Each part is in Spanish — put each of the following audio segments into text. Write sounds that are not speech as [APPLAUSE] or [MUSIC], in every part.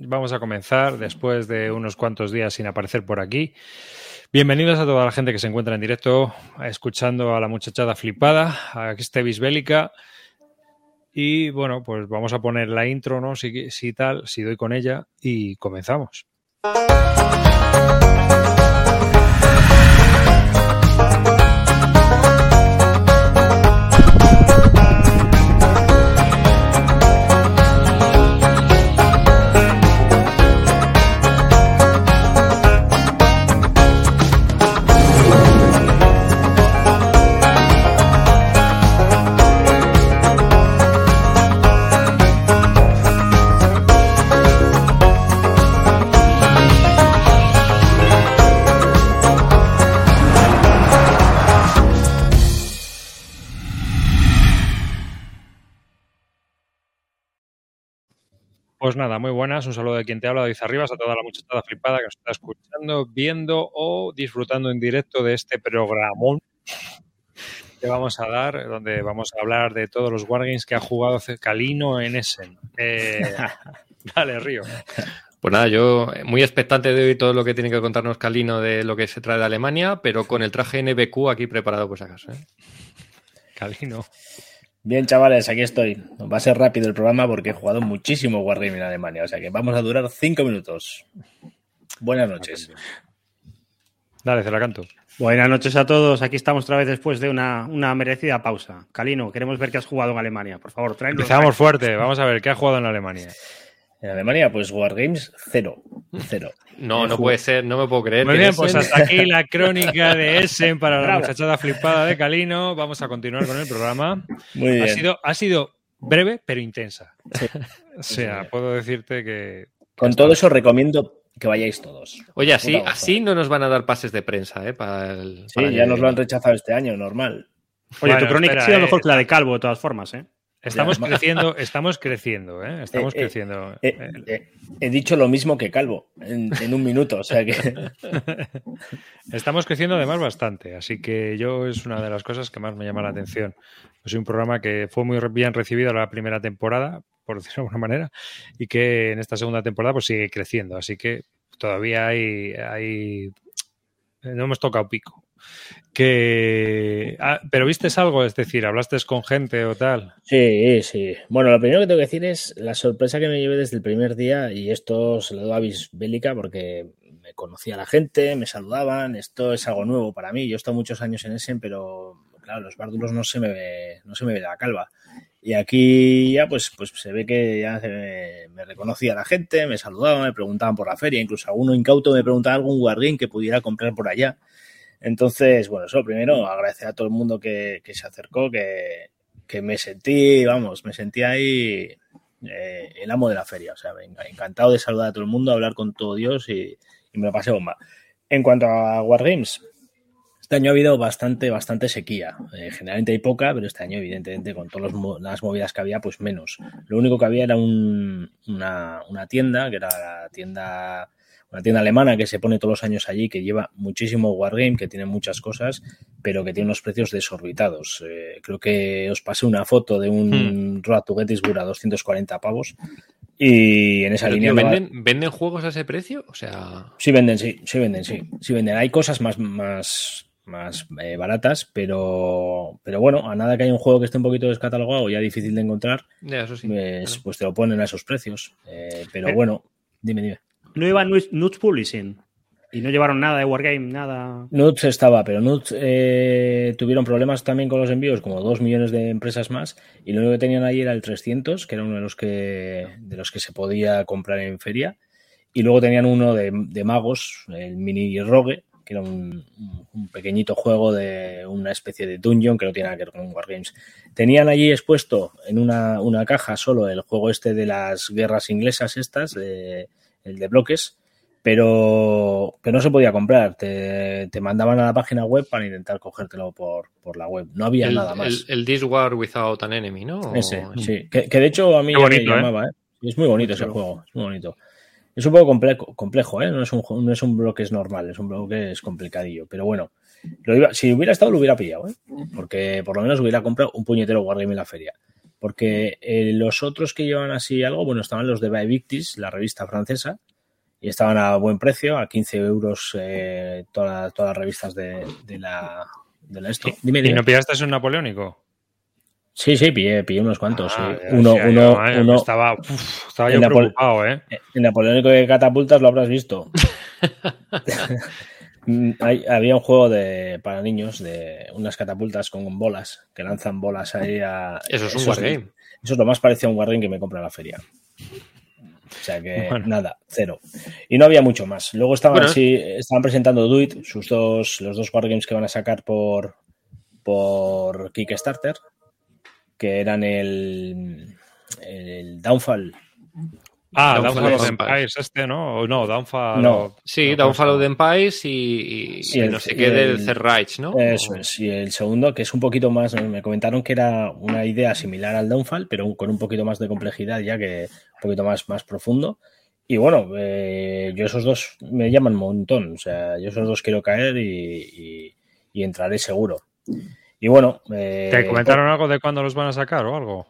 vamos a comenzar después de unos cuantos días sin aparecer por aquí. Bienvenidos a toda la gente que se encuentra en directo escuchando a la muchachada flipada, a este Bisbélica. Y bueno, pues vamos a poner la intro, ¿no? Si, si tal, si doy con ella y comenzamos. Pues nada, muy buenas. Un saludo de quien te habla, David Arribas, a toda la muchachada flipada que nos está escuchando, viendo o disfrutando en directo de este programón que vamos a dar, donde vamos a hablar de todos los wargames que ha jugado Calino en Essen. Eh, [LAUGHS] dale, Río. Pues nada, yo muy expectante de oír todo lo que tiene que contarnos Calino de lo que se trae de Alemania, pero con el traje NBQ aquí preparado por si acaso. ¿eh? Calino. Bien, chavales, aquí estoy. Va a ser rápido el programa porque he jugado muchísimo Wargame en Alemania, o sea que vamos a durar cinco minutos. Buenas noches. Dale, se la canto. Buenas noches a todos. Aquí estamos otra vez después de una, una merecida pausa. Calino, queremos ver qué has jugado en Alemania. Por favor, tráenos. Empezamos fuerte. Vamos a ver qué ha jugado en Alemania. En Alemania, pues Wargames, cero. [LAUGHS] Cero. No, no puede ser, no me puedo creer. Muy que bien, Essen- pues hasta aquí la [LAUGHS] crónica de Essen para la muchachada flipada de Calino. Vamos a continuar con el programa. Muy bien. Ha sido, ha sido breve, pero intensa. O sea, puedo decirte que. Con todo eso recomiendo que vayáis todos. Oye, así, así no nos van a dar pases de prensa, ¿eh? Para el, Sí, para ya el- nos lo han rechazado este año, normal. Oye, Bueno, tu crónica espera, ha sido eh, mejor que la de Calvo, de todas formas, ¿eh? Estamos Ya. creciendo, estamos creciendo, ¿eh? Estamos Eh, eh, creciendo. Eh, he dicho lo mismo que Calvo en, en un minuto, o sea que [LAUGHS] Estamos creciendo además bastante, así que yo es una de las cosas que más me llama la atención. Es un programa que fue muy bien recibido la primera temporada, por decirlo de alguna manera, y que en esta segunda temporada pues sigue creciendo, así que todavía hay, hay no hemos tocado pico. Que ah, pero vistes algo, es decir, hablaste con gente o tal. Sí, sí. Bueno, lo primero que tengo que decir es la sorpresa que me llevé desde el primer día, y esto se lo doy a Bisbélica porque me conocía la gente, me saludaban, esto es algo nuevo para mí. Yo he estado muchos años en Essen, pero claro, los bárdulos no se me ve, no se me ve la calva. Y aquí ya pues, pues se ve que ya se me, reconocía la gente, me saludaban, me preguntaban por la feria, incluso alguno incauto me preguntaba algún wargame que pudiera comprar por allá. Entonces, bueno, eso primero, agradecer a todo el mundo que, se acercó, que, que me sentí, vamos, me sentí ahí eh, el amo de la feria. O sea, venga, encantado de saludar a todo el mundo, hablar con todo Dios y, me lo pasé bomba. En cuanto a Wargames, este año ha habido bastante, bastante sequía. Eh, generalmente hay poca, pero este año, evidentemente, con todas las movidas que había, pues menos. Lo único que había era un- una, una tienda, que era la tienda una tienda alemana que se pone todos los años allí, que lleva muchísimo Wargame, que tiene muchas cosas, pero que tiene unos precios desorbitados. Eh, creo que os pasé una foto de un Road to Gettysburg a 240 pavos. Y en esa Pero, línea tío, ¿venden, ¿Venden juegos a ese precio? O sea, Sí venden, sí, sí venden, sí. Sí venden. Hay cosas más, más, más eh, baratas, pero, pero bueno, a nada que haya un juego que esté un poquito descatalogado ya difícil de encontrar, ya, eso sí. pues, Claro. pues te lo ponen a esos precios. Eh, pero Pero- bueno, dime, dime. No iba Nuts Publishing. Y no llevaron nada de Wargame, nada. Nuts estaba, pero Nuts eh, tuvieron problemas también con los envíos, como dos millones de empresas más, y lo único que tenían ahí era el 300, que era uno de los que, de los que se podía comprar en feria, y luego tenían uno de, de magos, el Mini Rogue, que era un, un pequeñito juego de una especie de dungeon que no tiene nada que ver con Wargames. Tenían allí expuesto en una, una caja solo el juego este de las guerras inglesas estas, el de bloques, pero, pero no se podía comprar. Te, te mandaban a la página web para intentar cogértelo por, por la web. No había el, nada más. El, el This War Without an Enemy, ¿no? Ese, O- sí. Que, que de hecho a mí bonito, me ¿eh? llamaba, ¿eh? Es muy bonito Muy ese juego, es muy bonito. Es un poco complejo, complejo ¿eh? No es un, no es un bloque normal, es un bloque es complicadillo. Pero bueno, lo iba- si hubiera estado lo hubiera pillado, ¿eh? Porque por lo menos hubiera comprado un puñetero Wargame en la feria. Porque eh, los otros que llevan así algo, bueno, estaban los de Victis, la revista francesa, y estaban a buen precio, a 15 euros eh, todas las revistas de, la, de la esto. Dime, ¿Y no pillaste un napoleónico? Sí, sí, pillé, pillé unos cuantos. Ah, uno, uno, uno, estaba, estaba yo preocupado, ¿eh? En Napoleónico de catapultas lo habrás visto. [LAUGHS] había un juego de para niños de unas catapultas con bolas que lanzan bolas ahí a. Eso es un wargame. Eso es lo más parecido a un wargame que me compra en la feria. O sea que nada, cero. Y no había mucho más. Luego estaban estaban presentando Duit, sus dos, los dos wargames que van a sacar por, por Kickstarter, que eran el, el Downfall Ah, Downfall, of Empires, este, ¿no? No, Downfall. No. Sí, Downfall of Empires y, y, no sé qué del Reich, ¿no? Eso es. Y el segundo, que es un poquito más. Me comentaron que era una idea similar al Downfall, pero con un poquito más de complejidad, ya que un poquito más, más profundo. Y bueno, eh, yo esos dos me llaman un montón. O sea, yo esos dos quiero caer y, y entraré seguro. Y bueno. Eh, ¿Te comentaron algo de cuándo los van a sacar o algo?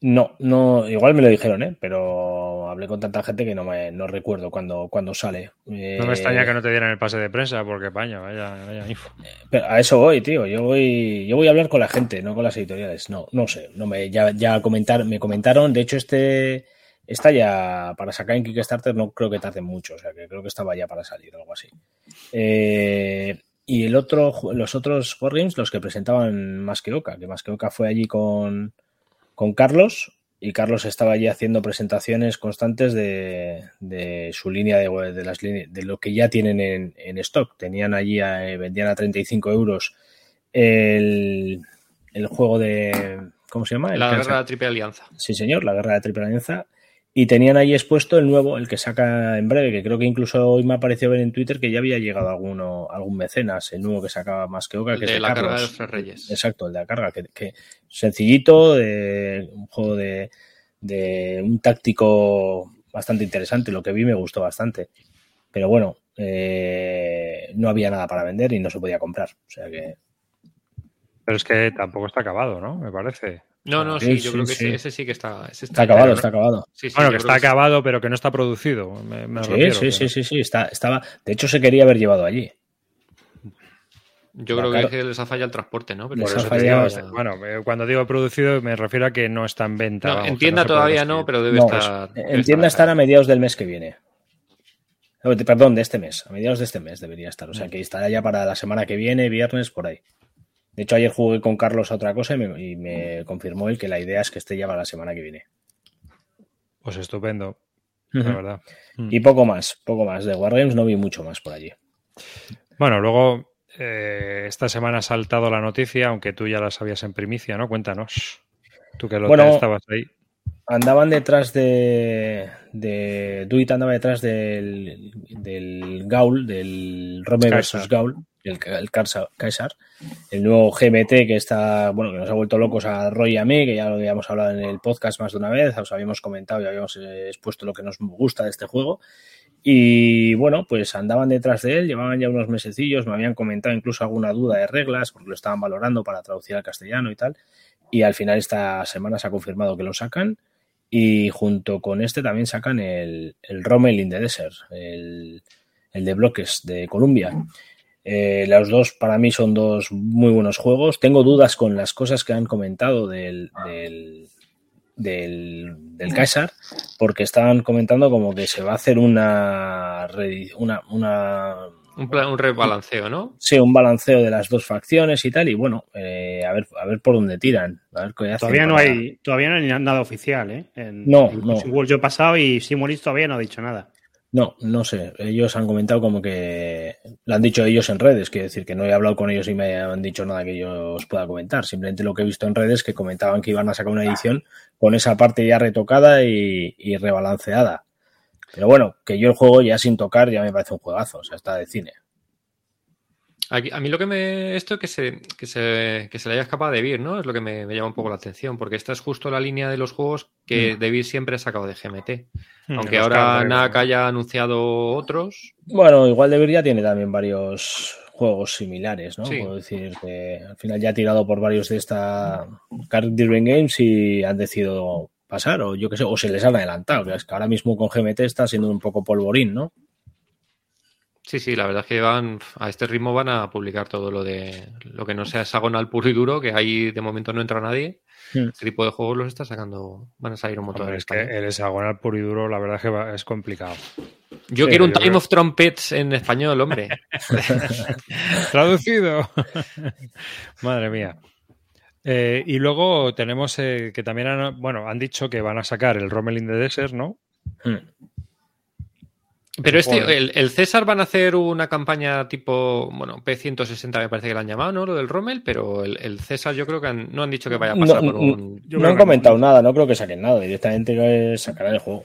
No, no, igual me lo dijeron, ¿eh? pero hablé con tanta gente que no me no recuerdo cuando, cuando sale. no me extraña que no te dieran el pase de prensa, porque paña, vaya, vaya info. Pero a eso voy, tío. Yo voy, yo voy a hablar con la gente, no con las editoriales. No, no sé. No me, ya, ya comentar, me comentaron. De hecho, este está ya para sacar en Kickstarter, no creo que tarde mucho. O sea, que creo que estaba ya para salir, algo así. Eh, y el otro, los otros Wargames, los que presentaban Más que Oca, que Más que Oca fue allí con con Carlos y Carlos estaba allí haciendo presentaciones constantes de, su línea de, de, las de lo que ya tienen en, stock. Tenían allí, eh, vendían a 35 euros el, el, juego de... ¿Cómo se llama? la Guerra de la Triple Alianza. Sí, señor, la Guerra de la Triple Alianza. Y tenían ahí expuesto el nuevo, el que saca en breve, que creo que incluso hoy me ha parecido ver en Twitter que ya había llegado alguno, algún mecenas, el nuevo que sacaba más que Oca, que de es la carga de los tres reyes. Exacto, el de la carga, que, sencillito, de, un juego de, de, un táctico bastante interesante, lo que vi me gustó bastante. Pero bueno, eh, no había nada para vender y no se podía comprar. O sea que. Pero es que tampoco está acabado, ¿no? Me parece. No, no, sí, yo creo que ese sí que está. está, acabado, está acabado. bueno, que está acabado, pero que no está producido. sí, sí, sí, sí, está, estaba. De hecho, se quería haber llevado allí. Yo creo que, les ha fallado el transporte, ¿no? Pero bueno, eh, cuando digo producido me refiero a que no está en venta. No, en tienda todavía no, pero debe estar. en tienda estará a mediados del mes que viene. Perdón, de este mes. A mediados de este mes debería estar. O sea, mm. que estará ya para la semana que viene, viernes, por ahí. De hecho, ayer jugué con Carlos a otra cosa y me, confirmó él que la idea es que esté ya para la semana que viene. Pues estupendo, la verdad. Y poco más, poco más. De Wargames no vi mucho más por allí. Bueno, luego eh, esta semana ha saltado la noticia, aunque tú ya la sabías en primicia, ¿no? Cuéntanos. Tú que lo estabas ahí. Andaban detrás de. de Duit andaba detrás del, del Gaul, del Rome versus Gaul el, el el nuevo GMT que está, bueno, que nos ha vuelto locos a Roy y a mí, que ya lo habíamos hablado en el podcast más de una vez, os habíamos comentado y habíamos eh, expuesto lo que nos gusta de este juego. Y bueno, pues andaban detrás de él, llevaban ya unos mesecillos, me habían comentado incluso alguna duda de reglas, porque lo estaban valorando para traducir al castellano y tal. Y al final esta semana se ha confirmado que lo sacan. Y junto con este también sacan el, el Rommel in the Desert, el, el de bloques de Columbia. Eh, los dos para mí son dos muy buenos juegos. Tengo dudas con las cosas que han comentado del, del, del, porque estaban comentando como que se va a hacer una, una, una un, rebalanceo, ¿no? Sí, un balanceo de las dos facciones y tal. Y bueno, eh, a ver, a ver por dónde tiran. todavía no hay, todavía no hay nada oficial, ¿eh? no, no. Yo pasado y Simonis todavía no ha dicho nada. No, no sé. Ellos han comentado como que lo han dicho ellos en redes, quiere decir que no he hablado con ellos y me han dicho nada que yo os pueda comentar. Simplemente lo que he visto en redes que comentaban que iban a sacar una edición con esa parte ya retocada y, rebalanceada. Pero bueno, que yo el juego ya sin tocar ya me parece un juegazo, o sea, está de cine. A mí lo que me. Esto que se, que se, que se le haya escapado de Vir, ¿no? Es lo que me, llama un poco la atención, porque esta es justo la línea de los juegos que mm. Vir siempre ha sacado de GMT. Hmm, Aunque ahora NAC haya anunciado otros. Bueno, igual de ya tiene también varios juegos similares, ¿no? Sí. Puedo decir que al final ya ha tirado por varios de esta Card Driven Games y han decidido pasar, o yo qué sé, o se les han adelantado. Es que ahora mismo con GMT está siendo un poco polvorín, ¿no? Sí, sí, la verdad es que van a este ritmo van a publicar todo lo de lo que no sea hexagonal puro y duro, que ahí de momento no entra nadie. Hmm. Este tipo de juegos los está sacando, van a salir un montón Hombre, en es que el hexagonal puro y duro, la verdad es que va- es complicado. Yo sí, quiero un yo Time creo- of Trumpets en español, hombre. [LAUGHS] Traducido. [LAUGHS] Madre mía. Eh, y luego tenemos eh, que también han, bueno, han dicho que van a sacar el Rommel in the Desert, ¿no? Hmm. Pero este, el, el César van a hacer una campaña tipo, bueno, P160 me parece que la han llamado, ¿no? Lo del Rommel, pero el, el César yo creo que han- no han dicho que vaya a No, pasar por no, un... Yo no creo han que comentado nada, no creo que saquen nada, directamente sacarán el juego.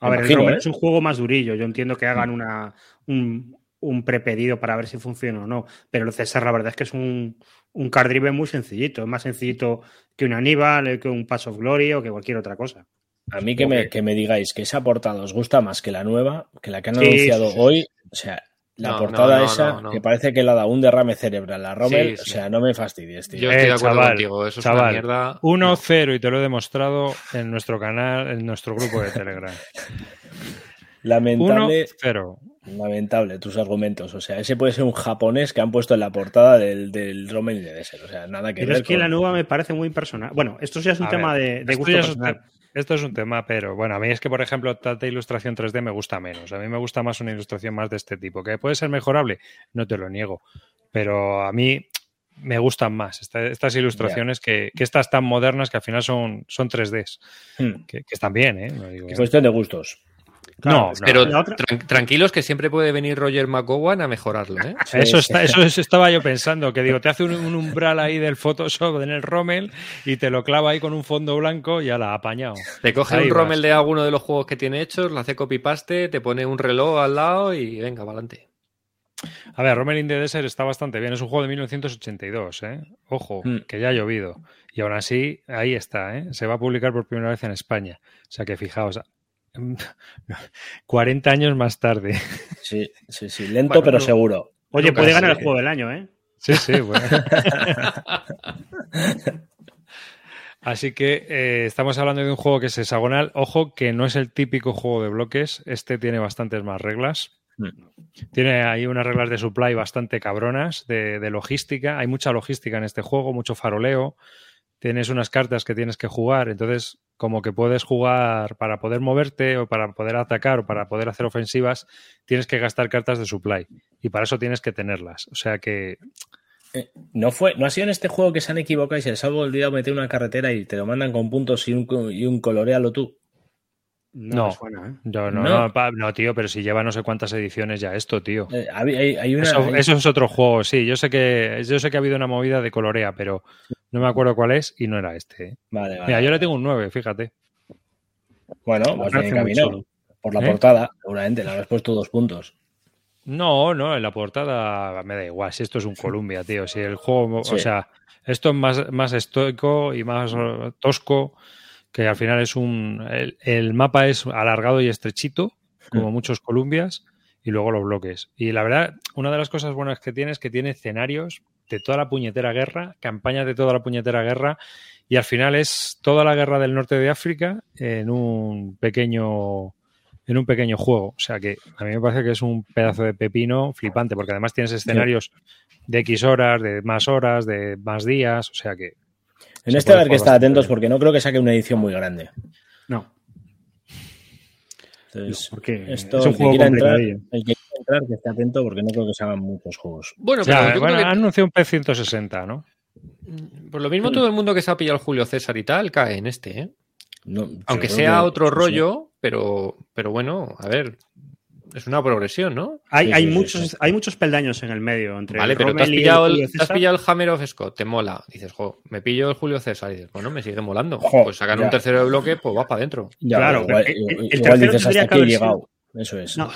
A ver, Imagino, el Rommel ¿eh? es un juego más durillo. Yo entiendo que hagan una, un, un prepedido para ver si funciona o no. Pero el César, la verdad es que es un, un card driven muy sencillito. Es más sencillito que un Aníbal, que un Pass of Glory o que cualquier otra cosa. A mí que me, que me digáis que esa portada os gusta más que la nueva, que la que han Sí, anunciado sí, sí. hoy, o sea, la No, portada no, no, esa, no, no. que parece que la da un derrame cerebral, la Rommel, Sí, sí. o sea, no me fastidies, tío. Yo estoy Eh, de acuerdo chaval, contigo, eso es una mierda. 1-0 y te lo he demostrado en nuestro canal, en nuestro grupo de Telegram. [LAUGHS] Lamentable, 1-0. lamentable tus argumentos. O sea, ese puede ser un japonés que han puesto en la portada del, del Rommel de Desert. O sea, nada que Pero ver. es que con- la nueva me parece muy impersonal. Bueno, esto ya es un A tema ver, de, gusto es personal. Esto es un tema, pero bueno, a mí es que, por ejemplo, tanta ilustración 3D me gusta menos. A mí me gusta más una ilustración más de este tipo. ¿Que puede ser mejorable? No te lo niego. Pero a mí me gustan más esta- estas ilustraciones que, que estas tan modernas que al final son, son 3Ds. Hmm. Que, que están bien, ¿eh? No digo- Es cuestión de gustos. No. Pero tran- tranquilos que siempre puede venir Roger McGowan a mejorarlo, ¿eh? Sí, Eso, está, eso es- estaba yo pensando, que digo, te hace un, un umbral ahí del Photoshop en el Rommel y te lo clava ahí con un fondo blanco y ya la ha apañado. Te coge Ahí un vas. Rommel de alguno de los juegos que tiene hechos, le hace copy-paste, te pone un reloj al lado y venga, para adelante. A ver, Rommel in the Desert está bastante bien. Es un juego de 1982, ¿eh? Ojo, Mm. que ya ha llovido. Y aún así, ahí está, ¿eh? Se va a publicar por primera vez en España. O sea que fijaos, [LAUGHS] 40 años más tarde. Sí, sí, sí. Lento Bueno, pero no- seguro. Oye, puede ganar el juego del año, ¿eh? Sí, sí, bueno. [LAUGHS] Así que eh, estamos hablando de un juego que es hexagonal. Ojo, que no es el típico juego de bloques. Este tiene bastantes más reglas. Mm. Tiene ahí unas reglas de supply bastante cabronas, de, de logística. Hay mucha logística en este juego, mucho faroleo. Tienes unas cartas que tienes que jugar. Entonces, como que puedes jugar para poder moverte o para poder atacar o para poder hacer ofensivas, tienes que gastar cartas de supply. Y para eso tienes que tenerlas. O sea que Eh, No fue, no ha sido en este juego que se han equivocado y se les ha olvidado meter una carretera y te lo mandan con puntos y un, co- y un colorealo tú. No, No. suena, ¿eh? No, no, No. no, pa- no, tío, pero si lleva no sé cuántas ediciones ya esto, tío. Eh, hay, hay- una, Eso, hay- eso es otro juego, sí. Yo sé que yo sé que ha habido una movida de colorea, pero no me acuerdo cuál es y no era este. ¿eh? Vale, vale. Mira, yo le tengo un 9, fíjate. Bueno, vas bien chulo. Por la ¿Eh? portada, seguramente, le habrás puesto dos puntos. No, no, en la portada me da igual. Si esto es un Columbia, tío. Si el juego, Sí. o sea, esto es más, más estoico y más tosco, que al final es un. El, el mapa es alargado y estrechito, como Mm. muchos Columbias, y luego los bloques. Y la verdad, una de las cosas buenas que tiene es que tiene escenarios de toda la puñetera guerra, campañas de toda la puñetera guerra, y al final es toda la guerra del norte de África en un pequeño en un pequeño juego. O sea que a mí me parece que es un pedazo de pepino flipante, porque además tienes escenarios de X horas, de más horas, de más días. O sea que. En este hay que estar atentos bien. porque no creo que saque una edición muy grande. No, Entonces, porque esto, es un el que juego quiera entrar, complicadillo. el que quiera entrar, que esté atento porque no creo que se hagan muchos juegos. Bueno, pero yo bueno, creo anunciado un P160, ¿no? que por lo mismo todo el mundo que se ha pillado el Julio César y tal cae en este, ¿eh? No, Aunque sea que- otro sí. rollo, pero, pero bueno, a ver, es una progresión, ¿no? Hay, Sí, hay, sí, sí, muchos, sí. hay muchos peldaños en el medio entre Vale, el pero te has, Rommel y el pillado el, te has pillado el Hammer of Scott, te mola. Dices, jo, me pillo el Julio César. Y dices, bueno, me sigue molando. Jo, pues sacan ya. un tercero de bloque, pues vas para adentro. Ya, Claro, igual, pero el- el igual tercero dices tendría hasta que aquí he haber llegado. Eso es. No.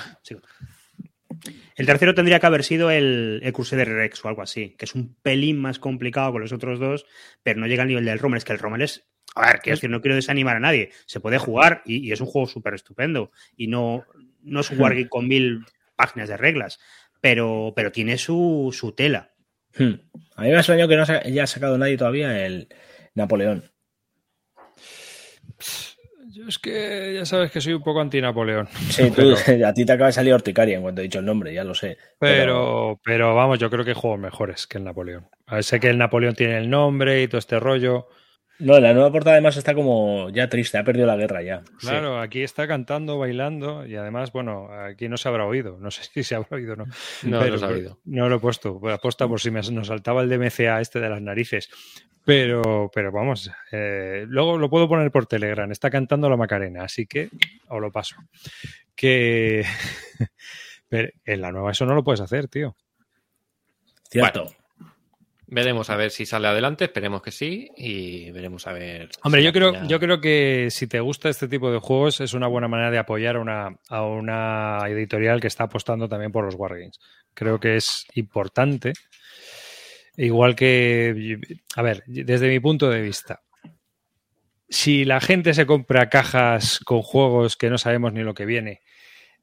El tercero tendría que haber sido el, el Crusader Rex o algo así, que es un pelín más complicado con los otros dos, pero no llega al nivel del Rommel. Es que el Rommel es. A ver, quiero decir, no quiero desanimar a nadie. Se puede jugar y, y es un juego súper estupendo. Y no, no es un Wargame con mil páginas de reglas. pero, pero tiene su, su tela. Hmm. A mí me ha extrañado que no haya sacado nadie todavía el Napoleón. Yo es que ya sabes que soy un poco anti-Napoleón. Sí, [LAUGHS] tú, a ti te acaba de salir Horticaria en cuanto he dicho el nombre, ya lo sé. Pero, pero, vamos, yo creo que hay juegos mejores que el Napoleón. A ver, sé que el Napoleón tiene el nombre y todo este rollo. No, la nueva portada además está como ya triste, ha perdido la guerra ya. Claro, aquí está cantando, bailando y además, bueno, aquí no se habrá oído. No [LAUGHS] sé si se habrá oído o no. No, lo he oído. No lo he puesto. Aposta por si me, nos saltaba el DMCA este de las narices. Pero, pero vamos, eh, luego lo puedo poner por Telegram. Está cantando la Macarena, así que os lo paso. Que [LAUGHS] pero en la nueva eso no lo puedes hacer, tío. Cierto. Veremos a ver si sale adelante, esperemos que sí, y veremos a ver. Hombre, si yo creo, yo creo que si te gusta este tipo de juegos es una buena manera de apoyar a una, a una editorial que está apostando también por los Wargames. Creo que es importante. Igual que, a ver, desde mi punto de vista, si la gente se compra cajas con juegos que no sabemos ni lo que viene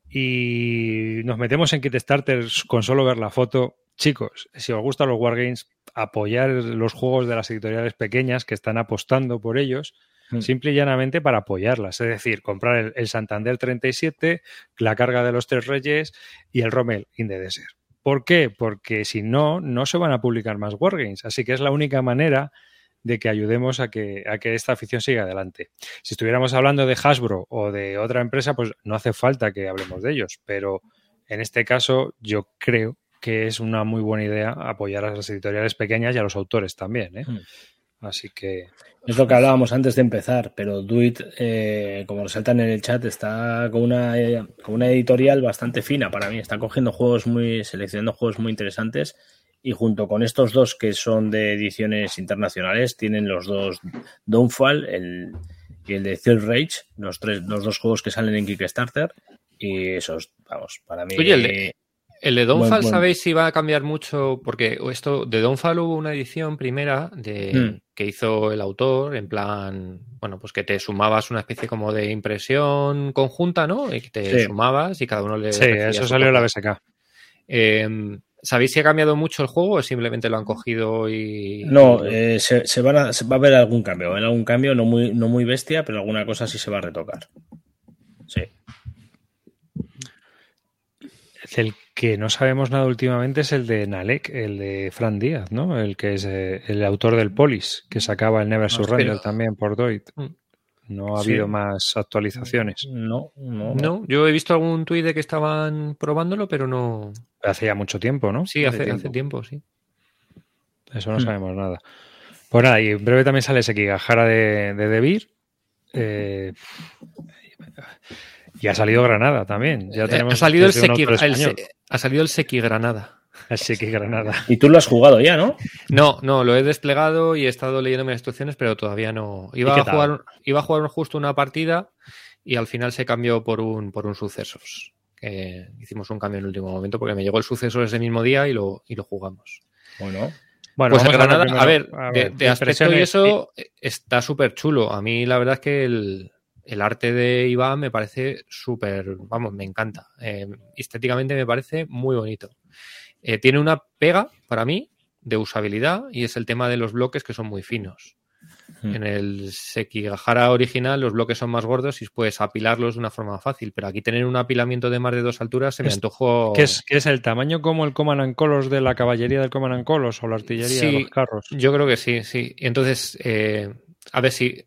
y nos metemos en Kickstarter con solo ver la foto, chicos, si os gustan los Wargames, apoyar los juegos de las editoriales pequeñas que están apostando por ellos, Mm. simple y llanamente para apoyarlas. Es decir, comprar el, el Santander 37, la carga de los Tres Reyes y el Rommel in the Desert. ¿Por qué? Porque si no, no se van a publicar más Wargames. Así que es la única manera de que ayudemos a que, a que esta afición siga adelante. Si estuviéramos hablando de Hasbro o de otra empresa, pues no hace falta que hablemos de ellos. Pero en este caso, yo creo que es una muy buena idea apoyar a las editoriales pequeñas y a los autores también. ¿eh? Mm. Así que Es lo que hablábamos antes de empezar, pero Duit, eh, como resaltan en el chat, está con una, eh, con una editorial bastante fina para mí. Está cogiendo juegos muy, seleccionando juegos muy interesantes y junto con estos dos que son de ediciones internacionales, tienen los dos Downfall el, y el de Third Rage, los, tres, los dos juegos que salen en Kickstarter. Y esos, vamos, para mí. Oye, el de- El de buen- ¿sabéis si va a cambiar mucho? Porque esto, de Dawnfall hubo una edición primera de, Hmm. que hizo el autor, en plan, bueno, pues que te sumabas una especie como de impresión conjunta, ¿no? Y que te Sí. sumabas y cada uno le. sí, eso salió en la. BSK. Eh, ¿Sabéis si ha cambiado mucho el juego o simplemente lo han cogido y. No, eh, se, se van a, se va a ver algún cambio, va a haber algún cambio, no muy, no muy bestia, pero alguna cosa sí se va a retocar. Sí. El que no sabemos nada últimamente es el de Nalek, el de Fran Díaz, ¿no? El que es eh, el autor del Polis, que sacaba el Never Ah, Surrender también por Doit. Mm. No ha Sí. habido más actualizaciones. No, no. No, yo he visto algún tuit de que estaban probándolo, pero no. Hace ya mucho tiempo, ¿no? Sí, hace, hace tiempo, sí. Eso no Hmm. sabemos nada. Pues nada, y en breve también sale Sekigahara de, de Debir. Eh, y ha salido Granada también. Ya Eh, tenemos ha salido el autor el. Se- ha salido el Seki Granada. El Seki Granada. Y tú lo has jugado ya, ¿no? No, no, lo he desplegado y he estado leyendo mis instrucciones, pero todavía no. Iba a jugar, iba a jugar justo una partida y al final se cambió por un, por un sucesos. Que hicimos un cambio en el último momento porque me llegó el suceso ese mismo día y lo, y lo jugamos. Bueno, Bueno, pues Granada, primero- a ver, a de, ver, de aspecto y eso está súper chulo. A mí la verdad es que el, el arte de Iván me parece súper, vamos, me encanta. Eh, estéticamente me parece muy bonito. Eh, tiene una pega para mí de usabilidad y es el tema de los bloques que son muy finos. Mm. En el Sekigahara original los bloques son más gordos y puedes apilarlos de una forma fácil, pero aquí tener un apilamiento de más de dos alturas se me Es- antojó... ¿Qué es, el tamaño como el Command and Colors de la caballería del Command and Colors o la artillería Sí. de los carros? Yo creo que sí, sí. Entonces, eh, a ver si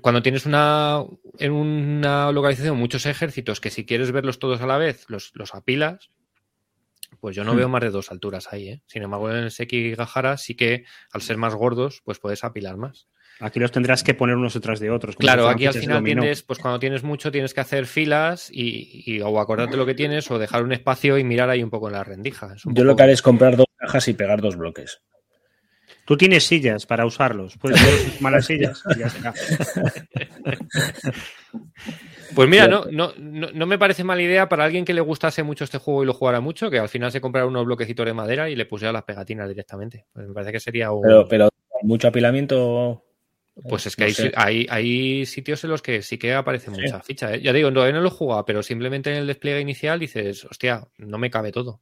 cuando tienes una en una localización muchos ejércitos que si quieres verlos todos a la vez los, los apilas, pues yo no Hmm. veo más de dos alturas ahí. ¿eh? Sin embargo, en el Sekigahara sí que al ser más gordos, pues puedes apilar más. Aquí los tendrás que poner unos detrás de otros. Claro, aquí al final tienes, pues cuando tienes mucho tienes que hacer filas y, y o acordarte lo que tienes o dejar un espacio y mirar ahí un poco en la rendija. Yo lo que haré es comprar dos cajas y pegar dos bloques. Tú tienes sillas para usarlos. Puedes ver malas sillas y ya está. Pues mira, no, no, no, me parece mala idea para alguien que le gustase mucho este juego y lo jugara mucho, que al final se comprara unos bloquecitos de madera y le pusiera las pegatinas directamente. Pues me parece que sería un... Pero, pero mucho apilamiento. Pues es que no hay, hay, hay sitios en los que sí que aparece Sí. mucha ficha. ¿eh? Ya digo, todavía no lo he jugado, pero simplemente en el despliegue inicial dices, hostia, no me cabe todo.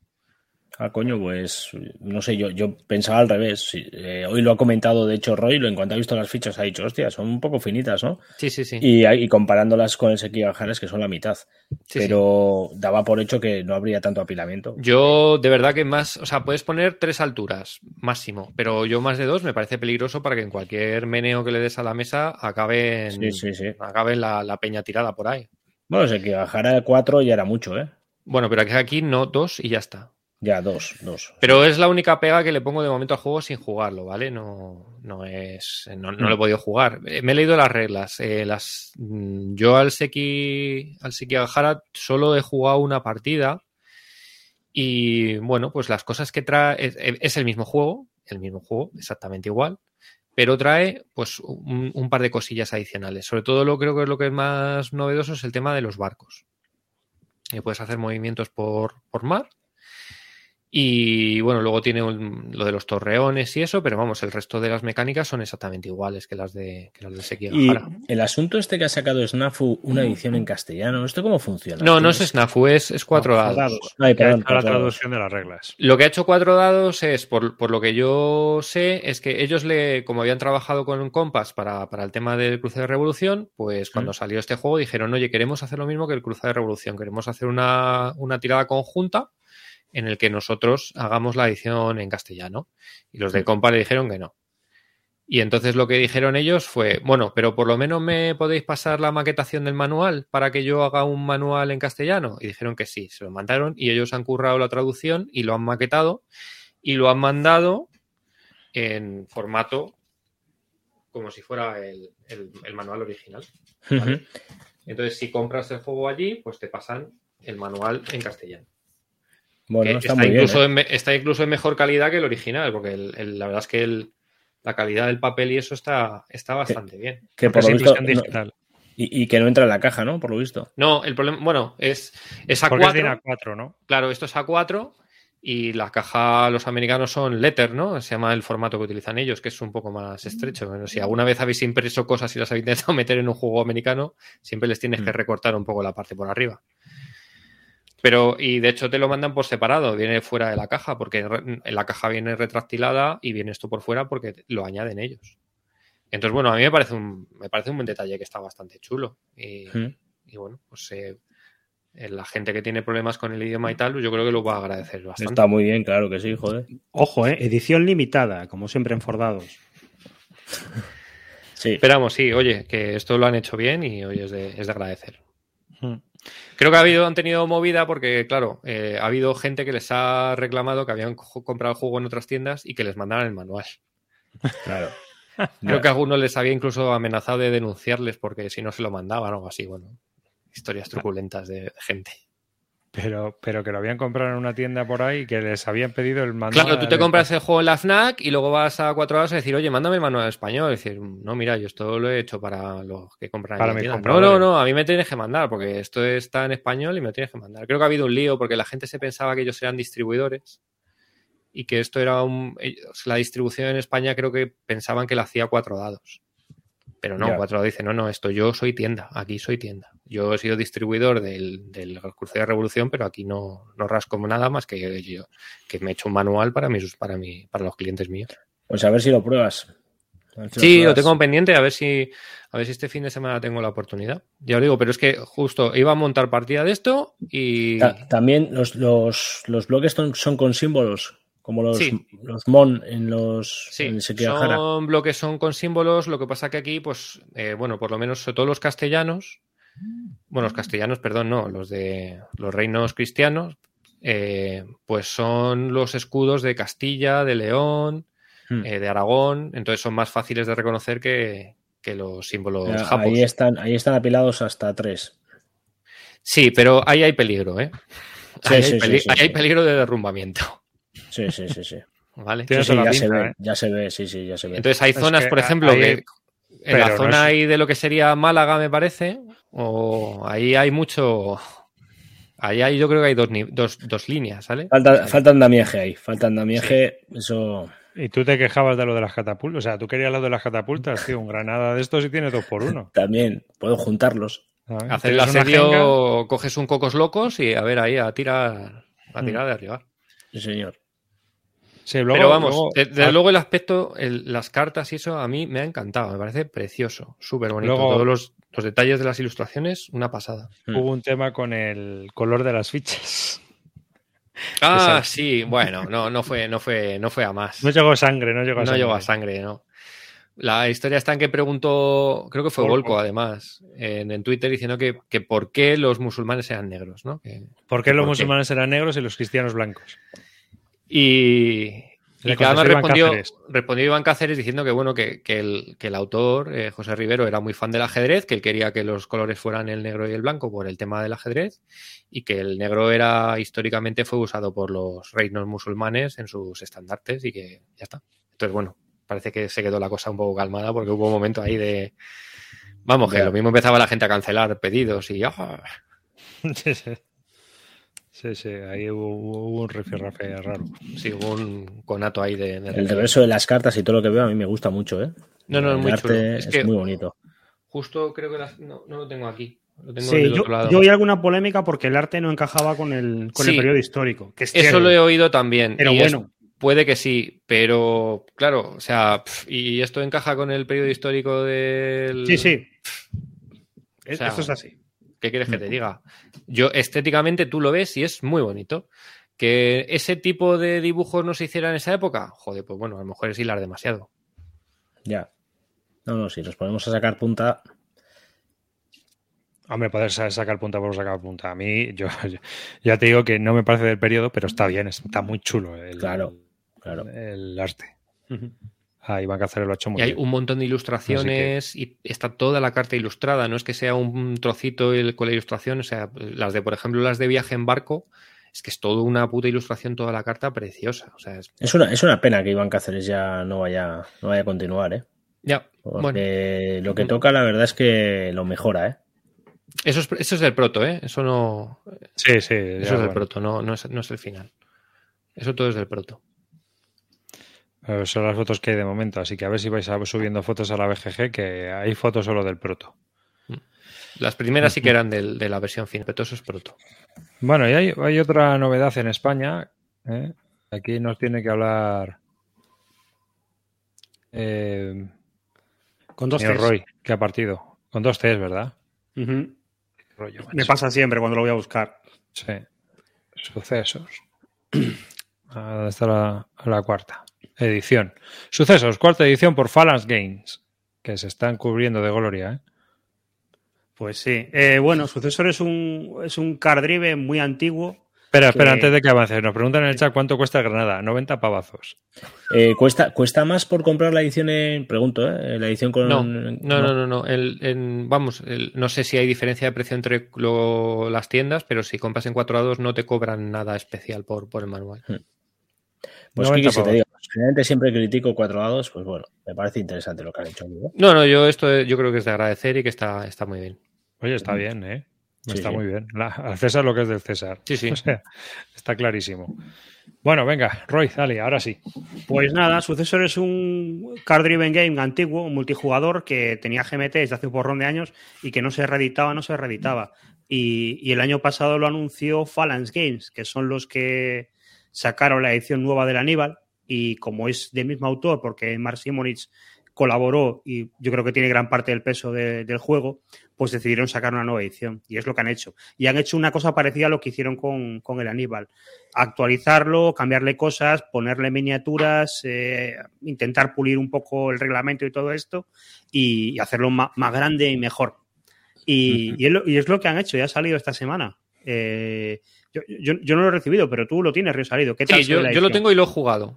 Ah, coño, pues no sé, yo, yo pensaba al revés. Eh, hoy lo ha comentado, de hecho, Roy, lo en cuanto ha visto las fichas, ha dicho, hostia, son un poco finitas, ¿no? Sí, sí, sí. Y, y comparándolas con el Sekigajares, que son la mitad. pero daba por hecho que no habría tanto apilamiento. Yo, de verdad que más, o sea, puedes poner tres alturas máximo, pero yo más de dos me parece peligroso para que en cualquier meneo que le des a la mesa acabe en, acabe la, la, peña tirada por ahí. Bueno, Sekigahara cuatro ya era mucho, ¿eh? Bueno, pero aquí no dos y ya está. Ya, dos, dos. Pero es la única pega que le pongo de momento al juego sin jugarlo, ¿vale? No, no es. No, no lo he podido jugar. Eh, me he leído las reglas. Eh, las, mm, yo al Seki, al Seki solo he jugado una partida. Y bueno, pues las cosas que trae. Es, el mismo juego, el mismo juego, exactamente igual. Pero trae, pues, un, par de cosillas adicionales. Sobre todo, lo creo que es lo que es más novedoso es el tema de los barcos. Que puedes hacer movimientos por, por mar y bueno, luego tiene lo de los torreones y eso, pero vamos, el resto de las mecánicas son exactamente iguales que las de, que las de Y el asunto este que ha sacado Snafu una edición en castellano, ¿esto cómo funciona? No, no es Snafu, es, es cuatro dados. la traducción de las reglas. Lo que ha hecho cuatro dados es, por, por, lo que yo sé, es que ellos le, como habían trabajado con un Compass para, para el tema del cruce de revolución, pues cuando salió este juego dijeron, oye, queremos hacer lo mismo que el cruce de revolución, queremos hacer una, una tirada conjunta en el que nosotros hagamos la edición en castellano. Y los de mm. Compa le dijeron que no. Y entonces lo que dijeron ellos fue, bueno, pero por lo menos me podéis pasar la maquetación del manual para que yo haga un manual en castellano. Y dijeron que sí, se lo mandaron y ellos han currado la traducción y lo han maquetado y lo han mandado en formato como si fuera el, manual original. Entonces, si compras el juego allí, pues te pasan el manual en castellano. Bueno, está, incluso ¿eh? en, está, incluso en, mejor calidad que el original, porque la verdad es que la calidad del papel y eso está, está bastante bien. Que por lo visto, y, que no entra en la caja, ¿no? Por lo visto. No, el problema, bueno, es, es A4. A4 ¿no? Claro, esto es A4 y la caja, los americanos son letter, ¿no? Se llama el formato que utilizan ellos, que es un poco más estrecho. Bueno, si alguna vez habéis impreso cosas y las habéis intentado [LAUGHS] meter en un juego americano, siempre les tienes que mm. recortar un poco la parte por arriba. Pero, y de hecho te lo mandan por separado, viene fuera de la caja, porque en la caja viene retractilada y viene esto por fuera porque lo añaden ellos. Entonces, bueno, a mí me parece un, me parece un buen detalle que está bastante chulo. Y, bueno, pues eh, la gente que tiene problemas con el idioma y tal, yo creo que lo va a agradecer bastante. Está muy bien, claro que sí, joder. Ojo, ¿eh? edición limitada, como siempre en Fordados. sí. Esperamos, sí, oye, que esto lo han hecho bien y hoy es de, es de agradecer. Creo que ha habido, han tenido movida porque, claro, eh, ha habido gente que les ha reclamado que habían comprado el juego en otras tiendas y que les mandaran el manual. Claro. Creo que algunos les había incluso amenazado de denunciarles porque si no se lo mandaban o algo así. Bueno, historias truculentas de gente. Pero, pero que lo habían comprado en una tienda por ahí y que les habían pedido el manual. Claro, tú te compras el juego en la FNAC y luego vas a cuatro horas a decir, oye, mándame el manual español. Y decir, no, mira, yo esto lo he hecho para los que compran para en la No, no, no, a mí me tienes que mandar porque esto está en español y me tienes que mandar. Creo que ha habido un lío porque la gente se pensaba que ellos eran distribuidores y que esto era un. La distribución en España creo que pensaban que la hacía cuatro dados. Pero no, cuatro dice, no, no, esto yo soy tienda, aquí soy tienda. Yo he sido distribuidor del, del curso de revolución, pero aquí no, no rasco nada más que yo, que me he hecho un manual para mis, para mi, para los clientes míos. Pues a ver si lo pruebas. sí, lo, tengo pendiente, a ver si a ver si este fin de semana tengo la oportunidad. Ya lo digo, pero es que justo iba a montar partida de esto y. También los, los, los bloques son con símbolos como los, los mon en los sí, son bloques son con símbolos lo que pasa que aquí pues eh, bueno por lo menos sobre todo los castellanos bueno los castellanos perdón no los de los reinos cristianos eh, pues son los escudos de Castilla de León hmm. eh, de Aragón entonces son más fáciles de reconocer que, los símbolos ahí están ahí están apilados hasta tres. Sí pero ahí hay peligro eh ahí hay peligro de derrumbamiento Sí, sí, sí, sí. [LAUGHS] Vale. ya, se ve, ¿eh? ya se ve, sí, sí, ya se ve. Entonces hay zonas, por ejemplo, que en la zona ahí de lo que sería Málaga, me parece, o ahí hay mucho... Ahí hay, yo creo que hay dos, dos, dos líneas, ¿vale? Falta, falta andamiaje ahí, falta andamiaje, eso... Y tú te quejabas de lo de las catapultas, o sea, tú querías lo de las catapultas, tío, un granada de estos y tienes dos por uno. [LAUGHS] También, puedo juntarlos. Hacer el asedio, coges un cocos locos y a ver ahí a tirar, a tirar de arriba. Sí, señor. Sí, luego, Pero vamos, luego- desde luego el aspecto, el- las cartas y eso a mí me ha encantado, me parece precioso, súper bonito. Luego- Todos los, los detalles de las ilustraciones, una pasada. hubo un tema con el color de las fichas. Ah, [LAUGHS] sí, bueno, no, no fue, no fue, no fue a más. No llegó sangre, no llegó a No sangre. llegó a sangre, no. La historia está en que preguntó, creo que fue Volko. Además, en, en Twitter diciendo que, que por qué los musulmanes eran negros, ¿no? Que- ¿Por qué los ¿Por qué? musulmanes eran negros y los cristianos blancos? Y, y respondió, respondió Iván Cáceres diciendo que bueno, que, que el, que el autor, eh, José Rivero, era muy fan del ajedrez, que él quería que los colores fueran el negro y el blanco por el tema del ajedrez, y que el negro era históricamente fue usado por los reinos musulmanes en sus estandartes y que ya está. Entonces, bueno, parece que se quedó la cosa un poco calmada porque hubo un momento ahí de. Vamos, que lo mismo empezaba la gente a cancelar pedidos y. ¡ah! [LAUGHS] sí, sí. Ahí hubo, hubo un rifirrafe raro. Sí, hubo un conato ahí de. de- El reverso de las cartas y todo lo que veo a mí me gusta mucho, ¿eh? No, no, es muy arte chulo. Es, Es que muy bonito. Justo creo que las- no, no lo tengo aquí. Lo tengo Sí, yo, otro lado. yo oí alguna polémica porque el arte no encajaba con el, con Sí. el periodo histórico. Que es Eso cierto, lo he oído también. Pero y es- bueno, puede que sí, pero claro, o sea, y esto encaja con el periodo histórico del. sí, sí. Sea, Esto es así. ¿Qué quieres que te diga? Yo, estéticamente, tú lo ves y es muy bonito. Que ese tipo de dibujos no se hiciera en esa época, joder, pues bueno, a lo mejor es hilar demasiado. Ya. No, no, si nos ponemos a sacar punta. Hombre, poder sa- sacar punta por sacar punta. A mí, yo, yo- ya te digo que no me parece del periodo, pero está bien, está muy chulo el, Claro, claro. el arte. Ah, Iván Cáceres lo ha hecho muy Y hay un montón de ilustraciones y está toda la carta ilustrada. No es que sea un trocito el- con la ilustración, o sea, las de, por ejemplo, las de viaje en barco, es que es toda una puta ilustración, toda la carta preciosa. O sea, es- Es una, es una pena que Iván Cáceres ya no vaya, no vaya a continuar, ¿eh? ya, Porque bueno, lo que toca, la verdad es que lo mejora, ¿eh? eso es, eso es del proto, ¿eh? Eso no, Sí, sí. eso ya, es del bueno. proto, no, no, es, no es el final. Eso todo es del proto. Eh, Son las fotos que hay de momento, así que a ver si vais subiendo fotos a la BGG, que hay fotos solo del proto. Las primeras sí que eran del- de la versión final, pero todo eso es proto. Bueno, y hay, hay otra novedad en España. ¿eh? Aquí nos tiene que hablar eh, Con dos Cs. Roy, que ha partido. Con dos Cs, ¿verdad? Rollo. Me pasa siempre cuando lo voy a buscar. Sí. Sucesos. [CLEARS THROAT] Ah, ¿Dónde está la, la cuarta? Edición. Sucesos, cuarta edición por Phalanx Games. Que se están cubriendo de gloria, ¿eh? Pues sí. Eh, bueno, Sucesor es un, es un car drive muy antiguo. Espera, espera, Que- antes de que avance, nos preguntan en el chat cuánto cuesta Granada. 90 pavazos. Eh, ¿cuesta, ¿Cuesta más por comprar la edición en. Pregunto, ¿eh? La edición con. No, no, no, no. no. El- en- vamos, el- no sé si hay diferencia de precio entre lo- las tiendas, pero si compras en 4 a 2 no te cobran nada especial por, por el manual. Pues 90 Kiki, si te digo, generalmente siempre critico cuatro lados, pues bueno, me parece interesante lo que han hecho. ¿no? No, no, yo esto yo creo que es de agradecer y que está, está muy bien. Oye, está bien, ¿eh? Está sí. muy bien. La- al César lo que es del César. Sí, sí. [LAUGHS] O sea, está clarísimo. Bueno, venga, Roy, dale, ahora sí. Pues nada, Sucesor es un car driven game antiguo, un multijugador que tenía GMT desde hace un porrón de años y que no se reeditaba, no se reeditaba. Y, y el año pasado lo anunció Phalanx Games, que son los que sacaron la edición nueva del Aníbal. Y como es del mismo autor, porque Mark Simonich colaboró y yo creo que tiene gran parte del peso de- del juego, pues decidieron sacar una nueva edición. Y es lo que han hecho. Y han hecho una cosa parecida a lo que hicieron con, con el Aníbal actualizarlo, cambiarle cosas, ponerle miniaturas, eh, intentar pulir un poco el reglamento y todo esto y, y hacerlo ma- más, grande y mejor. Y, y es lo, y es lo que han hecho, ya ha salido esta semana. Eh, yo, yo- yo no lo he recibido, pero tú lo tienes resalido. ¿Qué tal Sí, yo, yo lo tengo y lo he jugado.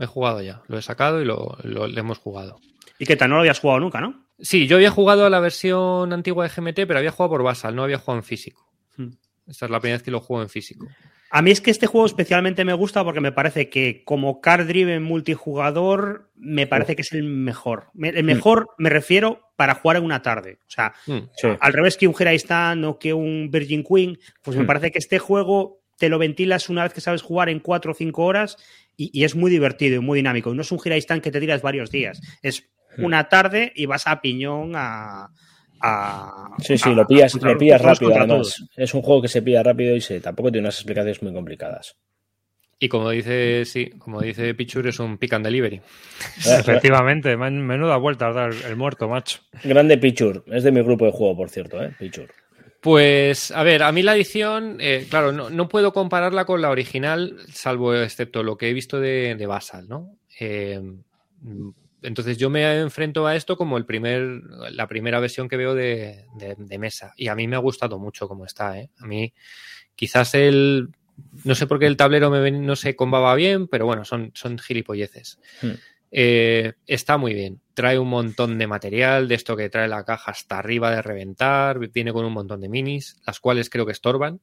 He jugado ya. Lo he sacado y lo, lo- lo hemos jugado. ¿Y qué tal? No lo habías jugado nunca, ¿no? Sí, yo había jugado a la versión antigua de GMT, pero había jugado por Basal, no había jugado en físico. Hmm. Esta es la primera vez que lo juego en físico. A mí es que este juego especialmente me gusta porque me parece que como car driven multijugador me parece que es el mejor. Me- El mejor me refiero para jugar en una tarde. O sea, Hmm. Sí. al revés que un Stan o que un Virgin Queen, pues me Hmm. parece que este juego te lo ventilas una vez que sabes jugar en cuatro o cinco horas y, y es muy divertido y muy dinámico. No es un Stan que te tiras varios días. Es Hmm. una tarde y vas a piñón a. a- Sí, sí, a- lo pillas, contra- lo pillas rápido además. Es un juego que se pilla rápido y se, tampoco tiene unas explicaciones muy complicadas. Y como dice, sí, como dice Pichur, es un pick and delivery. [LAUGHS] Efectivamente, menuda vuelta a dar el muerto, macho. Grande Pichur, es de mi grupo de juego, por cierto, ¿eh? Pichur. Pues, a ver, a mí la edición, eh, claro, no, puedo compararla con la original, salvo excepto lo que he visto de, Basal, ¿no? Eh, entonces yo me enfrento a esto como el primer, la primera versión que veo de, mesa. Y a mí me ha gustado mucho como está, ¿eh? A mí quizás el... No sé por qué el tablero me, no se combaba bien, pero bueno, son, son gilipolleces. Hmm. Eh, está muy bien. Trae un montón de material, de esto que trae la caja hasta arriba de reventar. Viene con un montón de minis, las cuales creo que estorban.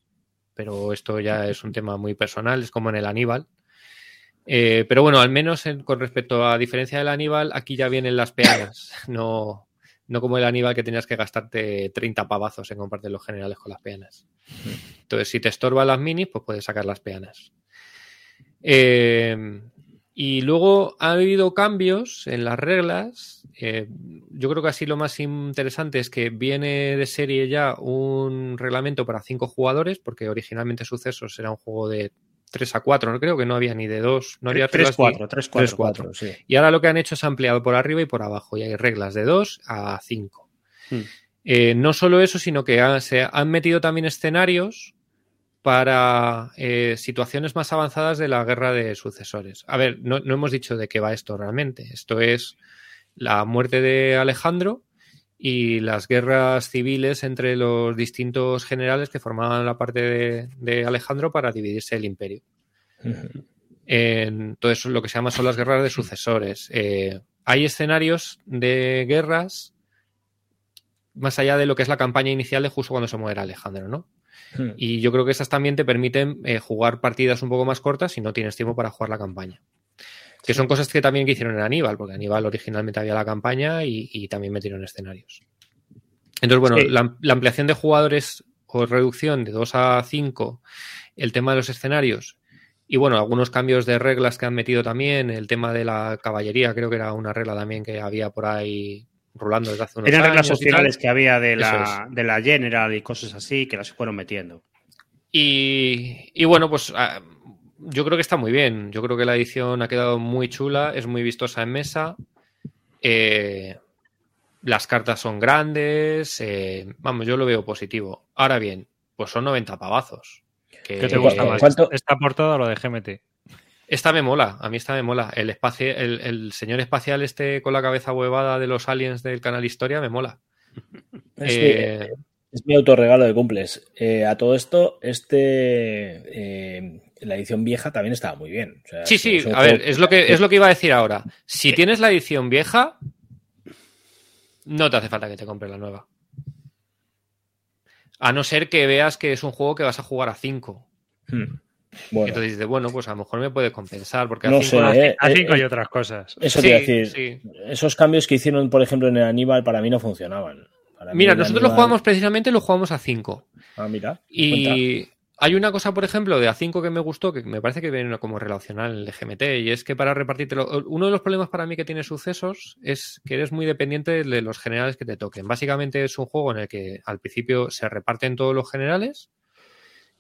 Pero esto ya es un tema muy personal, es como en el Aníbal. Eh, pero bueno, al menos con respecto a diferencia del Aníbal, aquí ya vienen las peanas. [LAUGHS] No, no como el Aníbal que tenías que gastarte 30 pavazos en compartir los generales con las peanas. Entonces, si te estorban las minis, pues puedes sacar las peanas. Eh, y luego ha habido cambios en las reglas. Eh, yo creo que así lo más interesante es que viene de serie ya un reglamento para cinco jugadores, porque originalmente Sucesos era un juego de 3 a 4, no creo que no había ni de 2, no había 3 4, 3 4, 4, sí. Y ahora lo que han hecho es ampliado por arriba y por abajo y hay reglas de 2 a 5. Hmm. Eh, no solo eso, sino que se han metido también escenarios para eh, situaciones más avanzadas de la guerra de sucesores. A ver, no, hemos dicho de qué va esto realmente. Esto es la muerte de Alejandro y las guerras civiles entre los distintos generales que formaban la parte de, Alejandro para dividirse el imperio. Entonces, lo que se llama son las guerras de sucesores. Eh, hay escenarios de guerras más allá de lo que es la campaña inicial de justo cuando se muere Alejandro, ¿no? Hmm. Y yo creo que esas también te permiten eh, jugar partidas un poco más cortas si no tienes tiempo para jugar la campaña. Que son cosas que también que hicieron en Aníbal, porque Aníbal originalmente había la campaña y, también metieron escenarios. Entonces, bueno, la, ampliación de jugadores o reducción de 2 a 5, el tema de los escenarios y bueno, algunos cambios de reglas que han metido también, el tema de la caballería, creo que era una regla también que había por ahí rolando desde hace unos Eran reglas sociales que había de la, de la General y cosas así que las fueron metiendo. Y, bueno, pues ah, yo creo que está muy bien. Yo creo que la edición ha quedado muy chula, es muy vistosa en mesa. Eh, las cartas son grandes. Eh, vamos, yo lo veo positivo. Ahora bien, pues son 90 pavazos. ¿Qué te gusta más? ¿Esta portada o lo de GMT? Esta me mola, a mí esta me mola. El, espacio, el, señor espacial este con la cabeza huevada de los aliens del canal Historia me mola. [LAUGHS] Es, eh, mi autorregalo de cumples. Eh, a todo esto, este eh, la edición vieja también estaba muy bien. sí, sí, a ver, es lo, que, es lo que iba a decir ahora. Si tienes la edición vieja, no te hace falta que te compres la nueva. A no ser que veas que es un juego que vas a jugar a 5. Entonces dices, bueno, pues a lo mejor me puede compensar, porque no a 5 eh, eh, hay otras cosas. Eso te decir. Esos cambios que hicieron, por ejemplo, en el Aníbal, para mí no funcionaban. mira, nosotros lo jugamos precisamente, lo jugamos a 5. Ah, mira. Y hay una cosa, por ejemplo, de A5 que me gustó, que me parece que viene como relacional en el GMT, y es que para repartirte uno de los problemas para mí que tiene sucesos es que eres muy dependiente de los generales que te toquen. Básicamente es un juego en el que al principio se reparten todos los generales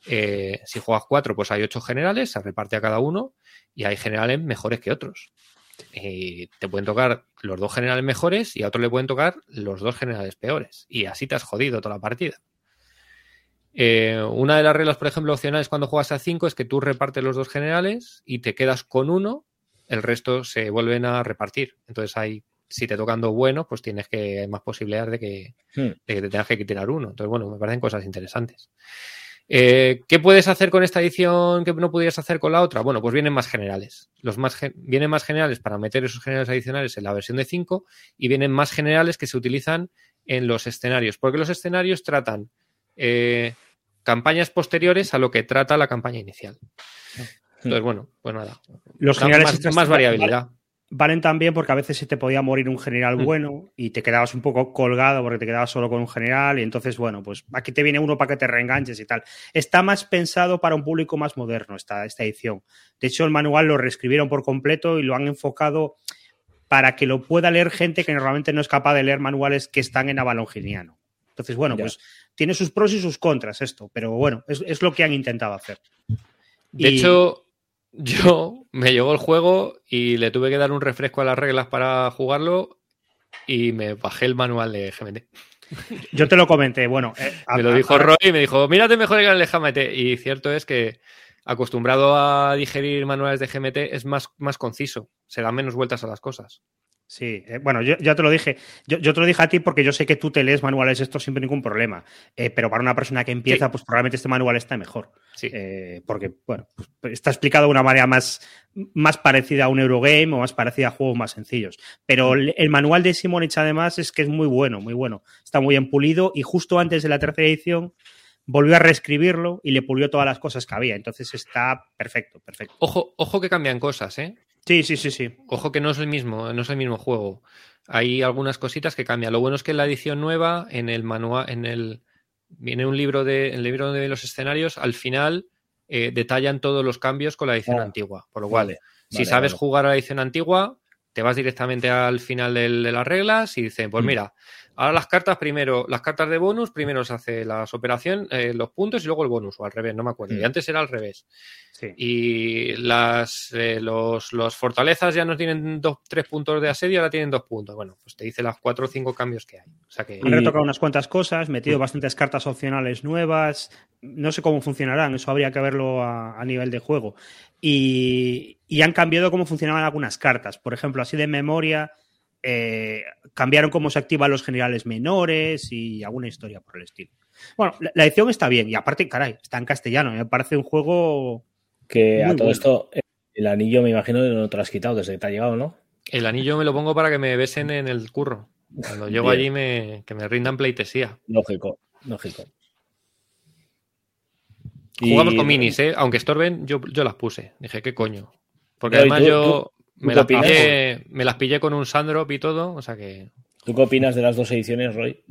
eh, si juegas cuatro, pues hay ocho generales, se reparte a cada uno y hay generales mejores que otros. Y te pueden tocar los dos generales mejores y a otro le pueden tocar los dos generales peores. Y así te has jodido toda la partida. Eh, una de las reglas, por ejemplo, opcionales cuando juegas a cinco es que tú repartes los dos generales y te quedas con uno, el resto se vuelven a repartir. Entonces hay, si te tocan dos buenos, pues tienes que, hay más posibilidades de que, hmm. de que te tengas que tirar uno. Entonces, bueno, me parecen cosas interesantes. Eh, ¿Qué puedes hacer con esta edición que no pudieras hacer con la otra? Bueno, pues vienen más generales. Los más vienen más generales para meter esos generales adicionales en la versión de 5 y vienen más generales que se utilizan en los escenarios, porque los escenarios tratan eh, campañas posteriores a lo que trata la campaña inicial. Entonces, bueno, pues nada. Los generales más, más variabilidad valen también porque a veces se te podía morir un general mm. bueno y te quedabas un poco colgado porque te quedabas solo con un general y entonces, bueno, pues aquí te viene uno para que te reenganches y tal. Está más pensado para un público más moderno esta, esta edición. De hecho, el manual lo reescribieron por completo y lo han enfocado para que lo pueda leer gente que normalmente no es capaz de leer manuales que están en avalonginiano. Entonces, bueno, pues tiene sus pros y sus contras esto, pero bueno, es, lo que han intentado hacer. De hecho, yo me llegó el juego y le tuve que dar un refresco a las reglas para jugarlo y me bajé el manual de GMT. Yo te lo comenté, bueno. Eh, [LAUGHS] me lo dijo Roy y me dijo, mírate mejor el de GMT. Y cierto es que acostumbrado a digerir manuales de GMT es más, más conciso, se dan menos vueltas a las cosas. Sí, eh, bueno, yo ya te lo dije. Yo, te lo dije a ti porque yo sé que tú te lees manuales estos sin ningún problema. Eh, pero para una persona que empieza, pues probablemente este manual está mejor. Sí. Eh, porque, bueno, pues, está explicado de una manera más, más parecida a un Eurogame o más parecida a juegos más sencillos. Pero mm. el, manual de Simonich, además, es que es muy bueno, muy bueno. Está muy bien pulido y justo antes de la tercera edición volvió a reescribirlo y le pulió todas las cosas que había. Entonces está perfecto, perfecto. Ojo, ojo que cambian cosas, ¿eh? Sí, sí, sí, sí. Ojo que no es el mismo, no es el mismo juego. Hay algunas cositas que cambian. Lo bueno es que en la edición nueva, en el manual, en el viene un libro de, el libro de los escenarios, al final eh, detallan todos los cambios con la edición ah, antigua. Por lo cual, si sabes jugar a la edición antigua, te vas directamente al final de las reglas y dicen, pues mm. Ahora las cartas primero, las cartas de bonus, primero se hace las operaciones, eh, los puntos y luego el bonus, o al revés, no me acuerdo. Y mm. antes era al revés. Y las eh, los, fortalezas ya no tienen dos, tres puntos de asedio, ahora tienen dos puntos. Bueno, pues te dice las cuatro o cinco cambios que hay. O sea que... Han retocado unas cuantas cosas, metido mm. bastantes cartas opcionales nuevas. No sé cómo funcionarán, eso habría que verlo a, nivel de juego. Y, y han cambiado cómo funcionaban algunas cartas. Por ejemplo, así de memoria eh, cambiaron cómo se activan los generales menores y alguna historia por el estilo. Bueno, la, edición está bien y aparte, caray, está en castellano. Me parece un juego. Que a todo esto, el anillo me imagino que no te lo has quitado desde que te ha llegado, ¿no? El anillo me lo pongo para que me besen en el curro. Cuando llego allí me, que me rindan pleitesía. Lógico, lógico. Jugamos con minis, ¿eh? Aunque estorben, yo, yo las puse. Dije, ¿qué coño? Porque además yo. Me las, pillé, me las pillé con un Sandrop y todo, o sea que. ¿Tú qué opinas de las dos ediciones, Roy?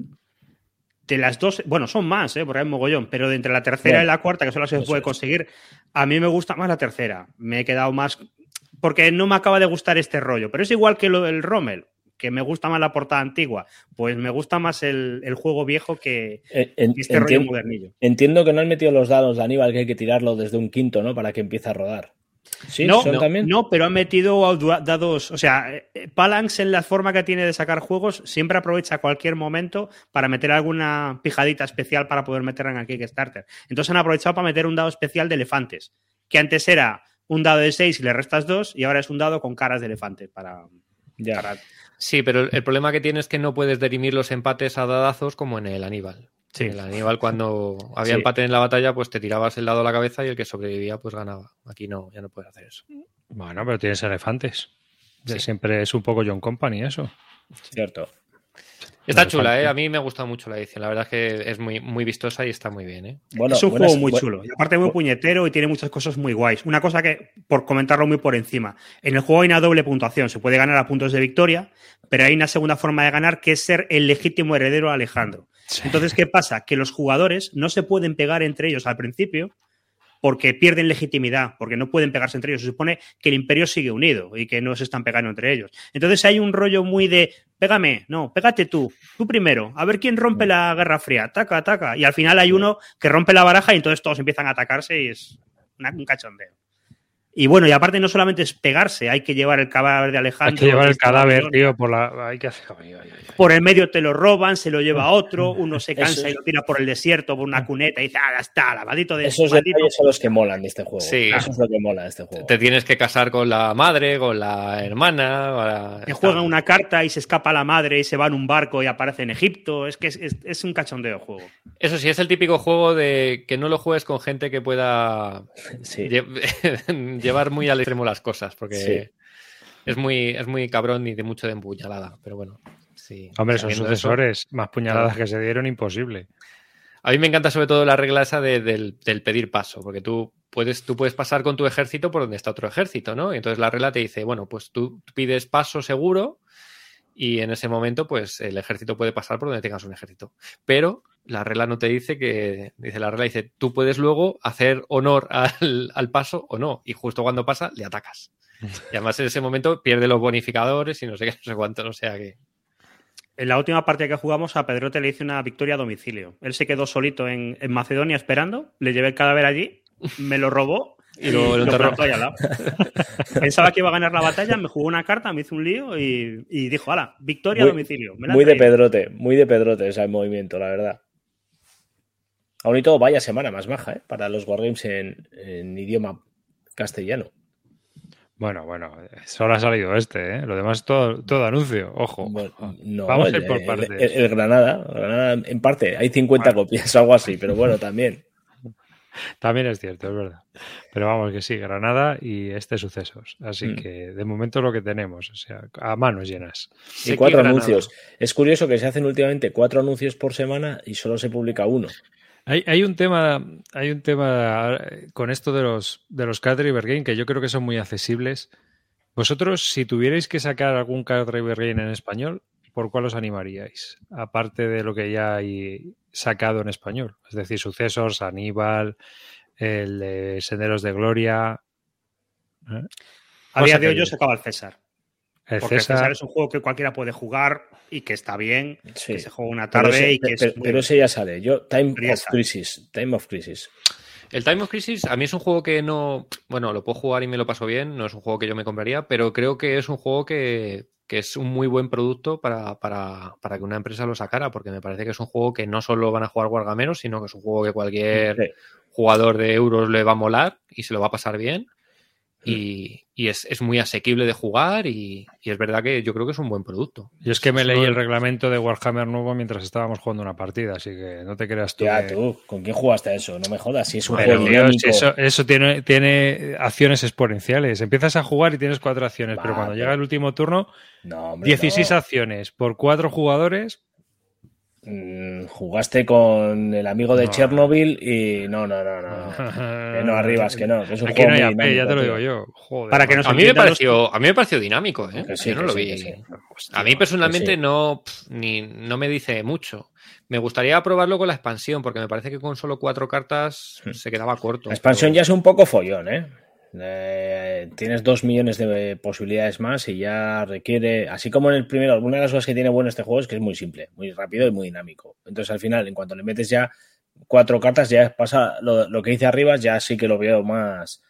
De las dos, bueno, son más, ¿eh? porque hay mogollón, pero de entre la tercera y la cuarta, que solo se puede conseguir, a mí me gusta más la tercera. Me he quedado más. Porque no me acaba de gustar este rollo, pero es igual que lo del Rommel, que me gusta más la portada antigua, pues me gusta más el, juego viejo que, eh, este rollo modernillo. Entiendo que no han metido los dados de Aníbal, que hay que tirarlo desde un quinto, ¿no? Para que empiece a rodar no, no, pero ha metido dados. O sea, eh, Palanx en la forma que tiene de sacar juegos siempre aprovecha cualquier momento para meter alguna pijadita especial para poder meterla en el Kickstarter. Entonces han aprovechado para meter un dado especial de elefantes, que antes era un dado de 6 y le restas 2 y ahora es un dado con caras de elefante para. Sí, pero el problema que tiene es que no puedes derimir los empates a dadazos como en el Aníbal. Sí. El Aníbal, cuando había empate en la batalla, pues te tirabas el dado a la cabeza y el que sobrevivía, pues ganaba. Aquí no, ya no puedes hacer eso. Bueno, pero tienes elefantes. Siempre es un poco John Company eso. Cierto. Está chula, ¿eh? A mí me gusta mucho la edición. La verdad es que es muy, muy vistosa y está muy bien, ¿eh? es un juego muy chulo. Y aparte muy puñetero y tiene muchas cosas muy guays. Una cosa que, por comentarlo muy por encima, en el juego hay una doble puntuación. Se puede ganar a puntos de victoria, pero hay una segunda forma de ganar que es ser el legítimo heredero a Alejandro. Entonces, ¿qué pasa? Que los jugadores no se pueden pegar entre ellos al principio porque pierden legitimidad, porque no pueden pegarse entre ellos. Se supone que el imperio sigue unido y que no se están pegando entre ellos. Entonces hay un rollo muy de, pégame, no, pégate tú, tú primero, a ver quién rompe la Guerra Fría, ataca, ataca. Y al final hay uno que rompe la baraja y entonces todos empiezan a atacarse y es un cachondeo. Y bueno, y aparte no solamente es pegarse, hay que llevar el cadáver de Alejandro. Hay que llevar el cadáver, tío, por la. Hay que hacer... Por el medio te lo roban, se lo lleva otro, [LAUGHS] uno se cansa y lo tira por el desierto, por una cuneta y dice, ah, está, lavadito de. Esos detalles son los que molan de este juego. Sí. Eso es lo que mola de este juego. Te tienes que casar con la madre, con la hermana. Te juegan una carta y se escapa la madre y se va en un barco y aparece en Egipto. Es que es, es, un cachondeo juego. Eso sí, es el típico juego de que no lo juegues con gente que pueda. Sí. [LAUGHS] llevar muy al extremo las cosas, porque es, muy, es muy cabrón y de mucho de empuñalada, pero bueno. Sí, Hombre, son sucesores, más puñaladas que se dieron, imposible. A mí me encanta sobre todo la regla esa del, pedir paso, porque tú puedes, tú puedes pasar con tu ejército por donde está otro ejército, ¿no? Y entonces la regla te dice, bueno, pues tú pides paso seguro y en ese momento, pues el ejército puede pasar por donde tengas un ejército. Pero la regla no te dice que, dice la regla, dice, tú puedes luego hacer honor al, paso o no. Y justo cuando pasa, le atacas. Y además en ese momento pierde los bonificadores y no sé qué, [LAUGHS] no sé cuánto, no sea que. En la última partida que jugamos, a Pedrote le hice una victoria a domicilio. Él se quedó solito en, en Macedonia esperando, le llevé el cadáver allí, me lo robó [LAUGHS] Y lo, lo al lado. [LAUGHS] Pensaba que iba a ganar la batalla, me jugó una carta, me hizo un lío y, y dijo, ala, victoria a domicilio. Me la Muy de traído". pedrote, muy de pedrote ese movimiento, la verdad. Aún y todo, vaya semana más maja, ¿eh? Para los Wargames en, en idioma castellano. Bueno, bueno, solo ha salido este, ¿eh? Lo demás todo, todo anuncio, ojo. Bueno, no, Vamos a ir por partes. el- el Granada, Granada, en parte, hay 50 Bueno. copias, algo así, pero bueno, también. [LAUGHS] También es cierto, es verdad. Pero vamos, que sí, Granada y este sucesos. Así Mm. que de momento lo que tenemos, o sea, a manos llenas. Y cuatro anuncios. Es curioso que se hacen últimamente cuatro anuncios por semana y solo se publica uno. Hay, hay un tema, hay un tema eh, con esto de los de los card driver game que yo creo que son muy accesibles. Vosotros, si tuvierais que sacar algún card driver game en español, ¿por cuál os animaríais? Aparte de lo que ya hay sacado en español, es decir, sucesos, Aníbal, el de Senderos de Gloria, A día Cosa de hoy yo sacaba al César. El Porque César. César es un juego que cualquiera puede jugar y que está bien, Sí. que se juega una Pero tarde ese, y que es pero- muy- pero ese ya sale. Yo, Time Pero of sale. Crisis. Time of Crisis. El Time of Crisis a mí es un juego que no, bueno, lo puedo jugar y me lo paso bien, no es un juego que yo me compraría, pero creo que es un juego que, que es un muy buen producto para, para, para que una empresa lo sacara, porque me parece que es un juego que no solo van a jugar guargameros, sino que es un juego que cualquier Sí. jugador de euros le va a molar y se lo va a pasar bien. Y, y es, es muy asequible de jugar y, y es verdad que yo creo que es un buen producto. Yo es que me Es leí el reglamento de Warhammer nuevo mientras estábamos jugando una partida, así que no te creas tú. Ya, que- tú, ¿con quién jugaste eso? No me jodas. Si es un Pero, juego eso, eso tiene, tiene acciones exponenciales. Empiezas a jugar y tienes cuatro acciones, pero cuando pero- llega el último turno, No, hombre, 16 no. acciones por cuatro jugadores. Mm, jugaste con el amigo de No. Chernobyl y no, no, no, no. Que no arribas, que no, que es un Aquí juego no hay muy AP, ya te lo digo yo. Joder, Para que nos A mí me los- pareció, a mí me pareció dinámico, ¿eh? Que sí, yo no que lo sí, vi. A mí personalmente no, ni, no me dice mucho. Me gustaría probarlo con la expansión, porque me parece que con solo cuatro cartas Hmm. se quedaba corto. La expansión pero- ya es un poco follón, ¿eh? Eh, tienes dos millones de posibilidades más y ya requiere, así como en el primero, alguna de las cosas que tiene bueno este juego es que es muy simple, muy rápido y muy dinámico. Entonces al final, en cuanto le metes ya cuatro cartas, ya pasa lo, lo que dice arriba, ya sí que lo veo más,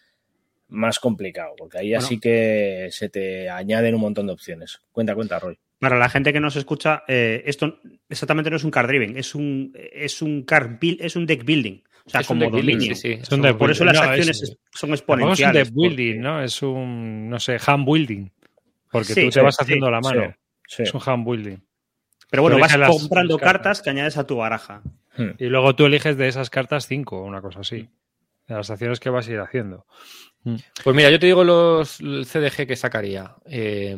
más complicado, porque ahí ya Bueno. sí que se te añaden un montón de opciones. Cuenta, cuenta, Roy. Para la gente que nos escucha, eh, esto exactamente no es un card driven, es un, es un card build, es un deck building. O sea, Es un como dominio. sí, sí. Es un deck Por eso las No, acciones es- es- son Tampoco es un exponenciales. deck building, porque- ¿no? Es un, no sé, hand building. Porque Sí, tú te sí, vas sí, haciendo la mano. Sí. Es un hand building. Pero bueno, vas las- comprando las cartas. cartas que añades a tu baraja. Hmm. Y luego tú eliges de esas cartas cinco, una cosa así. De las acciones que vas a ir haciendo. Pues mira, yo te digo los el CDG que sacaría. Eh,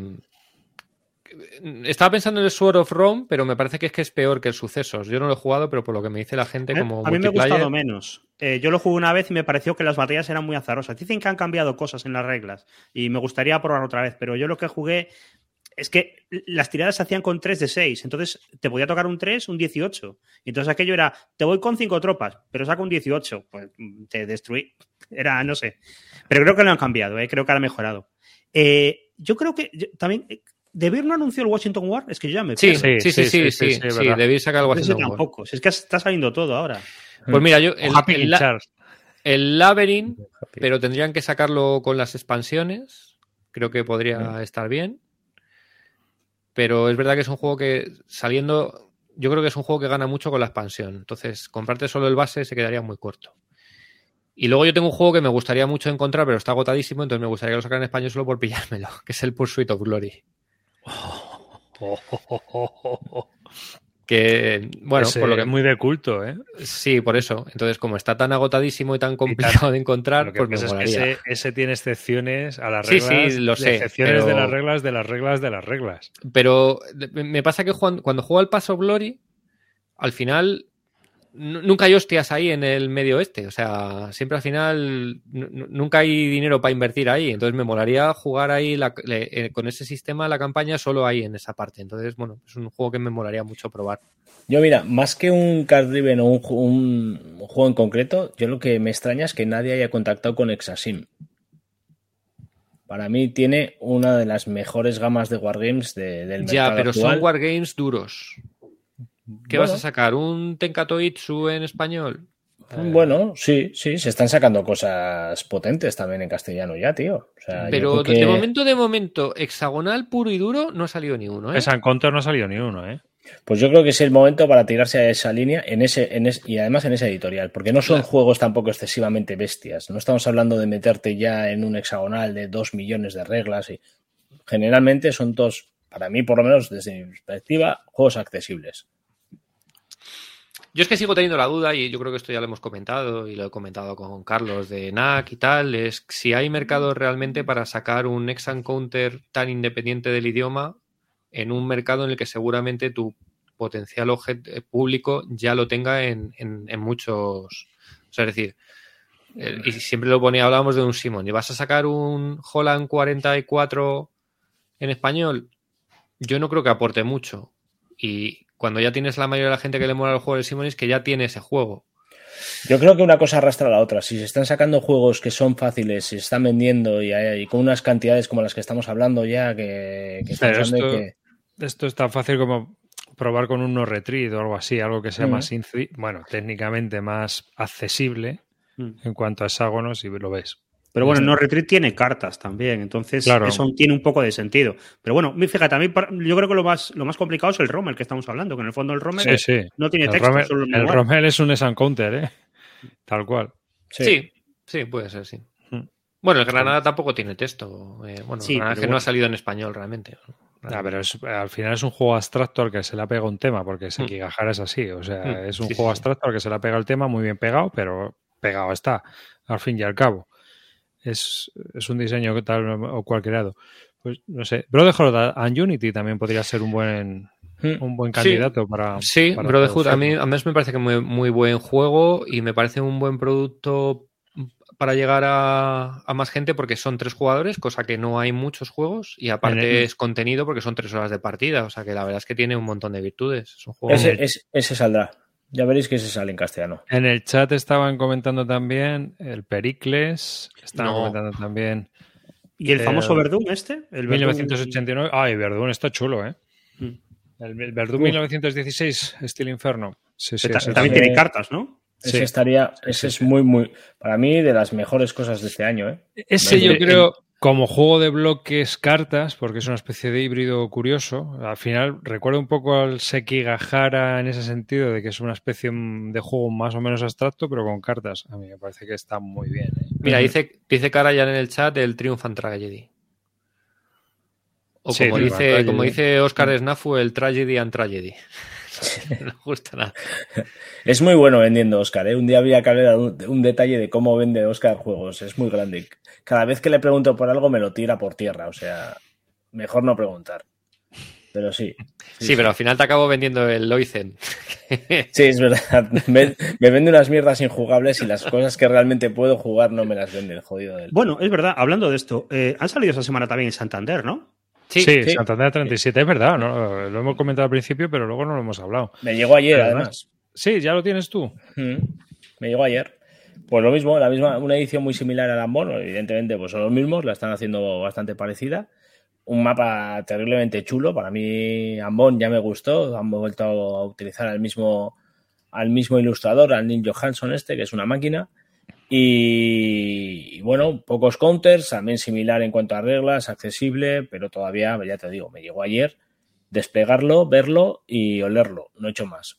estaba pensando en el Sword of Rome, pero me parece que es que es peor que el Sucesos. Yo no lo he jugado, pero por lo que me dice la gente Eh, como a mí me ha gustado menos. Eh, yo lo jugué una vez y me pareció que las batallas eran muy azarosas. Dicen que han cambiado cosas en las reglas y me gustaría probar otra vez, pero yo lo que jugué es que las tiradas se hacían con 3 de 6, entonces te podía tocar un 3, un 18. Y entonces aquello era, te voy con 5 tropas, pero saco un 18, pues mm, te destruí. Era, no sé. Pero creo que lo han cambiado, eh, creo que han mejorado. Eh, yo creo que yo- también... ¿De Beer no anunció el Washington War? Es que yo ya me Sí, pierdo. sí, sí, sí, sí, sí, sí, sí, debéis sacar sé así. si tampoco. Si es que está saliendo todo ahora. Pues mira, yo el, Happy el la- el Labyrinth, pero tendrían que sacarlo con las expansiones. Creo que podría estar bien. Pero es verdad que es un juego que saliendo, yo creo que es un juego que gana mucho con la expansión. Entonces, comprarte solo el base se quedaría muy corto. Y luego yo tengo un juego que me gustaría mucho encontrar, pero está agotadísimo, entonces me gustaría que lo sacaran en español solo por pillármelo, [LAUGHS] que es el Pursuit of Glory. [LAUGHS] Que, bueno, Ese por lo que es muy de culto, ¿eh? Sí, por eso. Entonces, como está tan agotadísimo y tan complicado de encontrar, Lo pues me pasa es que molaría. ese, ese tiene excepciones a las Sí, reglas. sí, lo de sé, Excepciones de las reglas, de las reglas, de las reglas. Pero me pasa que juan- cuando juego al Paso Glory, al final nunca hay hostias ahí en el medio este. O sea, siempre al final nu- nu- nunca hay dinero para invertir ahí. Entonces me molaría jugar ahí la- le- eh, con ese sistema la campaña solo ahí en esa parte. Entonces, bueno, es un juego que me molaría mucho probar. Yo, mira, más que un card driven o un, ju- un- un juego en concreto, yo lo que me extraña es que nadie haya contactado con Exasim. Para mí tiene una de las mejores gamas de wargames de- del mercado Ya, pero actual. son wargames duros. ¿Qué Bueno. vas a sacar? ¿Un Tenkatoitsu en español? Eh, Bueno, sí, sí, se están sacando cosas potentes también en castellano ya, tío. O sea, yo pero que- de momento, de momento, hexagonal puro y duro no ha salido ni uno, ¿eh? En San no ha salido ni uno, ¿eh? Pues yo creo que es el momento para tirarse a esa línea en ese, en es- y además en esa editorial, porque no son Claro. juegos tampoco excesivamente bestias. No estamos hablando de meterte ya en un hexagonal de dos millones de reglas. Y... Generalmente son todos, para mí por lo menos desde mi perspectiva, juegos accesibles. Yo es que sigo teniendo la duda, y yo creo que esto ya lo hemos comentado, y lo he comentado con Carlos de NAC y tal, es si hay mercado realmente para sacar un Exan Counter tan independiente del idioma en un mercado en el que seguramente tu potencial eh, público ya lo tenga en, en- en muchos. O sea, es decir, eh, y siempre lo ponía, hablábamos de un Simon, y vas a sacar un Holland 44 en español, yo no creo que aporte mucho. Y cuando ya tienes la mayoría de la gente que le mola el juego del Simonis, que ya tiene ese juego. Yo creo que una cosa arrastra a la otra. Si se están sacando juegos que son fáciles, se están vendiendo y, hay- y con unas cantidades como las que estamos hablando ya, que, Pero esto- de que- Esto es tan fácil como probar con un no retreat o algo así, algo que sea Mm. más, bueno, técnicamente más accesible Mm. en cuanto a hexágonos y lo ves. Pero bueno, No Retreat tiene cartas también, entonces Claro. eso tiene un poco de sentido. Pero bueno, mi- fíjate, a mí yo creo que lo más, lo más complicado es el Rommel que estamos hablando, que en el fondo el Rommel Sí, sí. no tiene El texto, Rommel, solo el. Rommel es un Esan Counter, ¿eh? Tal cual. Sí, sí, puede ser, sí. Mm. Bueno, el Granada tampoco tiene texto. eh, bueno, Sí, Granada que no ha salido en español realmente. Ah, pero es- al final es un juego abstracto al que se le ha pegado un tema, porque Mm. Sekigahara es así. O sea, Mm, es un sí, juego sí. abstracto al que se le ha pegado el tema muy bien pegado, pero pegado está, al fin y al cabo. Es, es un diseño que tal o cual creado. Pues no sé. Brotherhood and Unity también podría ser un buen Mm. un buen Sí. candidato para. Sí, para Brotherhood a mí, a mí me parece que muy, muy buen juego y me parece un buen producto para llegar a, a más gente porque son tres jugadores, cosa que no hay muchos juegos y aparte el- es contenido porque son tres horas de partida, o sea que la verdad es que tiene un montón de virtudes. Es un juego ese, muy- ese- ese saldrá. Ya veréis que ese sale en castellano. En el chat estaban comentando también el Pericles, estaban No. comentando también ¿Y el Eh, famoso Verdún este? El Verdún- 1989. Ay, Verdún está chulo, ¿eh? Mm. El, el Verdún Uf. 1916, estilo Inferno. Sí, sí, también tiene cartas, ¿no? Ese Sí. estaría, ese sí, es sí. muy, muy, para mí, de las mejores cosas de este año, ¿eh? Ese yo El- creo, como juego de bloques cartas, porque es una especie de híbrido curioso, al final recuerda un poco al Sekigahara en ese sentido, de que es una especie de juego más o menos abstracto, pero con cartas. A mí me parece que está muy bien. ¿eh? Mira, dice, dice Cara ya en el chat el Triumphant Tragedy. O como, dice, como dice Oscar Snafu, el Tragedy and Tragedy. [LAUGHS] no me gusta nada. Es muy bueno vendiendo Oscar, ¿eh? Un día había que hablar un, un detalle de cómo vende Oscar juegos. Es muy grande. Cada vez que le pregunto por algo me lo tira por tierra. O sea, mejor no preguntar. Pero sí. Sí, pero al final te acabo vendiendo el Loizen. [LAUGHS] Sí, es verdad. Me, me vende unas mierdas injugables y las cosas que realmente puedo jugar no me las vende el jodido del. Bueno, es verdad, hablando de esto, eh, han salido esta semana también en Santander, ¿no? Sí, Sí, Santander 37, es verdad, ¿no? lo hemos comentado al principio, pero luego no lo hemos hablado. Me llegó ayer, Además. además. Sí, ya lo tienes tú. Mm, Me llegó ayer. Pues lo mismo, la misma, una edición muy similar a Lambón, evidentemente, pues son los mismos, la están haciendo bastante parecida. Un mapa terriblemente chulo. Para mí, Ambon ya me gustó. Han vuelto a utilizar al mismo, al mismo ilustrador, al Neil Johansson este, que es una máquina. Y, y bueno, pocos counters, también similar en cuanto a reglas, accesible, pero todavía, ya te digo, me llegó ayer. Desplegarlo, verlo y olerlo. No he hecho más.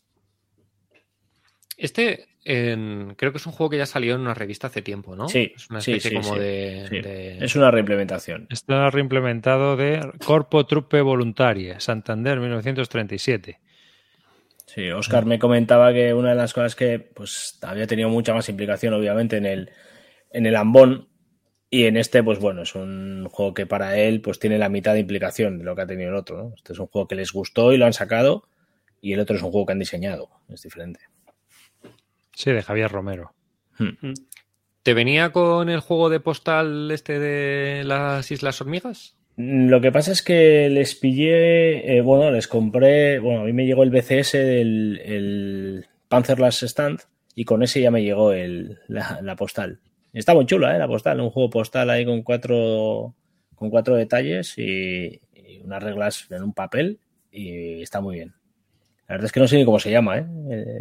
Este en- creo que es un juego que ya salió en una revista hace tiempo, ¿no? Sí, Es una especie sí, como sí, de, sí. de- Es una reimplementación. Está reimplementado de Corpo Truppe Voluntaria, Santander 1937. Sí, Oscar me comentaba que una de las cosas que pues había tenido mucha más implicación, obviamente, en el, en el Ambón. Y en este, pues bueno, es un juego que para él pues tiene la mitad de implicación de lo que ha tenido el otro. ¿no? Este es un juego que les gustó y lo han sacado. Y el otro es un juego que han diseñado. Es diferente. Sí, de Javier Romero. Hmm. ¿Te venía con el juego de postal este de las Islas Hormigas? Lo que pasa es que les pillé, eh, bueno, les compré, bueno, a mí me llegó el BCS del el Panzer Last Stand y con ese ya me llegó el, la, la postal. Está muy chula, ¿eh? La postal, un juego postal ahí con cuatro, con cuatro detalles y, y unas reglas en un papel y está muy bien. La verdad es que no sé ni cómo se llama, ¿eh?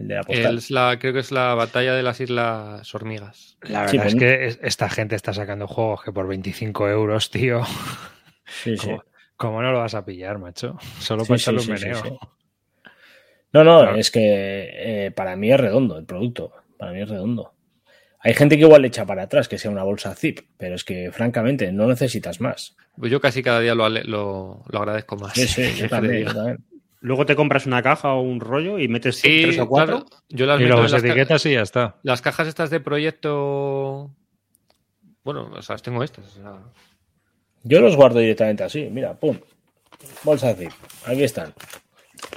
El de la postal. Es la, creo que es la batalla de las Islas Hormigas. La verdad Sí, es pues- que es- esta gente está sacando juegos que por 25 euros, tío. Sí, sí. ¿Cómo, no lo vas a pillar, macho? Solo Sí, para sí, echarle un sí, meneo. sí. [LAUGHS] No, no, Claro. es que eh, para mí es redondo el producto. Para mí es redondo. Hay gente que igual le echa para atrás que sea una bolsa zip, pero es que francamente no necesitas más. Pues yo casi cada día lo, ale- lo, lo agradezco más. Sí, sí, ¿Qué [LAUGHS] yo te también, digo? yo también. Luego te compras una caja o un rollo y metes Sí, tres o cuatro. claro. Yo las Y meto las, etiquetas y ya está. las cajas estas de proyecto. Bueno, o sea, las tengo estas. o sea, Yo los guardo directamente así, mira, pum. Bolsa zip. Aquí están.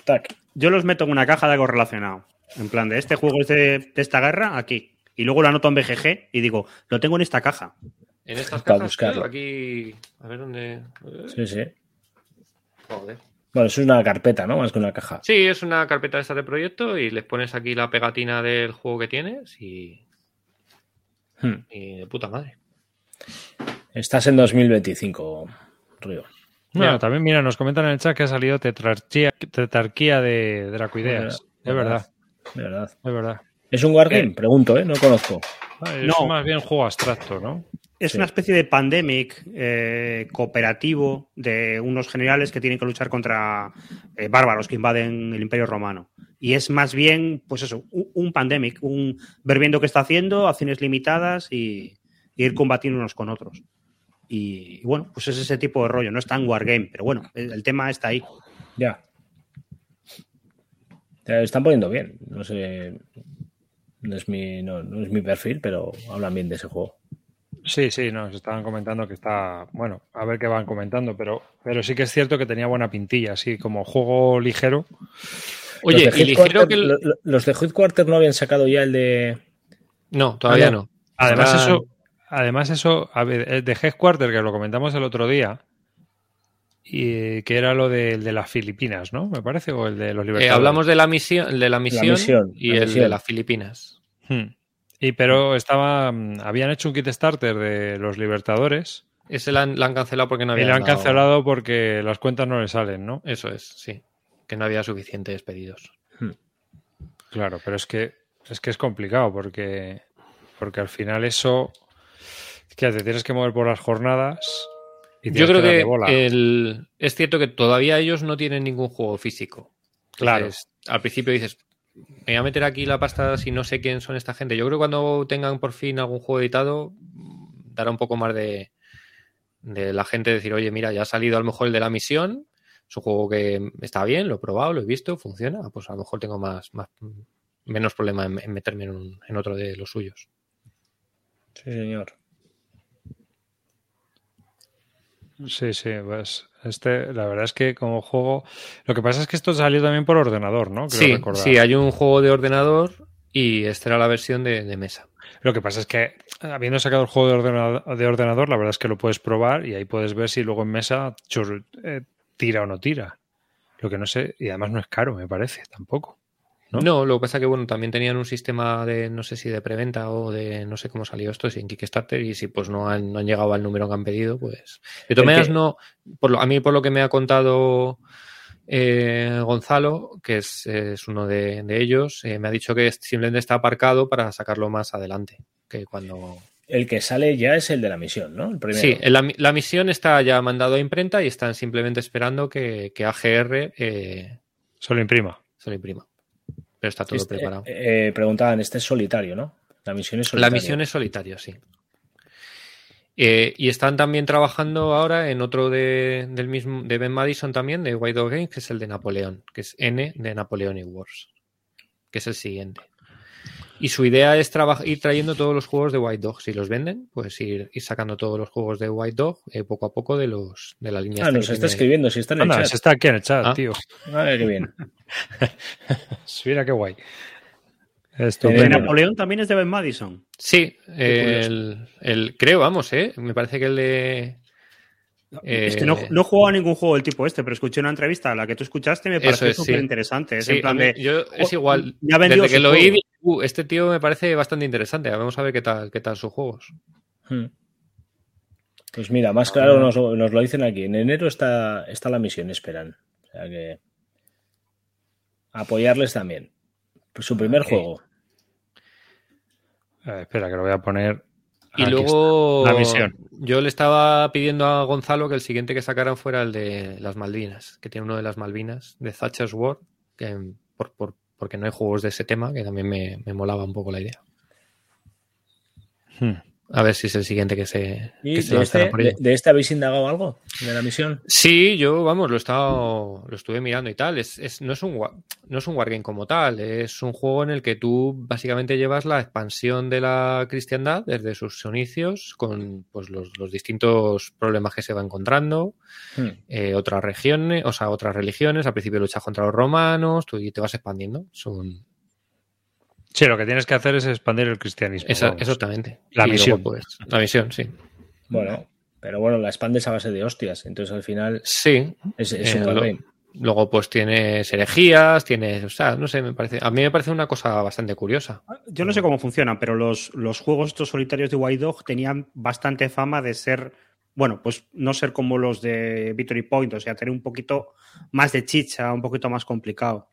Tac. Yo los meto en una caja de algo relacionado. En plan, de este juego es de, de esta guerra, aquí. Y luego lo anoto en BGG y digo, lo tengo en esta caja. En estas Para cajas, buscarlo. aquí. A ver dónde. eh, Sí, sí. Joder. Bueno, eso es una carpeta, ¿no? Más que una caja. Sí, es una carpeta esta de proyecto y les pones aquí la pegatina del juego que tienes y, Hmm. y de puta madre. Estás en 2025, Río. Bueno, también, mira, nos comentan en el chat que ha salido tetrarquía, tetrarquía de Dracoideas. Es verdad, De verdad. es verdad. ¿Es un wargame? Eh. Pregunto, ¿eh? No conozco. Ah, Es No. más bien juego abstracto, ¿no? Es Sí. una especie de pandemic eh, cooperativo de unos generales que tienen que luchar contra eh, bárbaros que invaden el Imperio Romano. Y es más bien, pues eso, un, un pandemic, un ver viendo qué está haciendo, acciones limitadas y, y ir combatiendo unos con otros. Y, y bueno, pues es ese tipo de rollo, no es tan wargame, pero bueno, el, el tema está ahí. Ya. Te están poniendo bien. No sé. No es mi, no, no es mi perfil, pero hablan bien de ese juego. Sí, sí, nos estaban comentando que está, bueno, a ver qué van comentando, pero, pero sí que es cierto que tenía buena pintilla, así como juego ligero. Oye, los de y ligero que. el- Los de Headquarter no habían sacado ya el de. No, todavía Ah, no. Además, eso, además eso, a ver, el de Headquarter, que lo comentamos el otro día, y que era lo del de las Filipinas, ¿no? Me parece, o el de los eh, libertadores. hablamos de la misión, de la misión, misión, y la el misión. de las Filipinas. Hmm. Y pero estaba, mm, habían hecho un kit starter de los libertadores Ese la han, la han cancelado porque no y había. lo han cancelado porque las cuentas no le salen, ¿no? Eso es, sí. Que no había suficientes pedidos. Claro, pero es que es que es complicado porque porque al final eso que te tienes que mover por las jornadas y Yo tienes creo que bola. el- es cierto que todavía ellos no tienen ningún juego físico. Claro. Entonces, al principio dices, me voy a meter aquí la pasta si no sé quién son esta gente. Yo creo que cuando tengan por fin algún juego editado, dará un poco más de, de la gente decir, oye, mira, ya ha salido a lo mejor el de la misión, es un juego que está bien, lo he probado, lo he visto, funciona, pues a lo mejor tengo más, más menos problema en, en meterme en, un- en otro de los suyos. Sí, señor. Sí, sí, pues este, la verdad es que como juego, lo que pasa es que esto salió también por ordenador, ¿no? Creo Sí, recordar. sí, hay un juego de ordenador y esta era la versión de, de mesa. Lo que pasa es que habiendo sacado el juego de ordenador, de ordenador, la verdad es que lo puedes probar y ahí puedes ver si luego en mesa chur- eh, tira o no tira. Lo que no sé, y además no es caro, me parece, tampoco. ¿No? ¿No? lo que pasa que bueno, también tenían un sistema de no sé si de preventa o de no sé cómo salió esto, si en Kickstarter, y si pues no han, no han llegado al número que han pedido, pues. De todas maneras, que- no. Por lo, a mí, por lo que me ha contado eh, Gonzalo, que es, es uno de, de ellos, eh, me ha dicho que simplemente está aparcado para sacarlo más adelante. Que cuando. El que sale ya es el de la misión, ¿no? El primero. Sí, la, la misión está ya mandado a imprenta y están simplemente esperando que, que AGR eh, Solo imprima. se lo imprima. Pero está todo Este, preparado. eh, eh, preguntaban, este es solitario, ¿no? La misión es La solitaria. misión es solitario, sí. Eh, y están también trabajando ahora en otro de, del mismo, de Ben Madison también, de White Dog Games, que es el de Napoleón, que es N de Napoleonic Wars, que es el siguiente. Y su idea es ir trayendo todos los juegos de White Dog. Si los venden, pues ir, ir sacando todos los juegos de White Dog eh, poco a poco de los de la línea. Ah, nos está escribiendo, si está en el chat. se está aquí en el chat, Ah. tío. A ver, qué bien. [LAUGHS] Mira qué guay. Eh, Estupendo. ¿El Bueno. Napoleón también es de Ben Madison. Sí, el, el- creo, vamos, eh. Me parece que el de. Es eh, que no, no he jugado a ningún juego del tipo este, pero escuché una entrevista, la que tú escuchaste, me pareció es, sí. súper interesante. Es Sí, en plan a mí- de. yo es "Oh, igual. ya vendió Desde que lo oí, juego". dije, "Uh, este tío me parece bastante interesante. Vamos a ver qué tal, qué tal sus juegos. Hmm. Pues mira, más claro nos, nos lo dicen aquí. En enero está, está la misión, esperan. O sea que. apoyarles también. Su primer juego. espera, que lo voy a poner. Y luego la misión. yo le estaba pidiendo a Gonzalo que el siguiente que sacaran fuera el de las Malvinas, que tiene uno de las Malvinas, de Thatcher's War, que por, por, porque no hay juegos de ese tema, que también me, me molaba un poco la idea. Hmm. A ver si es el siguiente que se. ¿Y de, este, de, este, habéis indagado algo? ¿De la misión? Sí, yo, vamos, lo he estado, lo estuve mirando y tal. Es, no, es un, no es un wargame como tal, es un juego en el que tú básicamente llevas la expansión de la cristiandad desde sus inicios, con pues, los, distintos problemas que se va encontrando, hmm. eh, otras regiones, o sea, otras religiones. Al principio luchas contra los romanos, tú y te vas expandiendo. Son Sí, lo que tienes que hacer es expandir el cristianismo. exactamente. La misión. pues, la misión, sí. Bueno, pero bueno, la expandes a base de hostias. Entonces al final. Sí. Es, eh, Luego, pues tienes herejías, tienes. O sea, no sé, me parece. A mí me parece una cosa bastante curiosa. Yo no sé cómo funcionan, pero los, los juegos estos solitarios de White Dog tenían bastante fama de ser. Bueno, pues no ser como los de Victory Point, o sea, tener un poquito más de chicha, un poquito más complicado.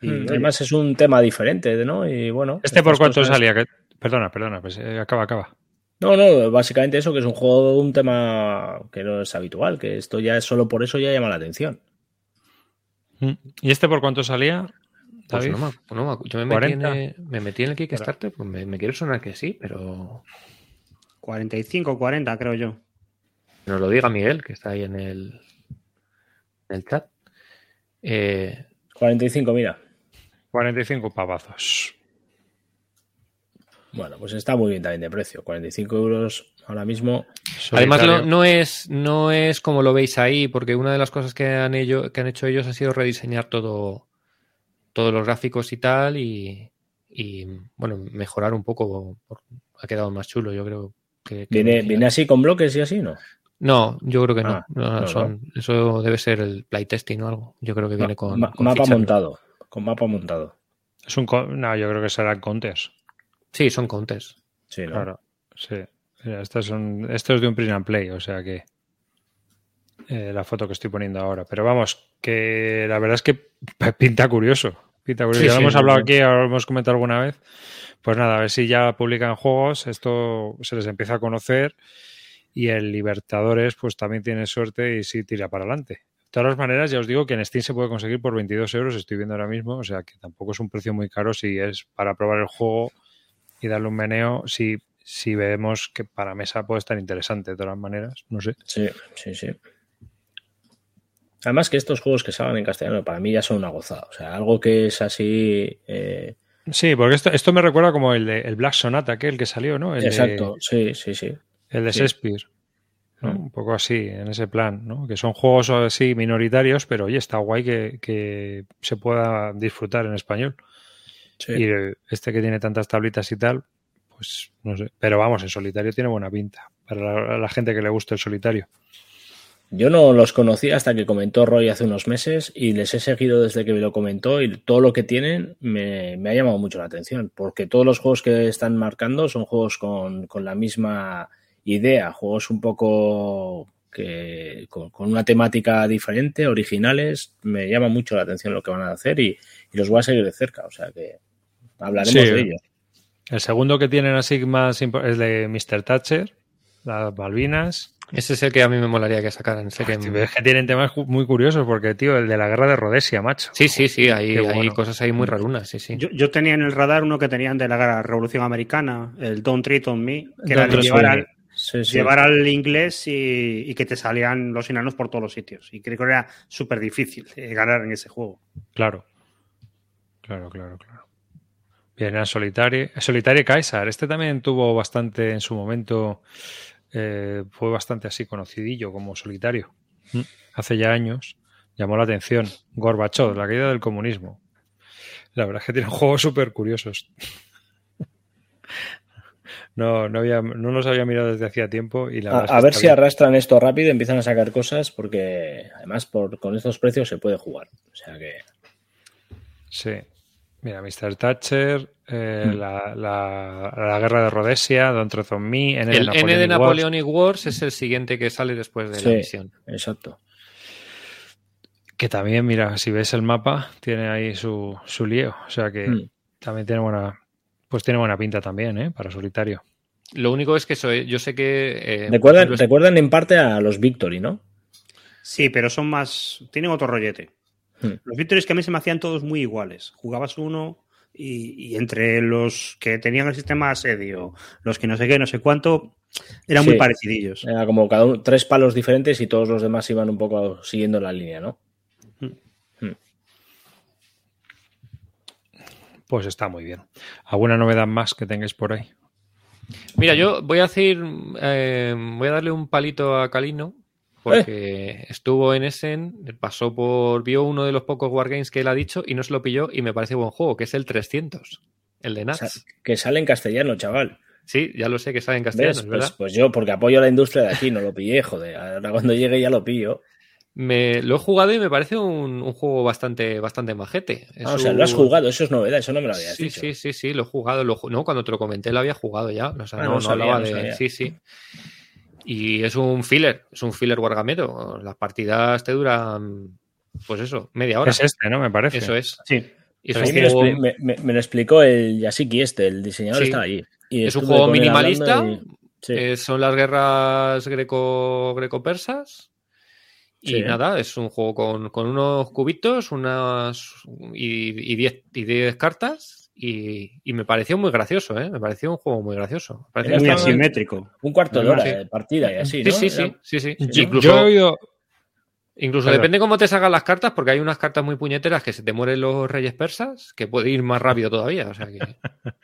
Y hmm, además es un tema diferente, ¿no? Y bueno. ¿Este por cuánto salía? Perdona, perdona, pues eh, acaba, acaba. No, no, básicamente eso, que es un juego, un tema que no es habitual, que esto ya es solo por eso ya llama la atención. Hmm. ¿Y este por cuánto salía? Pues no, yo me metí, en el, me metí, en el, Kickstarter, pues me, quiero sonar que sí, pero. 45, 40, creo yo. Nos lo diga Miguel, que está ahí en el, en el chat. Eh, 45, mira. 45 pavazos. Bueno, pues está muy bien también de precio. 45 euros ahora mismo. Además, no, es, no es como lo veis ahí, porque una de las cosas que han, que han hecho ellos ha sido rediseñar todo, todos los gráficos y tal, y, bueno, mejorar un poco. Ha quedado más chulo, yo creo. Que, ¿Viene, ¿Viene así con bloques y así, no? No, yo creo que no. Ah, eso debe ser el playtesting o algo. Yo creo que viene con, mapa montado con mapa montado. Es un no, yo creo que serán counters. Sí, son counters. Sí, claro. Sí. estos son, esto es de un print and play, o sea que eh, la foto que estoy poniendo ahora. Pero vamos, que la verdad es que [LAUGHS] pinta curioso. Pinta curioso. ya lo hemos hablado aquí, ahora lo hemos comentado alguna vez. Pues nada, a ver si ya publican juegos, esto se les empieza a conocer y el Libertadores pues también tiene suerte y sí tira para adelante. De todas maneras, ya os digo que en Steam se puede conseguir por 22 euros, estoy viendo ahora mismo, o sea que tampoco es un precio muy caro si es para probar el juego y darle un meneo, si, si vemos que para mesa puede estar interesante de todas maneras, no sé. Sí, sí, sí. Además que estos juegos que salgan en castellano para mí ya son una gozada, o sea, algo que es así... Eh, sí, porque esto, esto me recuerda como el, de, el Black Sonata, aquel que salió, ¿no? Exacto, sí, sí, sí. El de Shakespeare. Mm. Un poco así, en ese plan, ¿no? Que son juegos así minoritarios, pero oye, está guay que, se pueda disfrutar en español. Y este que tiene tantas tablitas y tal, pues no sé. Pero vamos, el solitario tiene buena pinta para la, gente que le gusta el solitario. Yo no los conocí hasta que comentó Roy hace unos meses y les he seguido desde que me lo comentó y todo lo que tienen me, ha llamado mucho la atención porque todos los juegos que están marcando son juegos con, con la misma idea, juegos un poco que con, una temática diferente, originales, me llama mucho la atención lo que van a hacer y, los voy a seguir de cerca, o sea que hablaremos de ellos. El segundo que tienen así más es de Mr. Thatcher, las Balvinas. Ese es el que a mí me molaría que sacaran. Sé que... Es que tienen temas muy curiosos, porque, tío, el de la guerra de Rhodesia, macho. Sí, sí, sí, hay, cosas ahí muy rarunas, sí, sí. Yo, tenía en el radar uno que tenían de la Revolución Americana, el Don't Treat on Me, que era de llevar al, llevar al inglés y, que te salían los enanos por todos los sitios. Y creo que era súper difícil eh, ganar en ese juego. Claro. Claro, claro, claro. Bien, era Solitario. Solitario Kaiser. Este también tuvo bastante en su momento. Eh, fue bastante así conocidillo como solitario. Mm. Hace ya años. Llamó la atención. Gorbachev, la caída del comunismo. La verdad es que tiene [LAUGHS] juegos súper curiosos. No, no, había, no los había mirado desde hacía tiempo y la A, ver si arrastran esto rápido, empiezan a sacar cosas porque además por, con estos precios se puede jugar. O sea que... Sí. Mira, Mr. Thatcher, eh, hmm. la, la, guerra de Rhodesia, Don Trozo Me, N El N de Napoleonic Wars es el siguiente que sale después de la misión. Exacto. Que también, mira, si ves el mapa, tiene ahí su, su lío. O sea que Hmm. también tiene buena. Pues tiene buena pinta también, ¿eh? Para solitario. Lo único es que eso, eh, yo sé que. eh, Recuerdan, recuerdan en parte a los Victory, ¿no? Sí, pero son más. Tienen otro rollete. Hmm. Los Victories que a mí se me hacían todos muy iguales. Jugabas uno y, y entre los que tenían el sistema asedio, los que no sé qué, no sé cuánto, eran Sí. muy parecidillos. Era como cada uno, tres palos diferentes y todos los demás iban un poco siguiendo la línea, ¿no? Pues está muy bien. ¿Alguna novedad más que tengáis por ahí? Mira, yo voy a decir, eh, voy a darle un palito a Calino, porque estuvo en Essen, pasó por, vio uno de los pocos Wargames que él ha dicho y no se lo pilló y me parece buen juego, que es el 300, el de O Nats. sea, que sale en castellano, chaval. Sí, ya lo sé que sale en castellano, ¿Ves? es verdad. Pues, pues yo, porque apoyo a la industria de aquí, no lo pillé, joder. Ahora cuando llegue ya lo pillo. Me, lo he jugado y me parece un, un juego bastante, bastante majete. Ah, o sea, un- lo has jugado, eso es novedad, eso no me lo habías Sí, dicho. sí, sí, sí, lo he jugado. Lo, no, cuando te lo comenté lo había jugado ya. O sea, Ah, no, no no sabía, hablaba no de. sabía. Sí, sí. Y es un filler, es un filler wargamero. Las partidas te duran, pues eso, media hora. Es este, ¿no? Me parece. Eso es. Sí. Y es me, lo juego, me- me- me lo explicó el Yasiki este, el diseñador Sí. estaba allí. Y Es un juego minimalista, hablando y- sí. eh, son las guerras greco, greco-persas. Y Sí. nada, es un juego con, con unos cubitos, unas y, y, diez, y diez cartas. Y, y me pareció muy gracioso, ¿eh? Me pareció un juego muy gracioso. Era Muy asimétrico. Un cuarto de Sí. hora de partida y así, Sí, ¿no? sí, sí, Era- sí, sí. Yo, Incluso, yo he oído. incluso depende cómo te salgan las cartas, porque hay unas cartas muy puñeteras que se te mueren los reyes persas, que puede ir más rápido todavía. O sea que. [LAUGHS]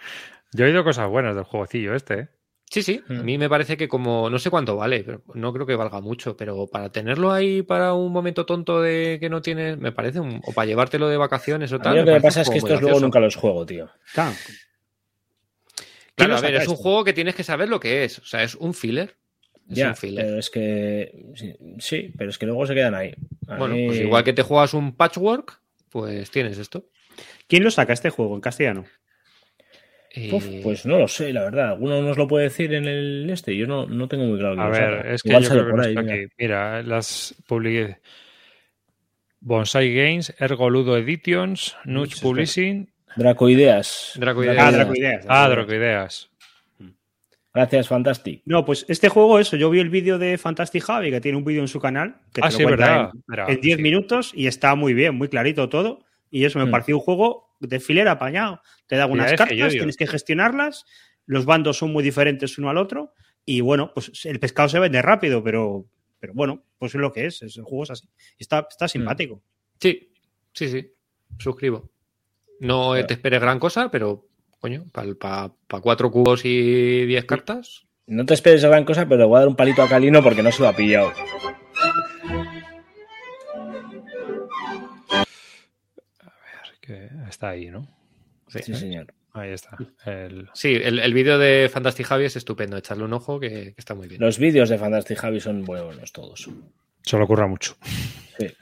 Yo he oído cosas buenas del jueguecillo este, ¿eh? Sí, sí. A mí me parece que como. No sé cuánto vale, pero no creo que valga mucho. Pero para tenerlo ahí para un momento tonto de que no tienes. Me parece un. O para llevártelo de vacaciones o A tal. mí lo que me pasa es que estos luego nunca los juego, tío. Claro. ¿Quién Claro, lo a ver, es un juego que tienes que saber lo que es. O sea, es un filler. Es Ya, un filler. pero es que sí, sí, pero es que luego se quedan ahí. A Bueno, mí- pues igual que te juegas un patchwork, pues tienes esto. ¿Quién lo saca este juego en castellano? Uf, Y- pues no lo sé, la verdad. ¿Alguno nos lo puede decir en el este? Yo no, no tengo muy claro. A ver, es que Igual yo creo que por ahí, mira. aquí. Mira, las publiqué. Bonsai Games, Ergoludo Editions, Nuch Muchas Publishing. Dracoideas. Dracoideas. Ah, Dracoideas. Ah, Drocoideas. Gracias, Fantastic. No, pues este juego, eso, yo vi el vídeo de Fantastic Javi, que tiene un vídeo en su canal, que Ah, te lo sí, cuenta verdad. en- Mira, en 10 sí. minutos y está muy bien, muy clarito todo. Y eso me Hmm. pareció un juego de filera apañado. Te da unas que cartas, tienes que gestionarlas, los bandos son muy diferentes uno al otro y bueno, pues el pescado se vende rápido, pero, pero bueno, pues es lo que es, es el juego es así. Está, está simpático. Sí, sí, sí. Suscribo. No te esperes gran cosa, pero, coño, para cuatro cubos y diez cartas. No te esperes gran cosa, pero le voy a dar un palito a Calino porque no se lo ha pillado. Que está ahí, ¿no? Sí, Sí, señor. Ahí está. El- Sí, el, el vídeo de Fantastic Javi es estupendo. Echarle un ojo que, que está muy bien. Los vídeos de Fantastic Javi son buenos todos. Se le ocurra mucho. Sí. [LAUGHS]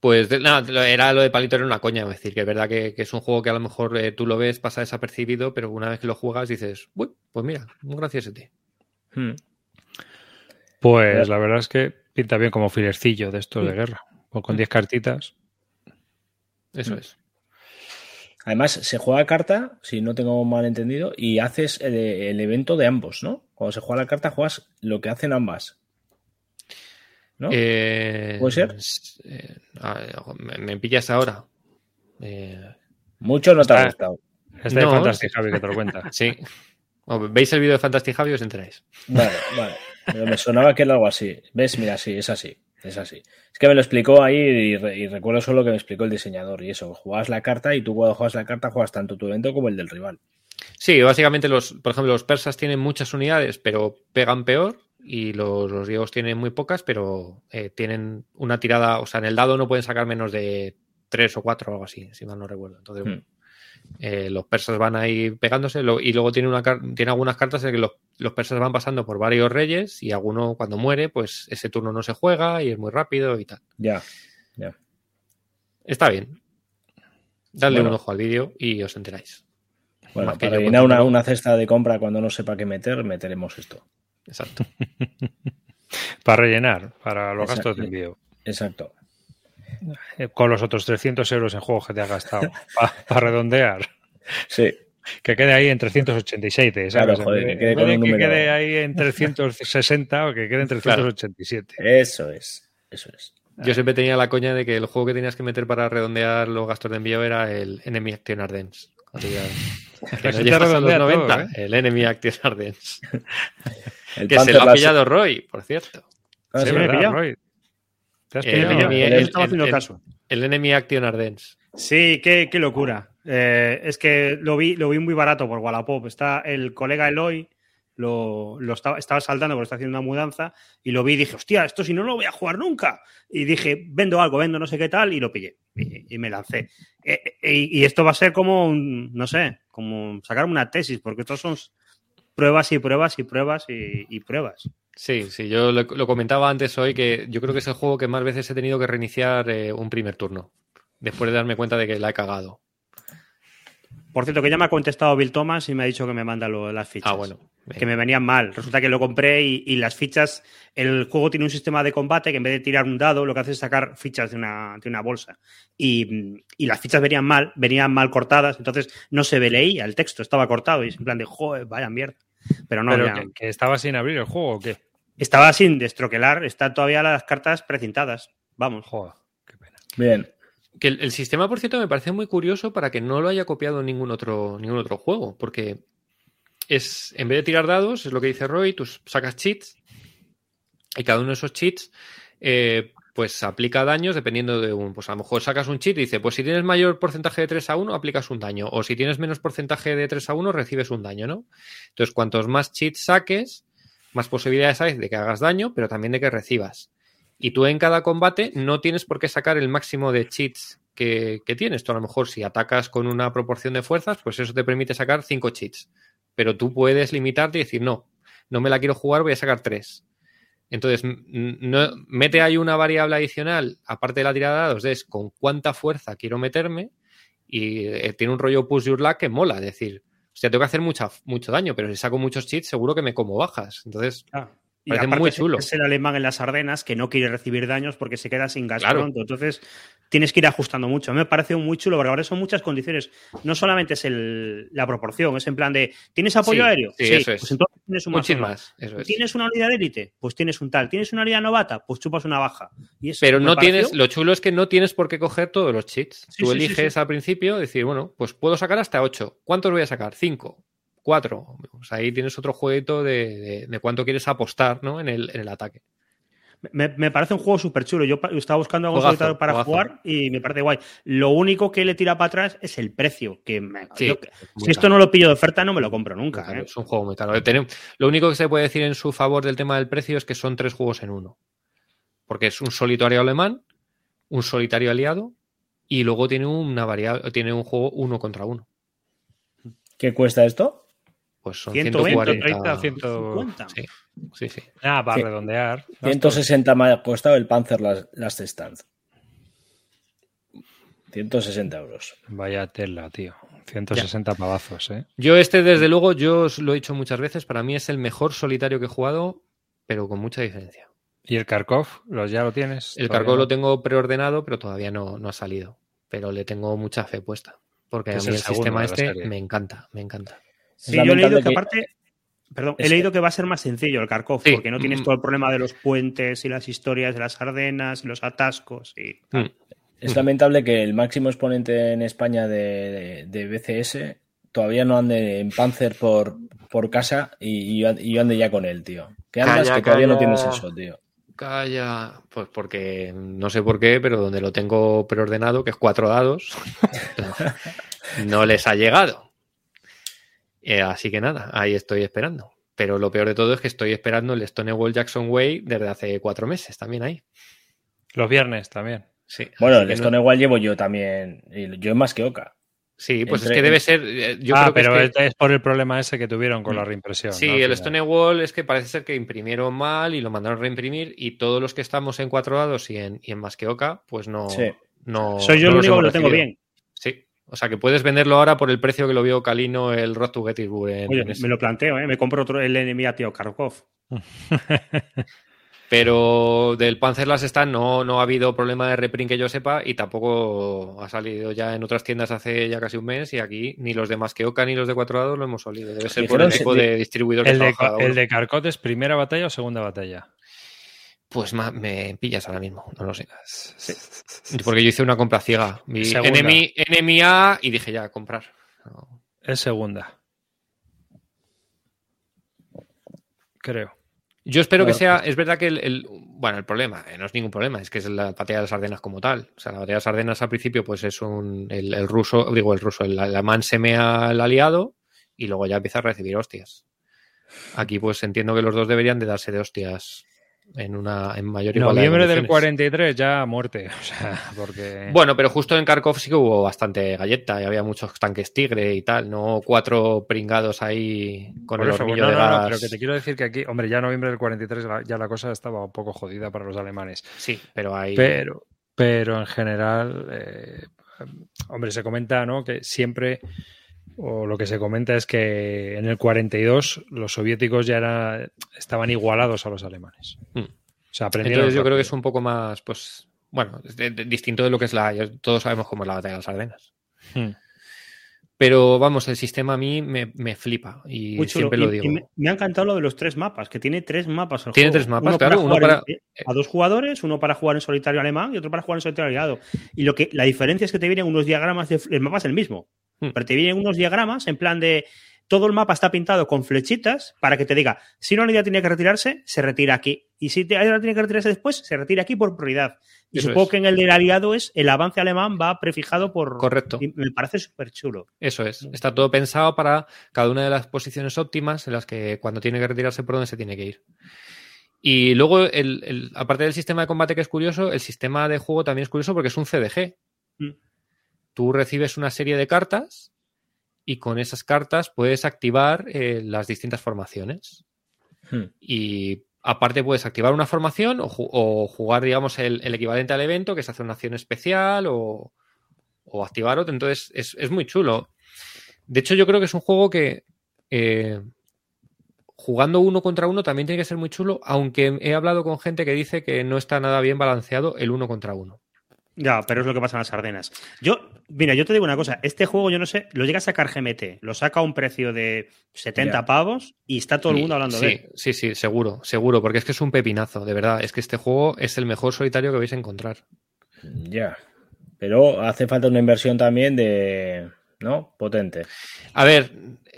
Pues nada, lo- era lo de Palito era una coña, es decir, que es verdad que, que es un juego que a lo mejor eh, tú lo ves, pasa desapercibido, pero una vez que lo juegas dices, uy, pues mira, un gracias a ti. Hmm. Pues la verdad es que pinta bien como filercillo de estos de guerra. Pues con 10 cartitas. Eso Mm. es. Además, se juega a carta, si no tengo mal entendido, y haces el, el evento de ambos, ¿no? Cuando se juega la carta, juegas lo que hacen ambas. ¿No? Eh, ¿Puede ser? eh, me, me pillas ahora. Eh, Mucho no te ha está- gustado. Este No, es fantástico, Javi, que te lo cuenta. [LAUGHS] sí. O veis el vídeo de Fantastic Javi os enteráis. Vale, vale. Pero me sonaba que era algo así. ¿Ves? Mira, sí, es así. Es así. Es que me lo explicó ahí y, re- y recuerdo solo que me explicó el diseñador. Y eso, juegas la carta y tú cuando juegas la carta juegas tanto tu evento como el del rival. Sí, básicamente los, por ejemplo, los persas tienen muchas unidades, pero pegan peor. Y los, los griegos tienen muy pocas, pero eh, tienen una tirada, o sea, en el dado no pueden sacar menos de tres o cuatro o algo así, si mal no recuerdo. Entonces, Hmm. Eh, los persas van ahí pegándose lo- y luego tiene, una, car- tiene algunas cartas en que los, los persas van pasando por varios reyes y alguno cuando muere, pues ese turno no se juega y es muy rápido y tal. Ya. Está bien. Dadle Bueno. un ojo al vídeo y os enteráis. Bueno, Más para llenar una, cesta de compra cuando no sepa qué meter, meteremos esto. Exacto. [LAUGHS] Para rellenar, para los Exacto. gastos de envío. Exacto. Eh, Con los otros 300 euros en juegos que te has gastado. [LAUGHS] Para redondear. Sí. Que quede ahí en 387, ¿sabes? Claro, joder, que quede con un que quede ahí en [LAUGHS] 360 o que quede en 387. Eso es. Eso es. Yo siempre tenía la coña de que el juego que tenías que meter para redondear los gastos de envío era el Enemy Action Ardents. Cuando ya- [LAUGHS] que no te llegas a los redondea todo, 90, ¿eh? el Enemy Action Ardents. El Que se lo ha pillado Roy, por cierto. Ah, Sí, sí, me he ¿verdad, pillado. Roy? ¿Te has Eh, pillado? El enemy- Él el- estaba haciendo el- caso. El Enemy Action Ardents. Sí, qué, qué locura. Eh, es que lo vi, lo vi muy barato por Wallapop. Está el colega Eloy, lo, lo estaba, estaba saltando porque está haciendo una mudanza y lo vi y dije, hostia, esto si no, no lo voy a jugar nunca. Y dije, vendo algo, vendo no sé qué tal y lo pillé y, y me lancé. Eh, eh, y, y esto va a ser como, un, no sé, como sacar una tesis, porque estos son pruebas y pruebas y pruebas y, y pruebas. Sí, sí, yo lo, lo comentaba antes hoy que yo creo que es el juego que más veces he tenido que reiniciar eh, un primer turno. Después de darme cuenta de que la he cagado. Por cierto, que ya me ha contestado Bill Thomas y me ha dicho que me manda lo- las fichas. Ah, bueno. que me venían mal. Resulta que lo compré y, y las fichas, el juego tiene un sistema de combate que en vez de tirar un dado, lo que hace es sacar fichas de una, de una bolsa. Y, y las fichas venían mal, venían mal cortadas, entonces no se leía el texto, estaba cortado y es en plan de, joder, vaya mierda. Pero no, ¿Pero ya- que, que estaba sin abrir el juego o qué? estaba sin destroquelar, están todavía las cartas precintadas. Vamos. Joder, qué pena. Bien. Que el, el sistema, por cierto, me parece muy curioso para que no lo haya copiado ningún otro, ningún otro juego, porque es, en vez de tirar dados, es lo que dice Roy, tú sacas cheats y cada uno de esos cheats eh, pues aplica daños dependiendo de un, pues a lo mejor sacas un cheat y dice, pues si tienes mayor porcentaje de 3 a 1, aplicas un daño, o si tienes menos porcentaje de 3 a 1, recibes un daño, ¿no? Entonces, cuantos más cheats saques, más posibilidades hay de que hagas daño, pero también de que recibas. Y tú en cada combate no tienes por qué sacar el máximo de cheats que, tienes. Tú a lo mejor si atacas con una proporción de fuerzas, pues eso te permite sacar 5 cheats. Pero tú puedes limitarte y decir, no, no me la quiero jugar, voy a sacar 3. Entonces, no, mete ahí una variable adicional, aparte de la tirada de dados, es con cuánta fuerza quiero meterme y eh, tiene un rollo push your luck que mola, es decir, o sea, tengo que hacer mucha, mucho daño, pero si saco muchos cheats seguro que me como bajas. Entonces, Y Parece aparte muy es- chulo. Es el alemán en las Ardenas que no quiere recibir daños porque se queda sin gas Claro. pronto. Entonces tienes que ir ajustando mucho. A mí me parece muy chulo porque ahora son muchas condiciones. No solamente es el- la proporción, es en plan de ¿tienes apoyo Sí, aéreo? sí, eso es. Pues entonces tienes un eso es. ¿Tienes una unidad de élite? Pues tienes un tal. ¿Tienes una unidad novata? Pues chupas una baja. Y eso Pero no pareció- tienes, lo chulo es que no tienes por qué coger todos los cheats. Sí, Tú eliges al principio, decir, bueno, pues puedo sacar hasta 8. ¿Cuántos voy a sacar? 5, 4. Pues ahí tienes otro jueguito de, de- de cuánto quieres apostar ¿no? en, el, en el ataque. Me, me parece un juego súper chulo. Yo estaba buscando algo solitario para jugazo. jugar y me parece guay. Lo único que le tira para atrás es el precio. Que me- Sí, yo- muy si esto caro. no lo pillo de oferta, no me lo compro nunca. Claro, ¿eh? Es un juego muy caro. Lo único que se puede decir en su favor del tema del precio es que son tres juegos en uno. Porque es un solitario alemán, un solitario aliado y luego tiene una variable, tiene un juego uno contra uno. ¿Qué cuesta esto? Pues son 120, 140. 130, 50. Sí, sí, sí. Ah, para Sí. redondear. ¿no? 160 me ha costado el Panzer Last, Stand. 160 euros. Vaya tela, tío. 160 pavazos, ¿eh? Yo este, desde luego, yo os lo he dicho muchas veces, para mí es el mejor solitario que he jugado, pero con mucha diferencia. ¿Y el Kharkov? ¿Los ya lo tienes? El cargo no. lo tengo preordenado, pero todavía no, no ha salido. Pero le tengo mucha fe puesta. Porque Que a mí el sistema este me encanta, me encanta. Sí, yo he leído que que- aparte. Perdón, he leído que va a ser más sencillo el Kharkov, Sí. porque no tienes Mm. todo el problema de los puentes y las historias de las Ardenas y los atascos. Y... Mm. Es lamentable que el máximo exponente en España de, de- de BCS todavía no ande en Panzer por, por casa y, y yo- ande ya con él, tío. ¿Qué andas Calla, que todavía no calla. tienes eso, tío? Calla, pues porque no sé por qué, pero donde lo tengo preordenado, que es cuatro dados, [LAUGHS] no les ha llegado. Eh, así que nada, ahí estoy esperando. Pero lo peor de todo es que estoy esperando el Stonewall Jackson Way desde hace cuatro meses, también ahí. Los viernes también. Sí, Bueno, el que no- Stonewall llevo yo también. y Yo más que Oca. Sí, pues entre- es que debe ser. eh, Yo ah, creo que pero es, que- es por el problema ese que tuvieron con la reimpresión. Sí, ¿no? El. Stonewall es que parece ser que imprimieron mal y lo mandaron a reimprimir y todos los que estamos en cuatro dados y en, y en más que Oca, pues no. Sí. no Soy yo no el único que lo tengo bien. O sea que puedes venderlo ahora por el precio que lo vio Calino el Road to Gettysburg. en- Oye, en me lo planteo, ¿eh? me compro otro el enemigo a Tío Kharkov. [LAUGHS] Pero del Panzer Last Stand no, no ha habido problema de reprint que yo sepa y tampoco ha salido ya en otras tiendas hace ya casi un mes y aquí ni los de Masqueoka ni los de Cuatro Dados lo hemos olido. Debe ser por el tipo de distribuidor El que de, el de Carcot es primera batalla o segunda batalla. Pues me pillas ahora mismo, no lo sé. Porque yo hice una compra ciega. Vi enemy, enemy A y dije ya, comprar. No. Es segunda. Creo. Yo espero que sea, es verdad que el, el- bueno, el problema, eh, no es ningún problema, es que es la batalla de las Ardenas como tal. O sea, la batalla de las Ardenas al principio, pues es un, el, el ruso, digo el ruso, el alemán se mea al aliado y luego ya empieza a recibir hostias. Aquí pues entiendo que los dos deberían de darse de hostias en una, en mayor igualdad de Noviembre del condiciones. 43 ya a muerte. [LAUGHS] O sea, porque. Bueno, pero justo en Kharkov sí que hubo bastante galleta y había muchos tanques tigre y tal, no cuatro pringados ahí con Por el eso, hornillo no, de no, no, gas. pero que te quiero decir que aquí, hombre, ya noviembre del 43 la- ya la cosa estaba un poco jodida para los alemanes. Sí, pero ahí. Pero, pero en general, eh, hombre, se comenta, ¿no? Que siempre, o lo que se comenta es que en el 42 los soviéticos ya era- estaban igualados a los alemanes. Mm. O sea, aprendieron. Entonces yo creo que es un poco más, pues, bueno, es de- de- distinto de lo que es la. Todos sabemos cómo es la batalla de las Ardenas. Hmm. Pero vamos, el sistema a mí me, me flipa y Muy chulo. siempre lo Y- y digo. me, me ha encantado lo de los tres mapas, que tiene tres mapas. el Tiene juego. tres mapas, Uno claro, uno jugar para- en- a dos jugadores, uno para jugar en solitario alemán y otro para jugar en solitario aliado. Y lo que la diferencia es que te vienen unos diagramas, de, el mapa es el mismo, Hmm. pero te vienen unos diagramas en plan de todo el mapa está pintado con flechitas para que te diga si una unidad tiene que retirarse, se retira aquí. Y si una tiene que retirarse después, se retira aquí por prioridad. Y Eso supongo es. que en el del aliado es el avance alemán va prefijado por. Correcto. y me parece súper chulo. Eso es. Está todo pensado para cada una de las posiciones óptimas en las que cuando tiene que retirarse por donde se tiene que ir. Y luego, el, el- aparte del sistema de combate que es curioso, el sistema de juego también es curioso porque es un CDG. Mm. Tú recibes una serie de cartas y con esas cartas puedes activar eh, las distintas formaciones. Hmm. Y aparte puedes activar una formación o, ju- o jugar, digamos, el, el equivalente al evento, que es hacer una acción especial o, o activar otro. Entonces, es, es muy chulo. De hecho, yo creo que es un juego que eh, jugando uno contra uno también tiene que ser muy chulo, aunque he hablado con gente que dice que no está nada bien balanceado el uno contra uno. Ya, pero es lo que pasa en las Ardenas. Yo, mira, yo te digo una cosa, este juego yo no sé, lo llega a sacar GMT, lo saca a un precio de 70 Ya. pavos y está todo el mundo hablando sí, de él. Sí, sí, seguro, seguro, porque es que es un pepinazo, de verdad. Es que este juego es el mejor solitario que vais a encontrar. Ya. Pero hace falta una inversión también de. ¿No? Potente. A ver,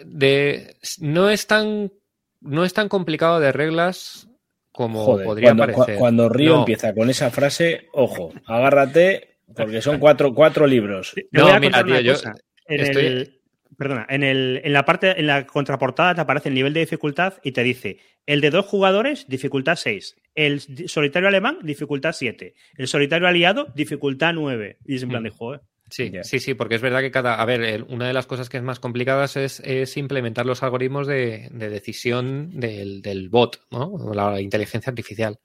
de, no es tan no es tan complicado de reglas como Joder, podría cuando, parecer. cua- cuando Río No. empieza con esa frase, ojo, agárrate, porque son cuatro, cuatro libros. No, a mira, tío, yo. En estoy- el- perdona, en, el, en la parte, en la contraportada te aparece el nivel de dificultad y te dice el de dos jugadores, dificultad 6. El solitario alemán, dificultad 7. El solitario aliado, dificultad 9. Y es en plan Mm. de joder. Sí, sí, sí, porque es verdad que cada. A ver, el- una de las cosas que es más complicadas es, es implementar los algoritmos de, de decisión del, del bot, ¿no? O La inteligencia artificial.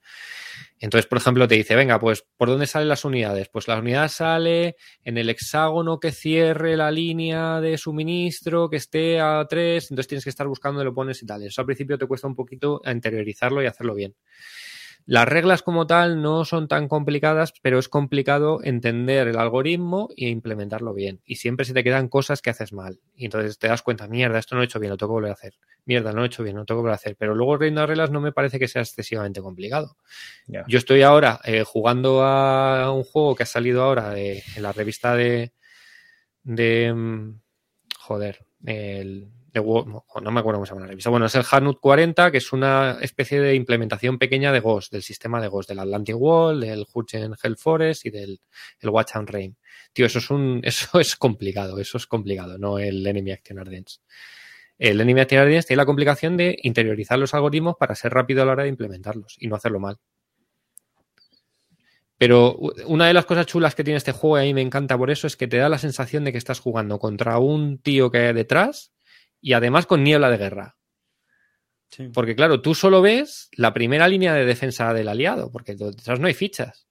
Entonces, por ejemplo, te dice, venga, pues, ¿por dónde salen las unidades? Pues la unidad sale en el hexágono que cierre la línea de suministro, que esté a 3, entonces tienes que estar buscando dónde lo pones y tal. Eso al principio te cuesta un poquito interiorizarlo y hacerlo bien. Las reglas como tal no son tan complicadas, pero es complicado entender el algoritmo e implementarlo bien. Y siempre se te quedan cosas que haces mal. Y entonces te das cuenta, mierda, esto no lo he hecho bien, lo tengo que volver a hacer. Mierda, no lo he hecho bien, lo tengo que volver a hacer. Pero luego reino de reglas no me parece que sea excesivamente complicado. Yo estoy ahora eh, jugando a un juego que ha salido ahora de- en la revista de. de. mm, joder, el. No, me acuerdo cómo se llama la revista. Bueno, es el Hanut 40, que es una especie de implementación pequeña de Ghost, del sistema de Ghost, del Atlantic Wall, del Hurchen Hell Forest y del el Watch and Rain. Tío, eso es un. [LAUGHS] Eso es complicado, eso es complicado, no el Enemy Action Ardents. El Enemy Action Ardents tiene la complicación de interiorizar los algoritmos para ser rápido a la hora de implementarlos y no hacerlo mal. Pero una de las cosas chulas que tiene este juego, y a mí me encanta por eso, es que te da la sensación de que estás jugando contra un tío que hay detrás y además con niebla de guerra. Porque claro, tú solo ves la primera línea de defensa del aliado, porque detrás no hay fichas.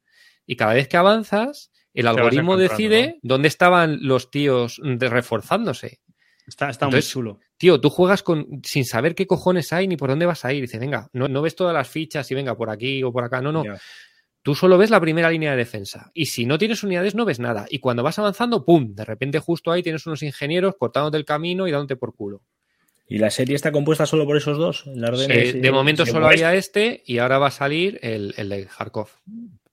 Y cada vez que avanzas, el algoritmo decide dónde estaban los tíos de- reforzándose. Está, está muy chulo. Tío, tú juegas con sin saber qué cojones hay ni por dónde vas a ir. Dices, venga, no, no ves todas las fichas y venga por aquí o por acá. No, no. Tú solo ves la primera línea de defensa. Y si no tienes unidades, no ves nada. Y cuando vas avanzando, ¡pum! De repente justo ahí tienes unos ingenieros cortándote el camino y dándote por culo. ¿Y la serie está compuesta solo por esos dos? El Ardennes Eh, y- de momento solo había este y ahora va a salir el, el de Kharkov.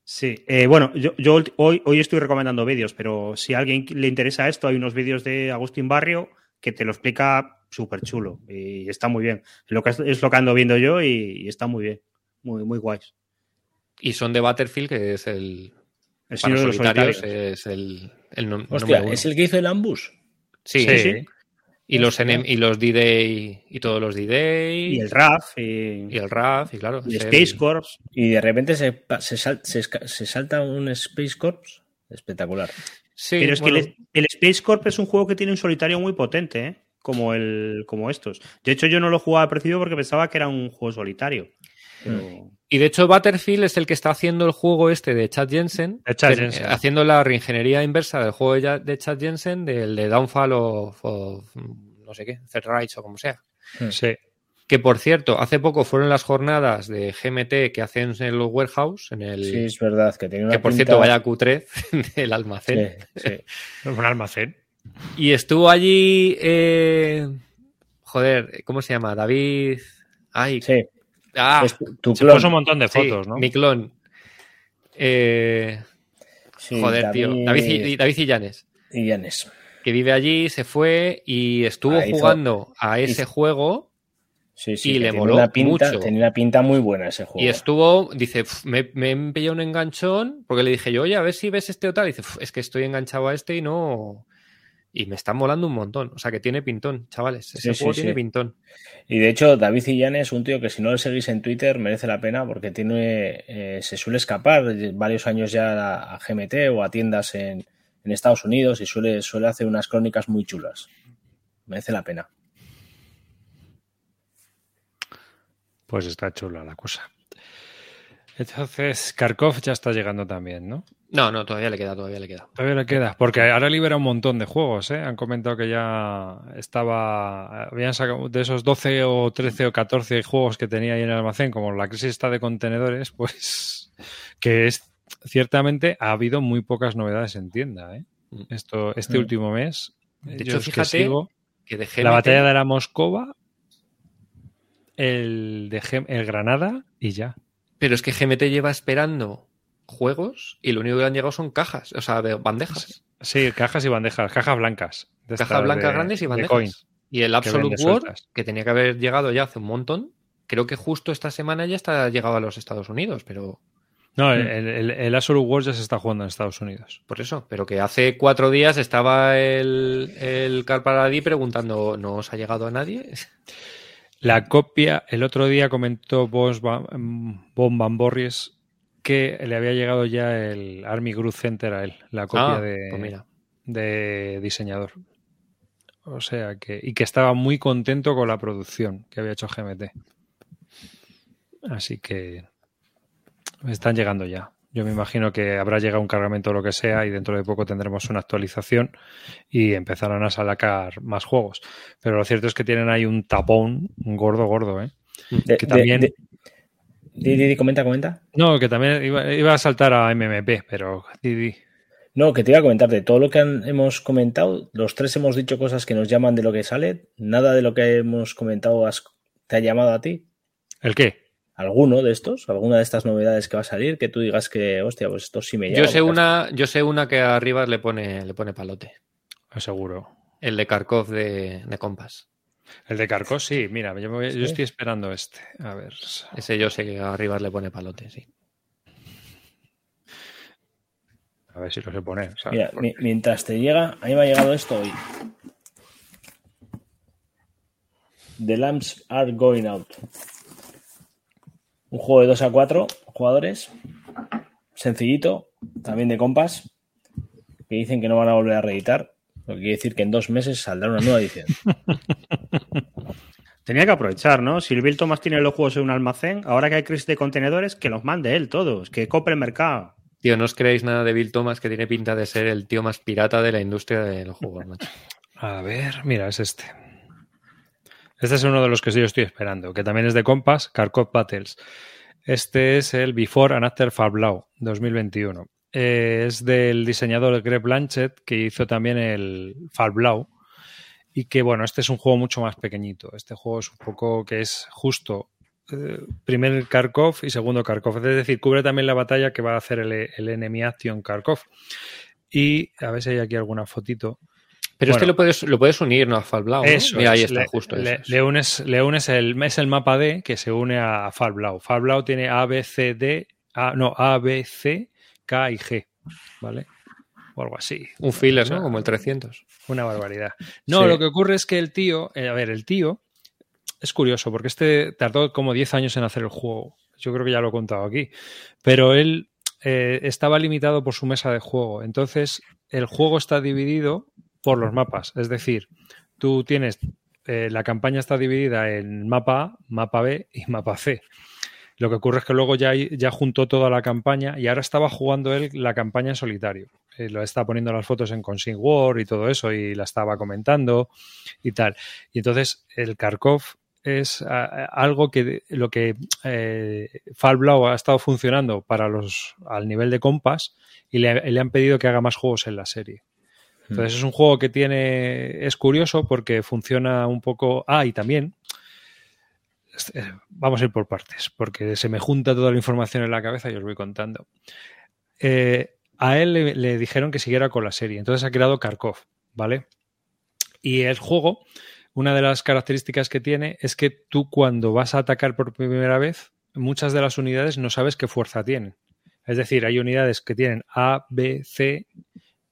Sí, eh, bueno, yo, yo hoy, hoy estoy recomendando vídeos, pero si a alguien le interesa esto, hay unos vídeos de Agustín Barrio que te lo explica súper chulo y está muy bien. Es lo que, es lo que ando viendo yo y, y está muy bien, muy, muy guays. Y son de Battlefield, que es el. El Para Señor de los solitarios Solitarios. es el, el nom- Hostia, número uno. ¿es el que hizo el ambush? Sí, Sí. sí. Y los, enem- y los D-Day y todos los D-Day Y el RAF y, y el RAF, y claro. y Space Corps. Y de repente se, se, sal- se se salta un Space Corps. Espectacular. Sí, Pero es bueno, que el, el Space Corp es un juego que tiene un solitario muy potente, ¿eh? como, el, como estos. De hecho, yo no lo jugaba al principio porque pensaba que era un juego solitario. Pero- Y de hecho, Battlefield es el que está haciendo el juego este de Chad Jensen. De Chad que- Jensen. Haciendo la reingeniería inversa del juego de, Ya- de Chad Jensen, del de Downfall of, of, no sé qué, Third Rights o como sea. Sí. Que por cierto, hace poco fueron las jornadas de GMT que hacen en el warehouse, en el. Sí, es verdad. Que, tiene una que por pinta- cierto, vaya Q3 [LAUGHS] del almacén. Sí, sí. [LAUGHS] Un almacén. Y estuvo allí. eh, joder, ¿cómo se llama? David. Ay, Sí, ah, es tu- tu Se clon. puso un montón de sí, fotos, ¿no? Mi clon. Eh, Sí, joder, tío. David, y- David Illanes. Llanes. Que vive allí, se fue y estuvo Ah, hizo- jugando a ese hizo- juego Sí, sí, Y le moló una pinta, mucho. Tenía una pinta muy buena ese juego. y estuvo, dice, "Pf, me, me he pillado un enganchón, porque le dije yo, oye, a ver si ves este o tal. Y dice, "Pf, es que estoy enganchado a este y no. Y me está molando un montón. O sea que tiene pintón, chavales. Ese Sí, sí, juego sí. tiene pintón. Y de hecho, David Illanes es un tío que si no le seguís en Twitter merece la pena porque tiene eh, se suele escapar varios años ya a, a GMT o a tiendas en, en Estados Unidos y suele, suele hacer unas crónicas muy chulas. Merece la pena. Pues está chula la cosa. Entonces, Kharkov ya está llegando también, ¿no? No, no, todavía le queda, todavía le queda. Todavía le queda, porque ahora libera un montón de juegos, ¿eh? Han comentado que ya estaba, habían sacado de esos 12 o 13 o 14 juegos que tenía ahí en el almacén, como la crisis está de contenedores, pues [LAUGHS] que es, ciertamente ha habido muy pocas novedades en tienda, ¿eh? Esto, este Mm. último mes, De hecho, es que fíjate sigo- Que de GMT, la batalla de la Moscova, el de Gem- el Granada y ya. Pero es que GMT lleva esperando juegos y lo único que le han llegado son cajas, o sea, de bandejas. Sí, cajas y bandejas, cajas blancas. Cajas blancas de- grandes y de bandejas. Y el Absolute War, sueltas. que tenía que haber llegado ya hace un montón, creo que justo esta semana ya está llegado a los Estados Unidos, pero No, el, Mm. el, Absolute Wars ya se está jugando en Estados Unidos. por eso. Pero que hace cuatro días estaba el, el Carparadi preguntando, ¿no os ha llegado a nadie? La copia, el otro día comentó Ba- mm, Bon Van Borries que le había llegado ya el Army Group Center a él, la copia Ah, de, pues mira. de diseñador. O sea que, y que estaba muy contento con la producción que había hecho GMT. Así que están llegando ya. Yo me imagino que habrá llegado un cargamento o lo que sea y dentro de poco tendremos una actualización y empezarán a sacar más juegos. Pero lo cierto es que tienen ahí un tapón gordo, gordo, ¿eh? De- Que también- de- di, di, di, comenta, comenta. No, que también iba, iba a saltar a MMP, pero di, di. No, que te iba a comentar de todo lo que han- hemos comentado. Los tres hemos dicho cosas que nos llaman de lo que sale. Nada de lo que hemos comentado has- te ha llamado a ti. ¿El qué? ¿Alguno de estos? ¿Alguna de estas novedades que va a salir? Que tú digas que, hostia, pues esto sí me llama. Yo sé una, yo sé una que arriba le pone, le pone palote. Seguro. El de Kharkov de, de Compass. El de Carcos, sí, mira, yo, me estoy esperando este. A ver. Ese yo sé que arriba le pone palote, sí. A ver si lo sé poner. ¿sabes? Mira, Porque- mientras te llega, a mí me ha llegado esto hoy. The Lamps Are Going Out. Un juego de 2 a 4 jugadores. Sencillito, también de compas. Que dicen que no van a volver a reeditar. Lo que quiere decir que en dos meses saldrá una nueva edición. [LAUGHS] Tenía que aprovechar, ¿no? Si el Bill Thomas tiene los juegos en un almacén, ahora que hay crisis de contenedores, que los mande él todos, que compre el mercado. Tío, no os creéis nada de Bill Thomas que tiene pinta de ser el tío más pirata de la industria de los juegos, macho. A ver, mira, es este. Este es uno de los que yo estoy esperando, que también es de Compass, Kharkov Battles. Este es el Before and After Blau 2021. Eh, es del diseñador Greg Blanchett, que hizo también el Blau. Y que, bueno, este es un juego mucho más pequeñito. Este juego es un poco que es justo eh, primer Kharkov y segundo Kharkov. Es decir, cubre también la batalla que va a hacer el, el Enemy Action Kharkov. Y a ver si hay aquí alguna fotito. Pero este lo puedes, lo puedes unir, ¿no? A Falblau. ¿no? Eso Mira, ahí es, está, le, justo. le- eso es. le unes, le unes el, es el mapa D que se une a Falblau. Falblau tiene A, B, C, D, A, no, A, B, C, K y G, ¿vale? O algo así. Un filler, O sea, ¿no? Como el 300. Una barbaridad. No, Sí. lo que ocurre es que el tío, eh, a ver, el tío es curioso porque este tardó como 10 años en hacer el juego. Yo creo que ya lo he contado aquí. Pero él eh, estaba limitado por su mesa de juego. Entonces, el juego está dividido por los mapas. Es decir, tú tienes, eh, la campaña está dividida en mapa A, mapa B y [LAUGHS] mapa C. Lo que ocurre es que luego ya, ya juntó toda la campaña y ahora estaba jugando él la campaña en solitario. Eh, lo está poniendo las fotos en Consing War y todo eso y la estaba comentando y tal. Y entonces el Kharkov es a, a, algo que lo que eh, Falblau ha estado funcionando para los al nivel de compas y le, le han pedido que haga más juegos en la serie. Entonces es un juego que tiene. Es curioso porque funciona un poco. Ah, y también. eh, Vamos a ir por partes, porque se me junta toda la información en la cabeza y os voy contando. Eh, a él le, le, dijeron que siguiera con la serie, entonces ha creado Kharkov, ¿vale? Y el juego, una de las características que tiene es que tú cuando vas a atacar por primera vez, muchas de las unidades no sabes qué fuerza tienen. Es decir, hay unidades que tienen A, B, C,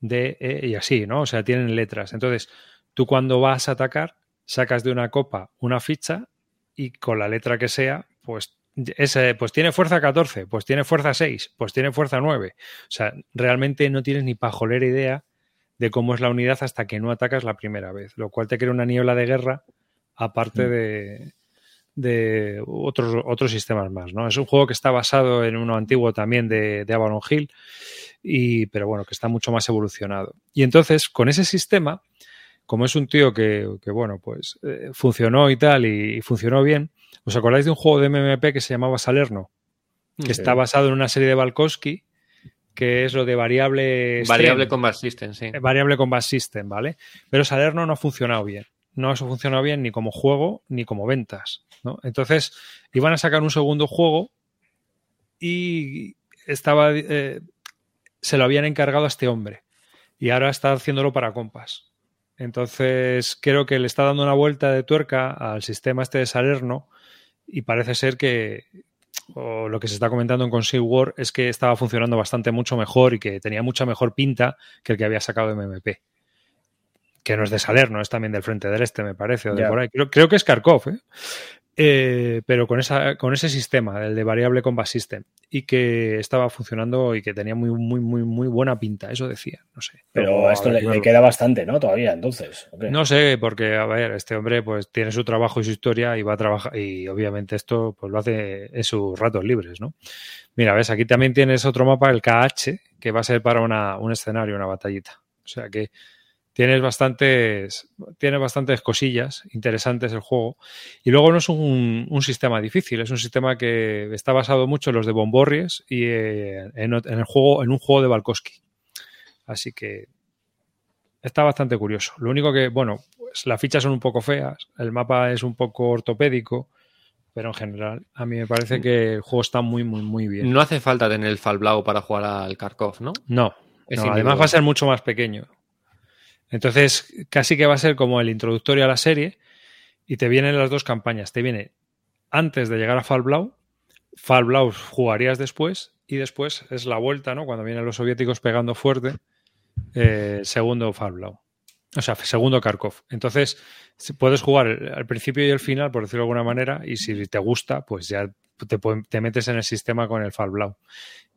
D, E y así, ¿no? O sea, tienen letras. Entonces, tú cuando vas a atacar, sacas de una copa una ficha y con la letra que sea, pues, ese, pues tiene fuerza 14, pues tiene fuerza 6, pues tiene fuerza 9. O sea, realmente no tienes ni pajolera idea de cómo es la unidad hasta que no atacas la primera vez, lo cual te crea una niebla de guerra aparte de, de otros, otros sistemas más. ¿no? Es un juego que está basado en uno antiguo también de, de Avalon Hill, y, pero bueno, que está mucho más evolucionado. Y entonces, con ese sistema, como es un tío que, que bueno, pues eh, funcionó y tal, y, y, funcionó bien, ¿os acordáis de un juego de MMP que se llamaba Salerno? Que está basado en una serie de Balkowski, que es lo de variable... Variable Combat System, sí. Variable Combat System, ¿vale? Pero Salerno no ha funcionado bien. No ha funcionado bien ni como juego ni como ventas, ¿no? Entonces, iban a sacar un segundo juego y estaba... Eh, se lo habían encargado a este hombre y ahora está haciéndolo para compas. Entonces creo que le está dando una vuelta de tuerca al sistema este de Salerno y parece ser que o lo que se está comentando en Conceal War es que estaba funcionando bastante mucho mejor y que tenía mucha mejor pinta que el que había sacado MMP. Que no es de Salerno, es también del Frente del Este, me parece, o de yeah. por ahí. Creo, creo, que es Kharkov, ¿eh? Eh, pero con, esa, con ese sistema, el de variable combat system, y que estaba funcionando y que tenía muy, muy, muy, muy buena pinta, eso decía, no sé. Pero Luego, esto ver, le, le, queda bastante, ¿no? Todavía, entonces. Okay. No sé, porque, a ver, este hombre pues tiene su trabajo y su historia y va a trabajar, y obviamente esto pues lo hace en sus ratos libres, ¿no? Mira, ves, aquí también tienes otro mapa, el KH, que va a ser para una, un escenario, una batallita. O sea que tienes bastantes, tienes bastantes cosillas interesantes el juego. Y luego no es un, un, sistema difícil, es un sistema que está basado mucho en los de Bomborries y eh, en, en, el juego, en un juego de Balkowski. Así que está bastante curioso. Lo único que, bueno, pues las fichas son un poco feas, el mapa es un poco ortopédico, pero en general a mí me parece que el juego está muy, muy, muy bien. No hace falta tener el Falblau para jugar al Kharkov, ¿no? No. no además va a ser mucho más pequeño. Entonces, casi que va a ser como el introductorio a la serie y te vienen las dos campañas. Te viene antes de llegar a Falblau, Falblau jugarías después y después es la vuelta, ¿no? Cuando vienen los soviéticos pegando fuerte, eh, segundo Falblau. O sea, segundo Kharkov. Entonces, puedes jugar al principio y el final, por decirlo de alguna manera, y si te gusta, pues ya te, te metes en el sistema con el Falblau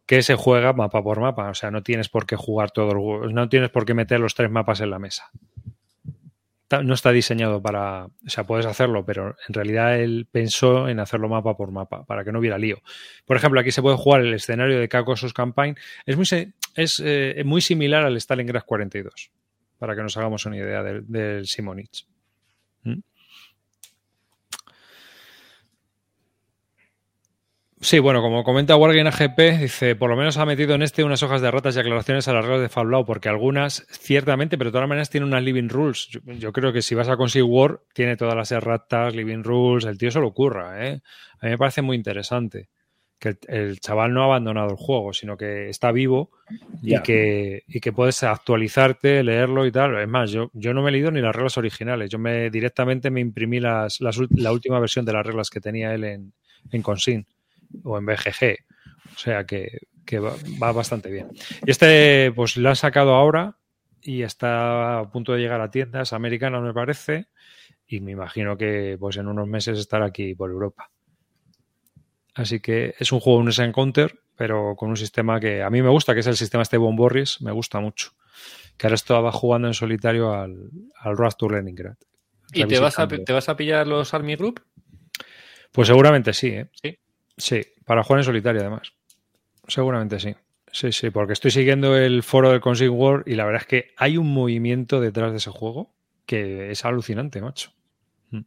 que se juega mapa por mapa. O sea, no tienes por qué jugar todo el no tienes por qué meter los tres mapas en la mesa. No está diseñado para. O sea, puedes hacerlo, pero en realidad él pensó en hacerlo mapa por mapa, para que no hubiera lío. Por ejemplo, aquí se puede jugar el escenario de Caucasus Campaign. Es muy, es, eh, muy similar al Stalingrad 42. para que nos hagamos una idea del, del Simonich. ¿Mm? Sí, bueno, como comenta Wargame AGP, dice, por lo menos ha metido en este unas hojas de ratas y aclaraciones a las reglas de Fallout, porque algunas, ciertamente, pero de todas maneras tiene unas living rules. Yo, yo creo que si vas a conseguir War, tiene todas las erratas, living rules, el tío se lo ocurra, ¿eh? A mí me parece muy interesante que el, el chaval no ha abandonado el juego, sino que está vivo y que, y que puedes actualizarte, leerlo y tal. Es más, yo, yo no me he leído ni las reglas originales. Yo me directamente me imprimí las, las la última versión de las reglas que tenía él en, en Consign o en BGG. O sea que, que va, va bastante bien. Y este, pues lo han sacado ahora y está a punto de llegar a tiendas americanas, me parece. Y me imagino que pues en unos meses estará aquí por Europa. Así que es un juego, un encounter, pero con un sistema que a mí me gusta, que es el sistema este Von Borris, me gusta mucho. Que ahora estaba jugando en solitario al, al to Leningrad. ¿Y te vas, a, te vas a pillar los Army Group? Pues seguramente sí, ¿eh? Sí. Sí, para jugar en solitario además. Seguramente sí. Sí, sí, porque estoy siguiendo el foro del Consig World y la verdad es que hay un movimiento detrás de ese juego que es alucinante, macho. Mm.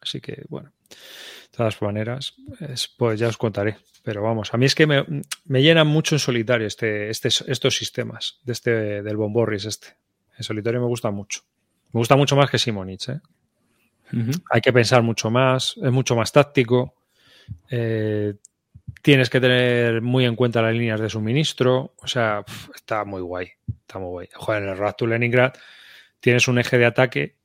Así que, bueno, de todas maneras, es- pues ya os contaré. Pero vamos, a mí es que me, me llenan mucho en solitario este, este, estos sistemas de este, del Bomborris este. En solitario me gusta mucho. Me gusta mucho más que Simonich, ¿eh? hay que pensar mucho más, es mucho más táctico. Eh, tienes que tener muy en cuenta las líneas de suministro. O sea, está muy guay. Está muy guay. Joder, en el Road to Leningrad tienes un eje de ataque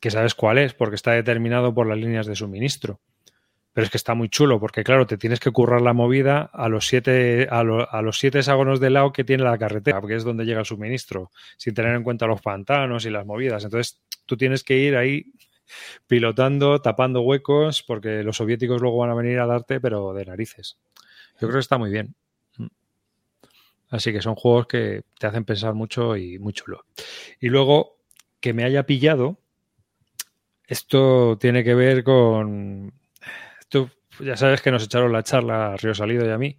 que sabes cuál es, porque está determinado por las líneas de suministro. Pero es que está muy chulo, porque claro, te tienes que currar la movida a los siete, a, a los siete hexágonos de lado que tiene la carretera, porque es donde llega el suministro, sin tener en cuenta los pantanos y las movidas. Entonces, tú tienes que ir ahí pilotando, tapando huecos, porque los soviéticos luego van a venir a darte, pero de narices. Yo creo que está muy bien. Mm. Así que son juegos que te hacen pensar mucho y muy chulo. Y luego, que me haya pillado, esto tiene que ver con... Esto, ya sabes que nos echaron la charla a Río Salido y a mí.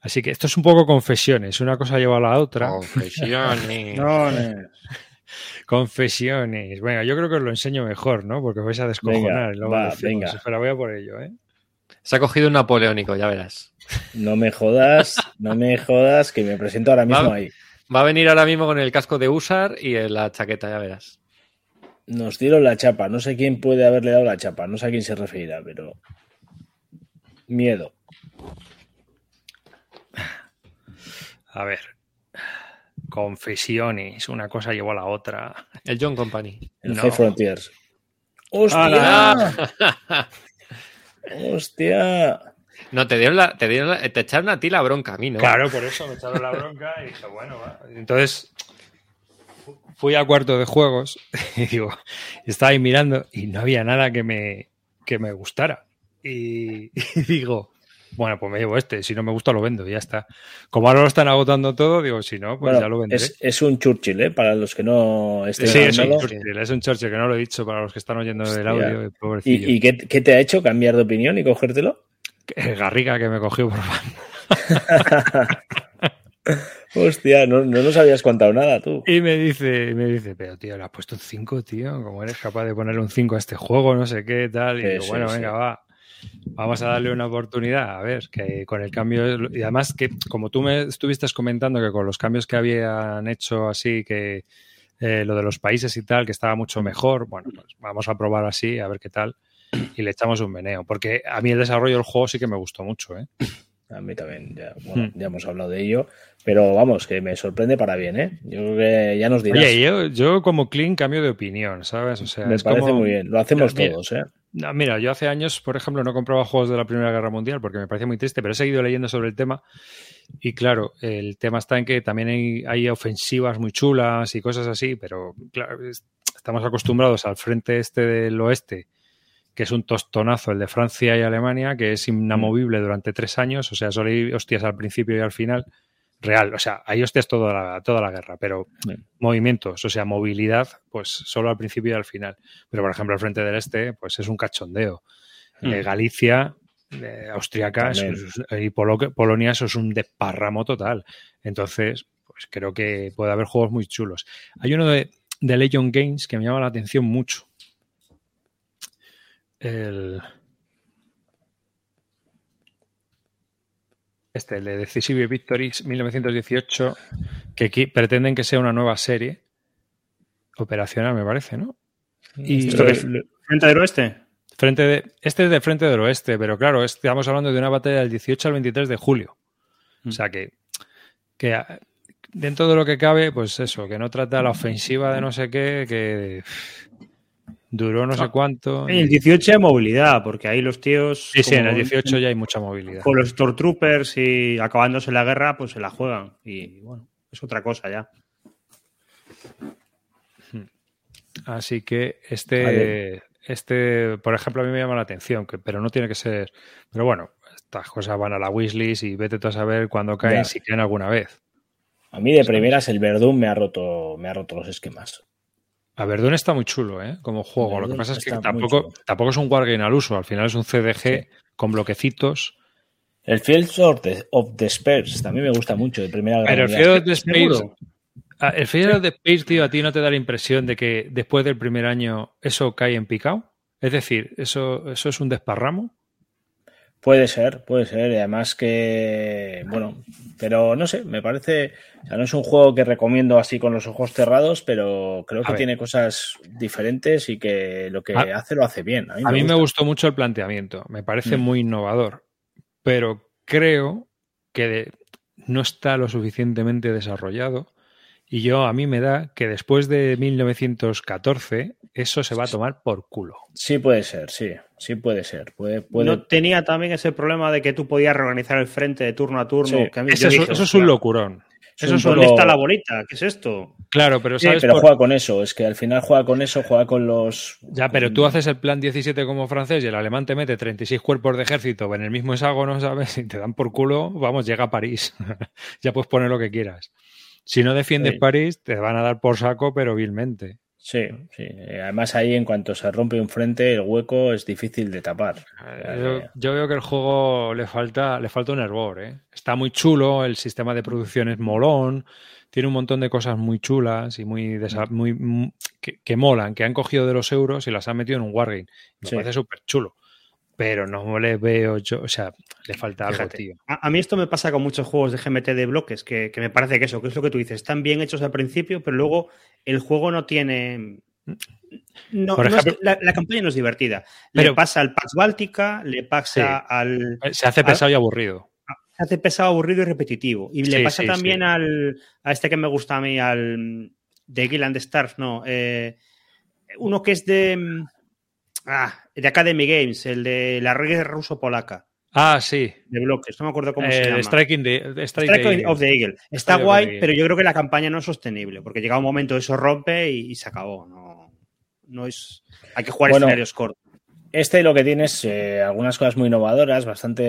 Así que esto es un poco confesiones. Una cosa lleva a la otra. Confesiones. [LAUGHS] Confesiones. Venga, yo creo que os lo enseño mejor, ¿no? Porque os vais a descojonar. Venga, y luego va, decimos. venga. Espera, voy a por ello, ¿eh? Se ha cogido un napoleónico, ya verás. No me jodas, no me jodas, que me presento ahora mismo Va- ahí. Va a venir ahora mismo con el casco de Usar y la chaqueta, ya verás. Nos dieron la chapa. No sé quién puede haberle dado la chapa. No sé a quién se referirá, pero. Miedo. A ver. Confesiones. Una cosa llevó a la otra. El John Company. El No. High Frontiers. ¡Hostia! [LAUGHS] ¡Hostia! No, te dieron la, te dieron la- te echaron a ti la bronca, a mí, ¿no? Claro, por eso me echaron la bronca y dije, bueno, va. Entonces fu- fui a cuarto de juegos [LAUGHS] y digo, estaba ahí mirando y no había nada que me, que me gustara. Y, [LAUGHS] y digo, bueno, pues me llevo este, si no me gusta lo vendo ya está. Como ahora lo están agotando todo, digo, si no, pues Bueno, ya lo venderé. es, es un Churchill, ¿eh? Para los que no estén Sí, es un. Churchill, es un Churchill, que no lo he dicho para los que están oyendo del Hostia. audio. eh, pobrecillo. ¿Y, y qué, qué te ha hecho cambiar de opinión y cogértelo? El Garriga que me cogió por. [LAUGHS] Hostia, no, no nos habías contado nada tú. Y me dice, me dice, pero tío, le has puesto un 5, tío. ¿Cómo eres capaz de ponerle un 5 a este juego? No sé qué, tal. Y Sí, digo, bueno, sí. venga, va. Vamos a darle una oportunidad. A ver, que con el cambio. Y además, que como tú me estuviste comentando que con los cambios que habían hecho así, que eh, lo de los países y tal, que estaba mucho mejor, bueno, pues vamos a probar así, a ver qué tal. Y le echamos un meneo. Porque a mí el desarrollo del juego sí que me gustó mucho, ¿eh? A mí también, ya, bueno, Hmm. ya hemos hablado de ello. Pero vamos, que me sorprende para bien, ¿eh? Yo creo que ya nos dirás. Oye, yo, yo como Clean cambio de opinión, ¿sabes? O sea, me es parece como- muy bien. Lo hacemos Mira, todos, ¿eh? No, mira, yo hace años, por ejemplo, no compraba juegos de la Primera Guerra Mundial porque me parecía muy triste, pero he seguido leyendo sobre el tema. Y claro, el tema está en que también hay, hay ofensivas muy chulas y cosas así, pero claro, es- estamos acostumbrados al frente este del oeste, que es un tostonazo, el de Francia y Alemania, que es inamovible durante tres años, o sea, solo hay hostias al principio y al final. Real, o sea, hay hostias toda la, toda la guerra, pero Bien. movimientos, o sea, movilidad, pues solo al principio y al final. Pero, por ejemplo, al frente del este, pues es un cachondeo. Eh, Galicia, eh, austriaca eso También. es- y Polo- Polonia, eso es un desparramo total. Entonces, pues creo que puede haber juegos muy chulos. Hay uno de, de Legion Games que me llama la atención mucho. El. Este, el de Decisive Victories 1918, que aquí pretenden que sea una nueva serie operacional, me parece, ¿no? Y, ¿Esto es ¿Frente del oeste? Frente de, este es de Frente del Oeste, pero claro, estamos hablando de una batalla del 18 al 23 de julio. O sea que, que dentro de lo que cabe, pues eso, que no trata la ofensiva de no sé qué, que duró no, sé cuánto. En el 18 hay movilidad, porque ahí los tíos. Sí, sí, en el 18 ya hay mucha movilidad. Con los Stormtroopers y acabándose la guerra, pues se la juegan. Y bueno, es otra cosa ya. Así que este, este, por ejemplo, a mí me llama la atención, que, pero no tiene que ser. Pero bueno, estas cosas van a la wishlist y vete tú a saber cuándo caen, si caen alguna vez. A mí de primeras el Verdún me ha roto, me ha roto los esquemas. A Verdún está muy chulo, ¿eh? Como juego. Lo que pasa es que tampoco, tampoco es un wargame al uso. Al final es un CDG con bloquecitos. El Field of the Spurs también me gusta mucho de primera Pero el Field of the Spurs, ah, el Field of the Spurs, tío, a ti no te da la impresión de que después del primer año eso cae en picado. Es decir, eso, eso es un desparramo. Puede ser, puede ser. Y además que, bueno, pero no sé, me parece, o sea, no es un juego que recomiendo así con los ojos cerrados, pero creo que tiene cosas diferentes y que lo que hace lo hace bien. A mí, me, gustó mucho el planteamiento, me parece mm. muy innovador, pero creo que no está lo suficientemente desarrollado y yo a mí me da que después de 1914 eso se va a tomar por culo. Sí puede ser, sí, sí puede ser. Puede, No tenía también ese problema de que tú podías reorganizar el frente de turno a turno. eso, es un locurón. Eso es está la bolita, ¿qué es esto? Claro, pero sabes. pero juega con eso, es que al final juega con eso, juega con los. Ya, pero tú haces el plan 17 como francés y el alemán te mete 36 cuerpos de ejército en el mismo hexágono, ¿sabes? [LAUGHS] Y te dan por culo, vamos, llega a París. [LAUGHS] ya puedes poner lo que quieras. Si no defiendes París, te van a dar por saco, pero vilmente. Sí, sí. Además ahí en cuanto se rompe un frente, el hueco es difícil de tapar. Yo, veo que el juego le falta, le falta un hervor. ¿eh? Está muy chulo, el sistema de producción es molón, tiene un montón de cosas muy chulas y muy, muy que, molan, que han cogido de los euros y las han metido en un wargame. Me parece súper chulo pero no le veo yo, o sea, le falta algo, tío. A, mí esto me pasa con muchos juegos de GMT de bloques, que, me parece que eso, que es lo que tú dices, están bien hechos al principio, pero luego el juego no tiene... No, la, campaña no es divertida. le pasa al Pax Báltica, le pasa al... Se hace pesado y aburrido. Se hace pesado, aburrido y repetitivo. Y le pasa también al, a este que me gusta a mí, al de Gilland Stars, no. Eh, uno que es de Ah, de Academy Games, el de la regla ruso-polaca. Ah, sí. De bloques, no me acuerdo cómo se llama. Striking, Striking of the Eagle. Está guay, pero yo creo que la campaña no es sostenible, porque llega un momento eso rompe y, se acabó. No, no es. Hay que jugar escenarios cortos. Este lo que tiene es eh, algunas cosas muy innovadoras, bastante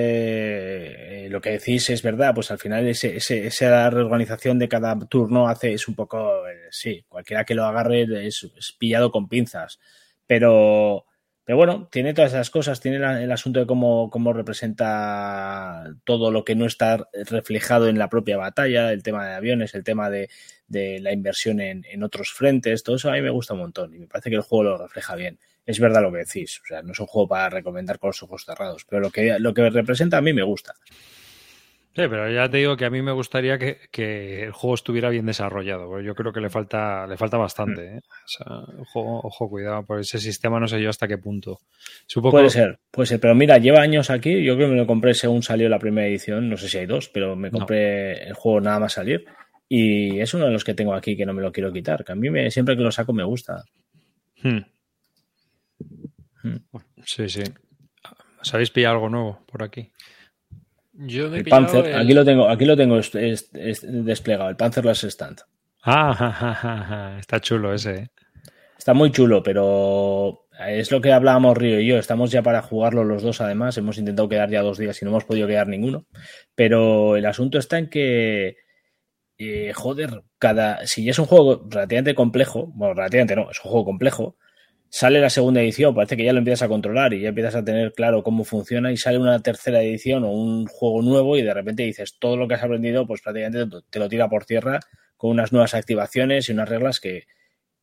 eh, lo que decís es verdad, pues al final ese, esa reorganización de cada turno hace es un poco, eh, sí, cualquiera que lo agarre es, pillado con pinzas, pero pero bueno, tiene todas esas cosas, tiene el asunto de cómo, cómo, representa todo lo que no está reflejado en la propia batalla, el tema de aviones, el tema de, la inversión en, otros frentes, todo eso a mí me gusta un montón y me parece que el juego lo refleja bien. Es verdad lo que decís, o sea, no es un juego para recomendar con los ojos cerrados, pero lo que, lo que representa a mí me gusta. Sí, pero ya te digo que a mí me gustaría que, el juego estuviera bien desarrollado, porque yo creo que le falta, le falta bastante. Mm. ¿eh? O sea, ojo, ojo, cuidado, por ese sistema no sé yo hasta qué punto. Puede ser, puede ser, pero mira, lleva años aquí, yo creo que me lo compré según salió la primera edición, no sé si hay dos, pero me compré el juego nada más salir y es uno de los que tengo aquí que no me lo quiero quitar, que a mí me, siempre que lo saco me gusta. Hmm. Hmm. Sí, sí. ¿Sabéis pillado algo nuevo por aquí? El Panzer, aquí lo tengo, aquí lo tengo desplegado, el Panzer Last Stand. Ah, está chulo ese. ¿eh? Está muy chulo, pero es lo que hablábamos Río y yo. Estamos ya para jugarlo los dos, además. Hemos intentado quedar ya dos días y no hemos podido quedar ninguno. Pero el asunto está en que, eh, joder, cada. Si es un juego relativamente complejo, bueno, relativamente no, es un juego complejo sale la segunda edición, parece que ya lo empiezas a controlar y ya empiezas a tener claro cómo funciona y sale una tercera edición o un juego nuevo y de repente dices todo lo que has aprendido pues prácticamente te lo tira por tierra con unas nuevas activaciones y unas reglas que,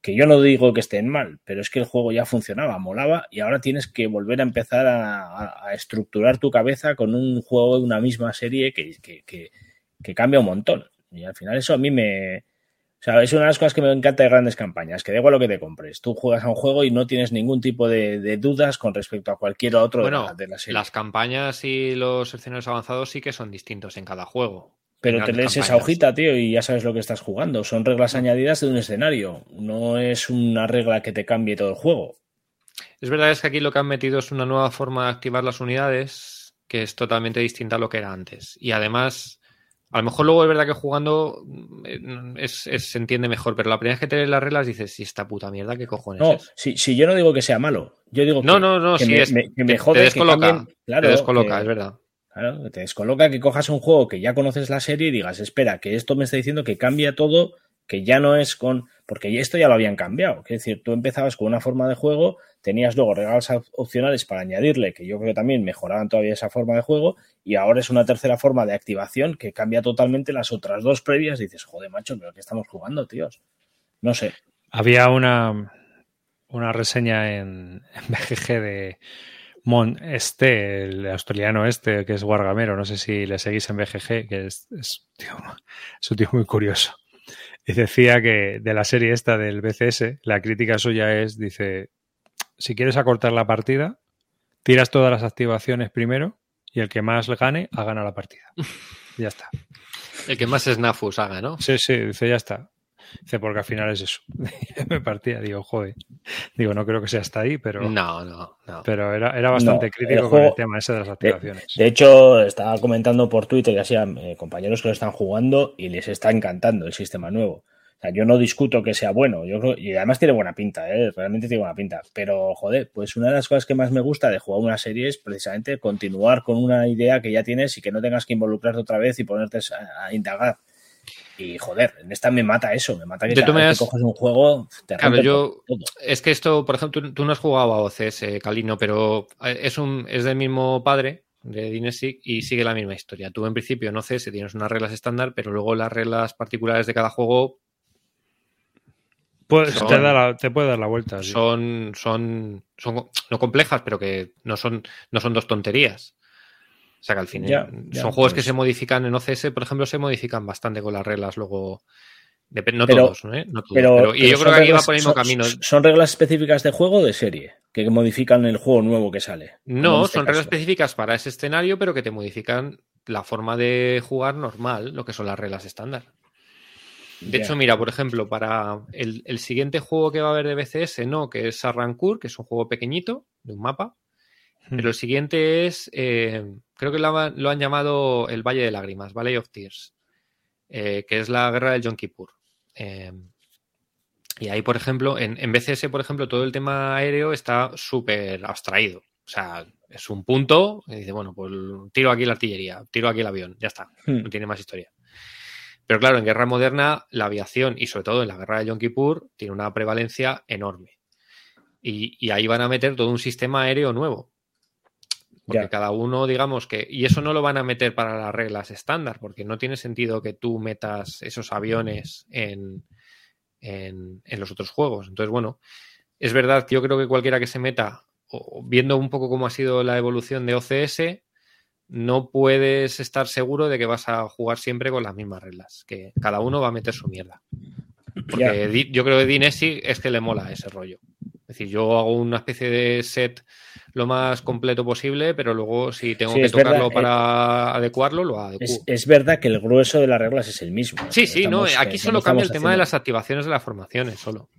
que yo no digo que estén mal, pero es que el juego ya funcionaba, molaba y ahora tienes que volver a empezar a, estructurar tu cabeza con un juego de una misma serie que, que, cambia un montón. Y al final eso a mí me... Sea, es una de las cosas que me encanta de grandes campañas, que da igual lo que te compres. Tú juegas a un juego y no tienes ningún tipo de, dudas con respecto a cualquier otro de, la, de la serie. Las campañas y los escenarios avanzados sí que son distintos en cada juego. Pero te lees esa hojita, tío, y ya sabes lo que estás jugando. Son reglas añadidas de un escenario. No es una regla que te cambie todo el juego. Es verdad es que aquí lo que han metido es una nueva forma de activar las unidades que es totalmente distinta a lo que era antes. Y además, a lo mejor luego es verdad que jugando eh, se entiende mejor, pero la primera vez que te lees las reglas dices, si esta puta mierda, ¿qué cojones no, Si, si, yo no digo que sea malo, yo digo no, no, no, si es, te, descoloca, te descoloca, es verdad. Claro, te descoloca que cojas un juego que ya conoces la serie y digas, espera, que esto me está diciendo que cambia todo, que ya no es con. Porque esto ya lo habían cambiado. Es decir, tú empezabas con una forma de juego, tenías luego regalos opcionales para añadirle, que yo creo que también mejoraban todavía esa forma de juego, y ahora es una tercera forma de activación que cambia totalmente las otras dos previas. Dices, joder, macho, pero ¿qué estamos jugando, tíos? No sé. Había una, una reseña en BGG de Mon este, el australiano este, que es Guargamero, no sé si le seguís en BGG, que es, un tío muy curioso. Y decía que de la serie esta del BCS, la crítica suya es, dice, si quieres acortar la partida, tiras todas las activaciones primero y el que más gane, ha ganado la partida. [LAUGHS] ya está. El que más snafus haga, ¿no? Sí, sí, dice, ya está. Dice, porque al final es eso. [LAUGHS] me partía, digo, joder. Digo, no creo que sea hasta ahí, pero. No, no, no. Pero era, era bastante crítico con el tema ese de las activaciones. De, hecho, estaba comentando por Twitter que hacía eh, compañeros que lo están jugando y les está encantando el sistema nuevo. Sea, yo no discuto que sea bueno, yo creo, y además tiene buena pinta, ¿eh? realmente tiene buena pinta. Pero, joder, pues una de las cosas que más me gusta de jugar una serie es precisamente continuar con una idea que ya tienes y que no tengas que involucrarte otra vez y ponerte a indagar. Y joder, en esta me mata eso, me mata que te coges un juego, te Claro, yo. Es que esto, por ejemplo, tú, no has jugado a OCS, Calino, pero eh, es, un, es del mismo padre, de Dinesic, y sigue la misma historia. Tú en principio no sé si tienes unas reglas estándar, pero luego las reglas particulares de cada juego. Pues te, puede dar la vuelta. Son, son, son no complejas, pero que no son, no son dos tonterías. O sea que al final son juegos que pues se modifican en OCS, por ejemplo, se modifican bastante con las reglas luego. no, todos, ¿eh? no todos, pero, y yo creo que aquí va por el mismo camino. ¿Son reglas específicas de juego o de serie? Que modifican el juego nuevo que sale. No, este son reglas específicas para ese escenario, pero que te modifican la forma de jugar normal, lo que son las reglas estándar. De hecho, mira, por ejemplo, para el, el, siguiente juego que va a haber de BCS, no, que es Arrancourt, que es un juego pequeñito, de un mapa, pero el siguiente es, eh, creo que lo, han llamado el Valle de Lágrimas, Valley of Tears, eh, que es la guerra del Yom Kippur. Eh, y ahí, por ejemplo, en, en, BCS, por ejemplo, todo el tema aéreo está súper abstraído. O sea, es un punto y dice, bueno, pues tiro aquí la artillería, tiro aquí el avión, ya está, hmm. no tiene más historia. Pero claro, en guerra moderna, la aviación y sobre todo en la guerra de Yom Kippur tiene una prevalencia enorme. Y, y ahí van a meter todo un sistema aéreo nuevo. Porque cada uno, digamos que. Y eso no lo van a meter para las reglas estándar, porque no tiene sentido que tú metas esos aviones en, en, los otros juegos. Entonces, bueno, es verdad yo creo que cualquiera que se meta, viendo un poco cómo ha sido la evolución de OCS, no puedes estar seguro de que vas a jugar siempre con las mismas reglas, que cada uno va a meter su mierda. Porque yo creo que Dinesi es que le mola ese rollo. Es decir, yo hago una especie de set lo más completo posible, pero luego si tengo que tocarlo para eh, adecuarlo, lo adecuo. Es, verdad que el grueso de las reglas es el mismo. Sí, sí, no, aquí solo cambia el tema de las activaciones de las formaciones, solo.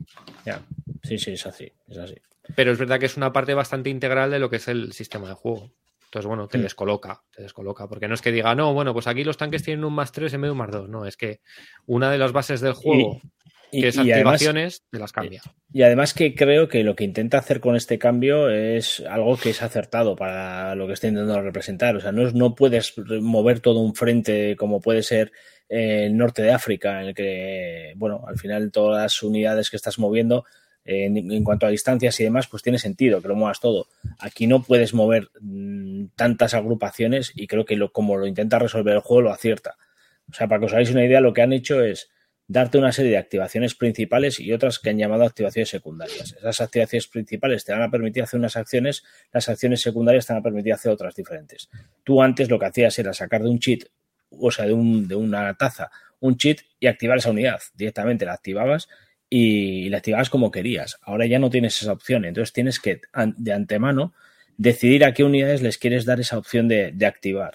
Ya, sí, sí, es así, es así. Pero es verdad que es una parte bastante integral de lo que es el sistema de juego. Entonces, bueno, te mm. descoloca, te descoloca. Porque no es que diga, no, bueno, pues aquí los tanques tienen un más 3 en vez de un más 2. No, es que una de las bases del juego y, que es activaciones de las cambia. Y además que creo que lo que intenta hacer con este cambio es algo que es acertado para lo que está intentando representar. O sea, no, no puedes mover todo un frente como puede ser el norte de África, en el que, bueno, al final todas las unidades que estás moviendo en, cuanto a distancias y demás, pues tiene sentido que lo muevas todo. Aquí no puedes mover mm, tantas agrupaciones y creo que lo, como lo intenta resolver el juego lo acierta. O sea, para que os hagáis una idea, lo que han hecho es darte una serie de activaciones principales y otras que han llamado activaciones secundarias. Esas activaciones principales te van a permitir hacer unas acciones, las acciones secundarias te van a permitir hacer otras diferentes. Tú antes lo que hacías era sacar de un cheat, o sea, de, un, de una taza, un cheat y activar esa unidad. Directamente la activabas y la activabas como querías. Ahora ya no tienes esa opción, entonces tienes que de antemano decidir a qué unidades les quieres dar esa opción de, de activar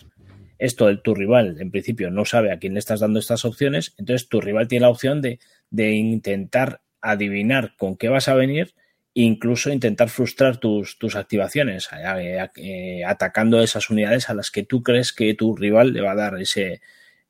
esto tu rival en principio no sabe a quién le estás dando estas opciones, entonces tu rival tiene la opción de, intentar adivinar con qué vas a venir incluso intentar frustrar tus, tus activaciones, eh, atacando esas unidades a las que tú crees que tu rival le va a dar ese,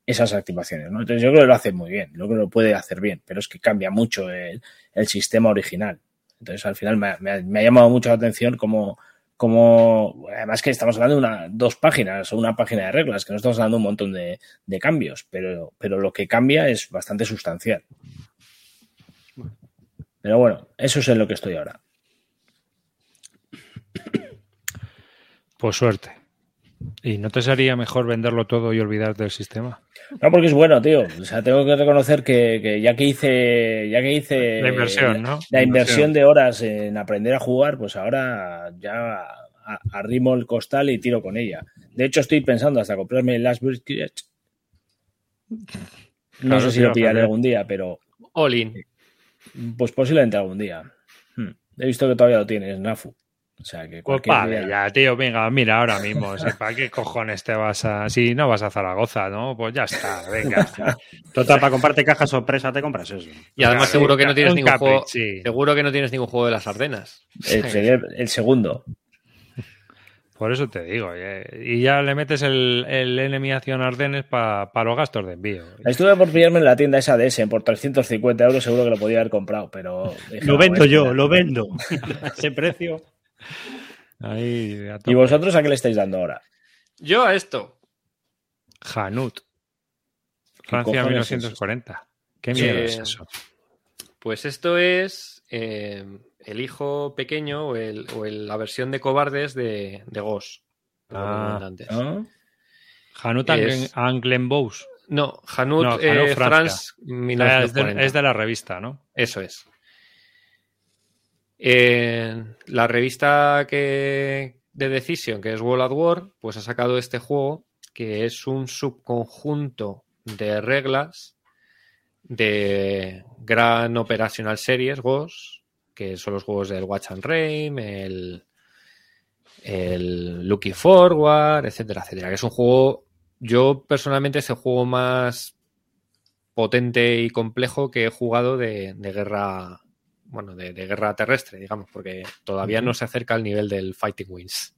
esas activaciones. ¿no? Entonces yo creo que lo hace muy bien, yo creo que lo puede hacer bien, pero es que cambia mucho el, sistema original. Entonces al final me, ha llamado mucho la atención cómo, como además que estamos hablando de una, dos páginas o una página de reglas, que no estamos hablando de un montón de, cambios, pero, pero lo que cambia es bastante sustancial. Pero bueno, eso es en lo que estoy ahora. Pues suerte. ¿Y no te sería mejor venderlo todo y olvidarte del sistema? No, porque es bueno, tío. O sea, tengo que reconocer que, ya que hice, ya que hice la inversión, ¿no? La, inversión de horas en aprender a jugar, pues ahora ya arrimo el costal y tiro con ella. De hecho, estoy pensando hasta comprarme el Last Bridge. No sé si lo pillaré algún día, pero. All in. Pues posiblemente algún día. Hmm. He visto que todavía lo tienes, Nafu. O sea que pues cualquier ya, tío, venga, mira ahora mismo. ¿Para qué cojones te vas a.? Si no vas a Zaragoza, ¿no? Pues ya está, venga. Total, para comprarte caja sorpresa te compras eso. Y además seguro que no tienes ningún juego. Seguro que no tienes ningún juego de las Ardenas. El, [LAUGHS] segundo. Por eso te digo. Y ya le metes el, el Enemy Acción Ardenes para los gastos de envío. Estuve por pillarme en la tienda esa de ese por 350 euros, seguro que lo podía haber comprado, pero. Lo vendo yo, lo vendo. [LAUGHS] Ese precio. ¿Y vosotros a qué le estáis dando ahora? Yo a esto. Hanut. Francia 1940. ¿Qué miedo es eso? Pues esto es eh, el hijo pequeño o, la versión de cobardes de, de Ghost. Ah, ¿no? Hanut. No, Hanut, eh, France ah, es de la revista, ¿no? Eso es. La revista que, de Decision, que es World at War, pues ha sacado este juego que es un subconjunto de reglas de Gran Operational Series, GOS, que son los juegos del Watch and Rain, el, el Looking Forward, etcétera, etcétera. Que es un juego, yo personalmente es el juego más potente y complejo que he jugado de guerra bueno, de, guerra terrestre, digamos, porque todavía no se acerca al nivel del Fighting Wings.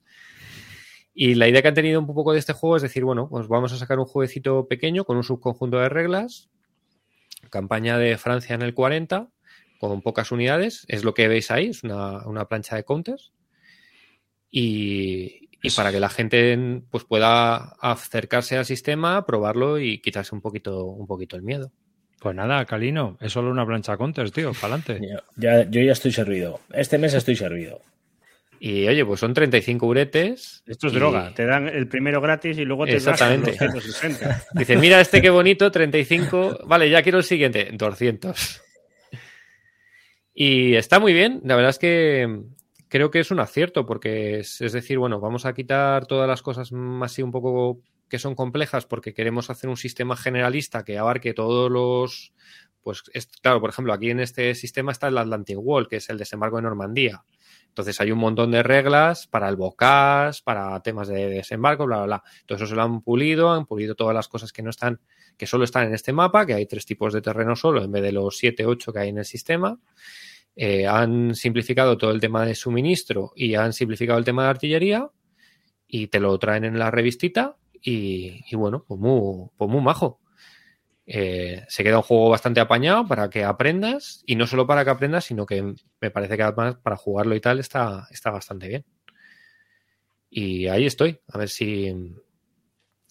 Y la idea que han tenido un poco de este juego es decir, bueno, pues vamos a sacar un jueguecito pequeño con un subconjunto de reglas, campaña de Francia en el 40, con pocas unidades, es lo que veis ahí, es una, plancha de counters. Y, para que la gente pues, pueda acercarse al sistema, probarlo y quitarse un poquito, un poquito el miedo. Pues nada, Calino, es solo una plancha Counters, tío, para adelante. [LAUGHS] Ya, yo ya estoy servido. Este mes estoy servido. Y oye, pues son 35 uretes. Esto es droga. Te dan el primero gratis y luego te Exactamente. dan 260. [LAUGHS] Dice, mira este qué bonito, 35. Vale, ya quiero el siguiente, 200. Y está muy bien. La verdad es que creo que es un acierto porque es, es decir, bueno, vamos a quitar todas las cosas más así un poco que son complejas porque queremos hacer un sistema generalista que abarque todos los. Pues claro, por ejemplo, aquí en este sistema está el Atlantic Wall, que es el desembarco de Normandía. Entonces hay un montón de reglas para el bocas, para temas de desembarco, bla, bla, bla. Todo eso se lo han pulido, han pulido todas las cosas que no están, que solo están en este mapa, que hay tres tipos de terreno solo en vez de los siete, ocho que hay en el sistema. Eh, han simplificado todo el tema de suministro y han simplificado el tema de artillería y te lo traen en la revistita y, bueno, pues muy, pues muy majo. Eh, se queda un juego bastante apañado para que aprendas y no solo para que aprendas, sino que me parece que además para jugarlo y tal está, está bastante bien. Y ahí estoy, a ver si,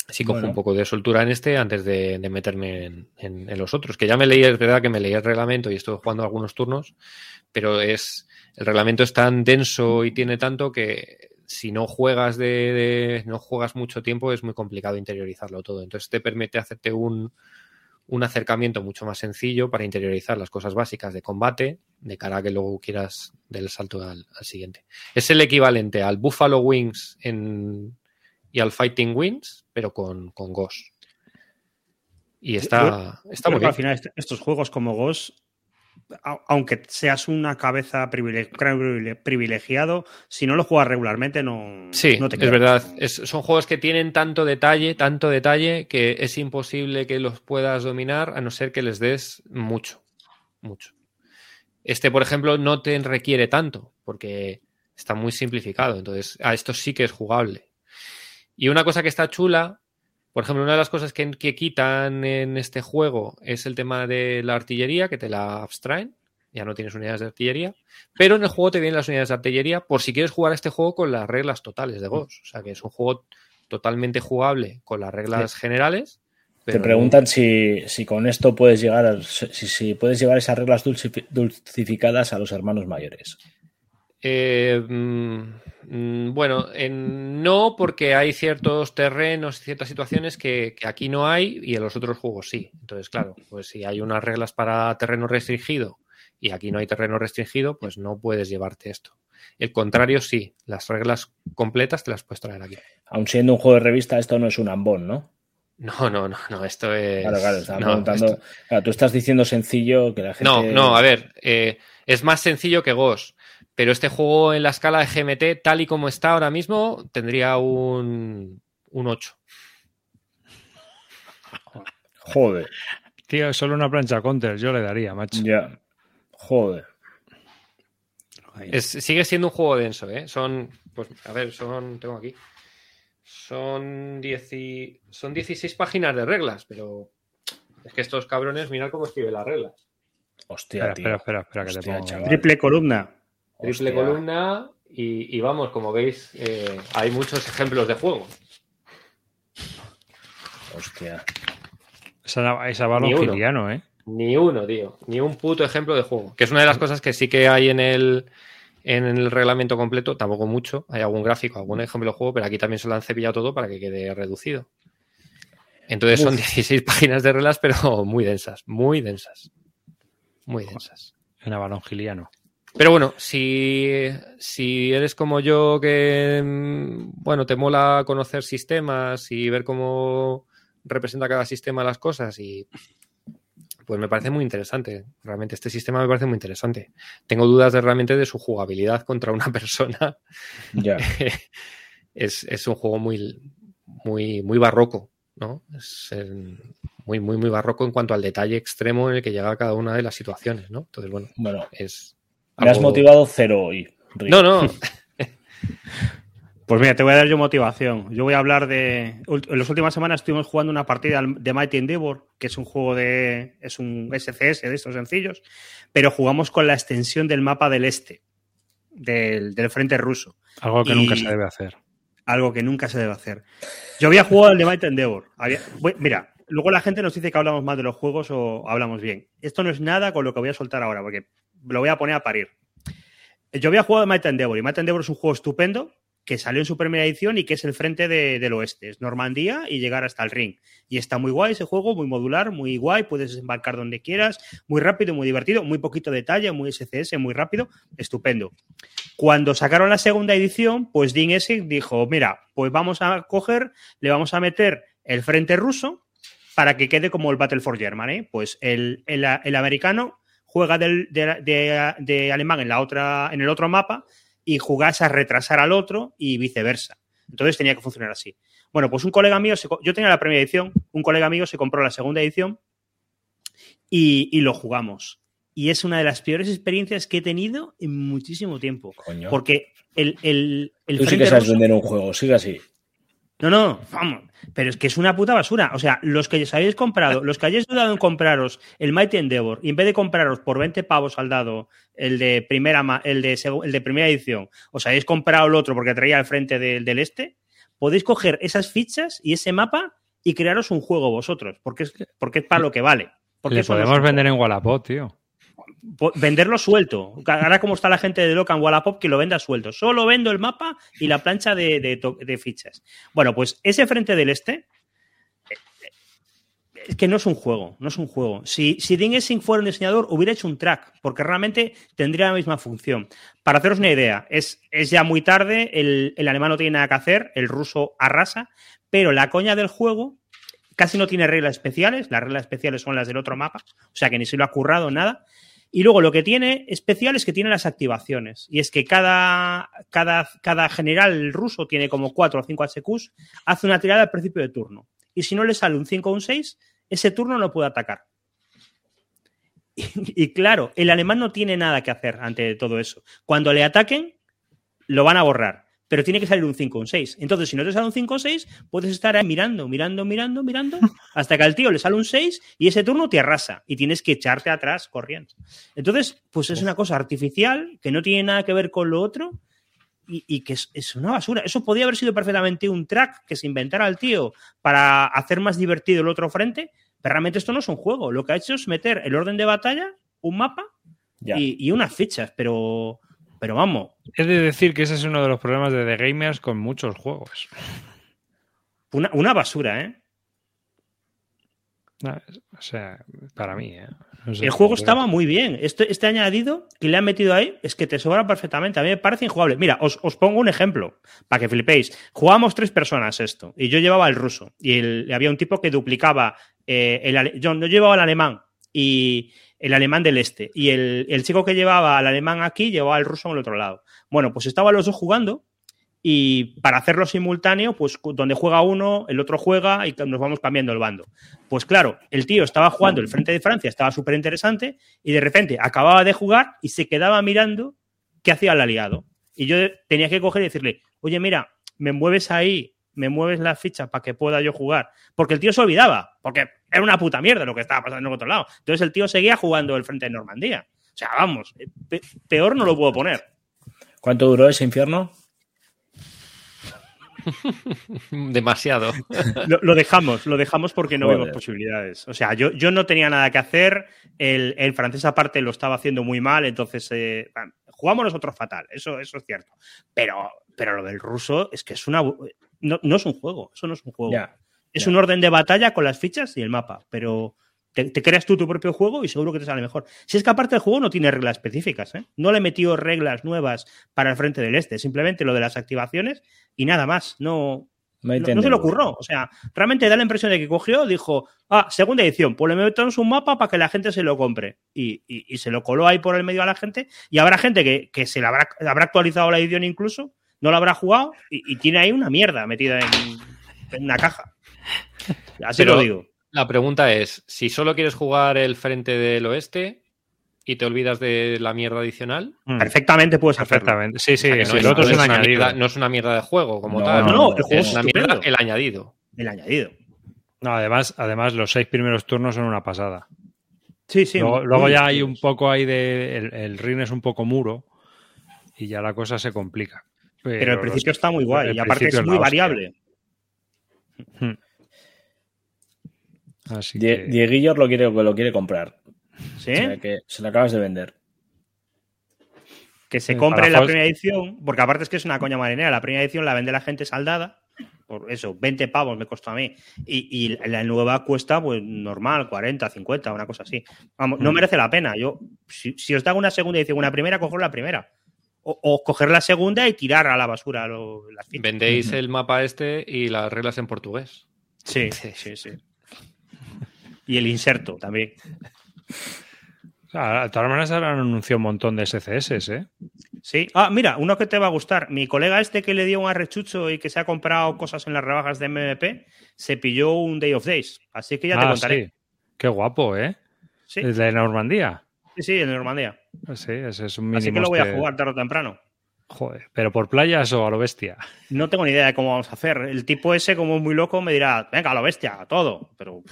si cojo un poco de soltura en este antes de, meterme en, en, los otros. Que ya me leí, es verdad que me leí el reglamento y estoy jugando algunos turnos, pero es el reglamento es tan denso y tiene tanto que si no juegas de, no juegas mucho tiempo es muy complicado interiorizarlo todo. Entonces te permite hacerte un, un acercamiento mucho más sencillo para interiorizar las cosas básicas de combate de cara a que luego quieras del salto al, siguiente. Es el equivalente al Buffalo Wings en, y al Fighting Wings, pero con, con Ghost. Y está, está muy bien. Al final, estos juegos como Ghost aunque seas una cabeza privilegiado, si no lo juegas regularmente no, sí, no te Es verdad, son juegos que tienen tanto detalle, tanto detalle, que es imposible que los puedas dominar a no ser que les des mucho, mucho. Este, por ejemplo, no te requiere tanto, porque está muy simplificado, entonces a esto sí que es jugable. Y una cosa que está chula, por ejemplo, una de las cosas que, quitan en este juego es el tema de la artillería, que te la abstraen. Ya no tienes unidades de artillería. Pero en el juego te vienen las unidades de artillería por si quieres jugar este juego con las reglas totales de Ghost. O sea que es un juego totalmente jugable con las reglas generales. Te preguntan si, con esto puedes llegar a, si, puedes llevar esas reglas dulcificadas a los hermanos mayores. Eh, mm, mm, bueno, no, porque hay ciertos terrenos y ciertas situaciones que, aquí no hay y en los otros juegos sí. Entonces, claro, pues si hay unas reglas para terreno restringido y aquí no hay terreno restringido, pues no puedes llevarte esto. El contrario, sí, las reglas completas te las puedes traer aquí. Aun siendo un juego de revista, esto no es un ambón, ¿no? No, no, no, no, esto es. Claro, claro, estaba preguntando. Claro, tú estás diciendo sencillo que la gente. No, no, a ver, eh, es más sencillo que Ghost. Pero este juego en la escala de GMT, tal y como está ahora mismo, tendría un, un 8. Joder. Tío, es solo una plancha counter, yo le daría, macho. Ya. Joder. sigue siendo un juego denso, ¿eh? Son, pues, a ver, son, tengo aquí. Son, son 16 páginas de reglas, pero es que estos cabrones, mirad cómo escribe las reglas. Hostia, espera, espera, espera, que te pongo. Triple columna triple columna y, vamos, como veis, eh, hay muchos ejemplos de juego. Hostia. Esa, esa balón filiano, ¿eh? Ni uno, tío. Ni un puto ejemplo de juego. Que es una de las cosas que sí que hay en el, en el reglamento completo. Tampoco mucho. Hay algún gráfico, algún ejemplo de juego, pero aquí también se lo han cepillado todo para que quede reducido. Entonces son 16 [LAUGHS] páginas de reglas, pero muy densas. Muy densas. Muy densas. En balón giliano. Pero bueno, si, eres como yo que, mm, bueno, te mola conocer sistemas y ver cómo representa cada sistema las cosas y pues me parece muy interesante. Realmente este sistema me parece muy interesante. Tengo dudas de realmente de su jugabilidad contra una [LAUGHS] persona. [LAUGHS] Es, es, un juego muy, muy, muy barroco, ¿no? Es muy, muy, muy barroco en cuanto al detalle extremo en el que llega cada una de las situaciones, ¿no? Entonces, bueno, bueno es me has motivado cero hoy. No, no. [LAUGHS] Pues mira, te voy a dar yo motivación. Yo voy a hablar de. En las últimas semanas estuvimos jugando una partida de Mighty Endeavor, que es un juego de. Es un SCS de estos sencillos, pero jugamos con la extensión del mapa del este, del, frente ruso. Algo que nunca se debe hacer. Algo que nunca se debe hacer. Yo había jugado al de Mighty Endeavor. mira, luego la gente nos dice que hablamos más de los juegos o hablamos bien. Esto no es nada con lo que voy a soltar ahora, porque lo voy a poner a parir. Yo había jugado Might Endeavor y Might Endeavor es un juego estupendo que salió en su primera edición y que es el frente del oeste. Es Normandía y llegar hasta el ring. Y está muy guay ese juego, muy modular, muy guay, puedes embarcar donde quieras, muy rápido, muy divertido, muy poquito detalle, muy SCS, muy rápido, estupendo. Cuando sacaron la segunda edición, pues Dean Essig dijo, mira, pues vamos a coger, le vamos a meter el frente ruso para que quede como el Battle for Germany. Pues el, el americano juega de, alemán en, la otra, en el otro mapa y jugás a retrasar al otro y viceversa. Entonces tenía que funcionar así. Bueno, pues un colega mío, yo tenía la primera edición, un colega mío se compró la segunda edición y, lo jugamos. Y es una de las peores experiencias que he tenido en muchísimo tiempo. Porque el, el, el Tú sí que sabes vender un juego, sigue así. No, no, vamos. Pero es que es una puta basura. O sea, los que os habéis comprado, los que hayáis dudado en compraros el Mighty Endeavor y en vez de compraros por 20 pavos al dado el de primera, el de, el de primera edición, os habéis comprado el otro porque traía al frente del este, podéis coger esas fichas y ese mapa y crearos un juego vosotros, porque es, porque es para lo que vale. Porque Le podemos vender en Wallapop, tío venderlo suelto. Ahora como está la gente de Locan Wallapop que lo venda suelto. Solo vendo el mapa y la plancha de, fichas. Bueno, pues ese frente del este es que no es un juego, no es un juego. Si, si Ding Sing fuera un diseñador, hubiera hecho un track, porque realmente tendría la misma función. Para haceros una idea, es, es ya muy tarde, el, el alemán no tiene nada que hacer, el ruso arrasa, pero la coña del juego casi no tiene reglas especiales, las reglas especiales son las del otro mapa, o sea que ni se lo ha currado nada. Y luego lo que tiene especial es que tiene las activaciones. Y es que cada, cada, cada general ruso tiene como 4 o 5 HQs, hace una tirada al principio de turno. Y si no le sale un 5 o un 6, ese turno no puede atacar. Y, [LAUGHS] y, claro, el alemán no tiene nada que hacer ante todo eso. Cuando le ataquen, lo van a borrar. Pero tiene que salir un 5 o un 6. Entonces, si no te sale un 5 o 6, puedes estar ahí mirando, mirando, mirando, mirando, [LAUGHS] hasta que al tío le sale un 6 y ese turno te arrasa y tienes que echarte atrás corriendo. Entonces, pues es una cosa artificial que no tiene nada que ver con lo otro y, y que es, es, una basura. Eso podría haber sido perfectamente un track que se inventara el tío para hacer más divertido el otro frente, pero realmente esto no es un juego. Lo que ha hecho es meter el orden de batalla, un mapa y, y, unas fichas, pero, pero vamos. Es de decir que ese es uno de los problemas de The Gamers con muchos juegos. Una, una basura, ¿eh? No, o sea, para mí, ¿eh? No sé, el juego estaba muy bien. Este, este, añadido que le han metido ahí es que te sobra perfectamente. A mí me parece injugable. Mira, os, os pongo un ejemplo para que flipéis. Jugábamos tres personas esto y yo llevaba el ruso y el, había un tipo que duplicaba. Eh, el, yo no llevaba el alemán y el alemán del este y el, el chico que llevaba al alemán aquí llevaba el ruso en el otro lado. Bueno, pues estaban los dos jugando y para hacerlo simultáneo, pues donde juega uno, el otro juega y nos vamos cambiando el bando. Pues claro, el tío estaba jugando el frente de Francia, estaba súper interesante y de repente acababa de jugar y se quedaba mirando qué hacía el aliado. Y yo tenía que coger y decirle, oye, mira, me mueves ahí, me mueves la ficha para que pueda yo jugar. Porque el tío se olvidaba, porque era una puta mierda lo que estaba pasando en el otro lado. Entonces el tío seguía jugando el frente de Normandía. O sea, vamos, peor no lo puedo poner. ¿Cuánto duró ese infierno? [LAUGHS] Demasiado. [LAUGHS] lo, lo, dejamos, lo dejamos porque no Joder. vemos posibilidades. O sea, yo, yo no tenía nada que hacer. El, el francés, aparte, lo estaba haciendo muy mal. Entonces, eh, jugamos nosotros fatal. Eso, eso es cierto. Pero, pero lo del ruso es que es una. No, no es un juego. Eso no es un juego. Es un orden de batalla con las fichas y el mapa. Pero. Te, te, creas tú tu propio juego y seguro que te sale mejor. Si es que aparte el juego no tiene reglas específicas, ¿eh? no le metió reglas nuevas para el frente del este, simplemente lo de las activaciones y nada más. No, no, no, se le ocurrió. O sea, realmente da la impresión de que cogió, dijo, ah, segunda edición, pues le metemos un mapa para que la gente se lo compre. Y, y, y, se lo coló ahí por el medio a la gente. Y habrá gente que, que se la habrá, habrá, actualizado la edición incluso, no la habrá jugado y, y tiene ahí una mierda metida en, en una caja. Así Pero lo digo. La pregunta es, si solo quieres jugar el frente del oeste, y te olvidas de la mierda adicional. Mm. Perfectamente puedes Perfectamente. Sí, sí, o sea, no, es, no, es una mierda, no, es una mierda, de juego como no, tal. No, no, el juego es una mierda el añadido. El añadido. No, además, además los seis primeros turnos son una pasada. Sí, sí. Luego, luego ya hay un poco ahí de. El, el, ring es un poco muro y ya la cosa se complica. Pero, Pero el principio los, está muy guay y aparte es muy variable. Hmm. Así Die, que... Dieguillo lo quiere, lo quiere comprar. ¿Sí? O sea, que se lo acabas de vender. Que se compre la primera edición, porque aparte es que es una coña marinera. La primera edición la vende la gente saldada, por eso, 20 pavos me costó a mí. Y, y la nueva cuesta, pues normal, 40, 50, una cosa así. Vamos, no merece la pena. Yo, si, si os da una segunda edición, una primera, coger la primera. O, o, coger la segunda y tirar a la basura lo, las fichas. Vendéis el mapa este y las reglas en portugués. Sí, sí, [LAUGHS] sí. sí. Y el inserto también. De todas maneras han anunciado un montón de SCS, ¿eh? Sí. Ah, mira, uno que te va a gustar. Mi colega este que le dio un arrechucho y que se ha comprado cosas en las rebajas de MMP, se pilló un Day of Days. Así que ya ah, te contaré. Sí. Qué guapo, ¿eh? Sí. ¿El de Normandía? Sí, sí, en Normandía. Sí, ese es un mínimo. Así que lo voy a jugar tarde o temprano. Joder, ¿pero por playas o a lo bestia? [LAUGHS] No tengo ni idea de cómo vamos a hacer. El tipo ese, como muy loco, me dirá, venga, a lo bestia, a todo. Pero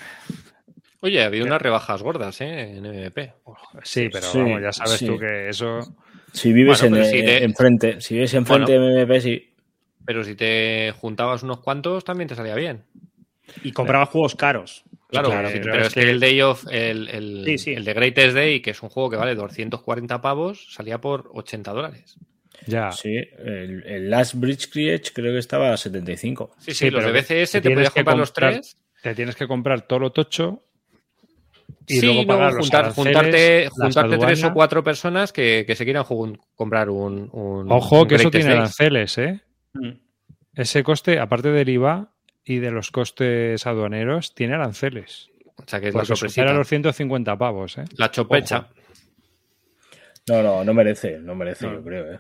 Oye, ha habido unas rebajas gordas ¿eh? en MVP. Sí, pero sí, vamos, ya sabes sí. tú que eso. Si vives bueno, en, si te... enfrente, si vives enfrente bueno, de MVP, sí. Pero si te juntabas unos cuantos, también te salía bien. Y comprabas pero... juegos caros. Claro, claro sí, pero, pero, es que el Day of, el, el, sí, el, de Greatest Day, que es un juego que vale 240 pavos, salía por 80 dólares. Ya. Sí, el, el, Last Bridge Create creo que estaba a 75. Sí, sí, los de BCS te podías comprar, comprar los tres te tienes que comprar todo lo tocho y sí, luego no, pagar los juntar- aranceles, juntarte, juntarte tres o cuatro personas que, que se quieran comprar un, un- Ojo, un que eso tiene Days. aranceles, ¿eh? Mm. Ese coste, aparte del IVA y de los costes aduaneros, tiene aranceles. O sea, que es la Porque supera los 150 pavos, ¿eh? La chopecha. Ojo. No, no, no merece, no merece, No. yo creo. ¿eh?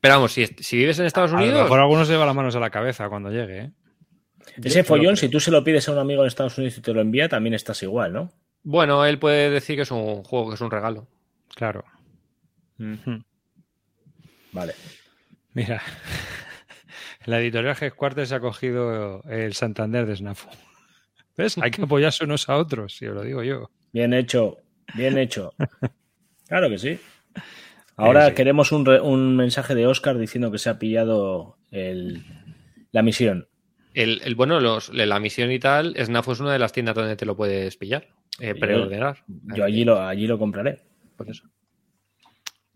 Pero vamos, si, si vives en Estados A lo Unidos, mejor algunos se lleva las manos a la cabeza cuando llegue, ¿eh? Ese follón, si tú se lo pides a un amigo en Estados Unidos y te lo envía, también estás igual, ¿no? Bueno, él puede decir que es un juego, que es un regalo. Claro. Mm. Vale. Mira, [LAUGHS] la editorial Headquarters se ha cogido el Santander de Snafu. [LAUGHS] ¿Ves? Hay que apoyarse unos a otros, si os lo digo yo. Bien hecho, bien hecho. [LAUGHS] Claro que sí. Ahora Sí, sí. queremos un, re- un mensaje de Oscar diciendo que se ha pillado el- la misión. El, el- bueno, los, la misión y tal, Snafu es una de las tiendas donde te lo puedes pillar, eh, Yo- preordenar. Yo allí lo, allí lo compraré. Por eso.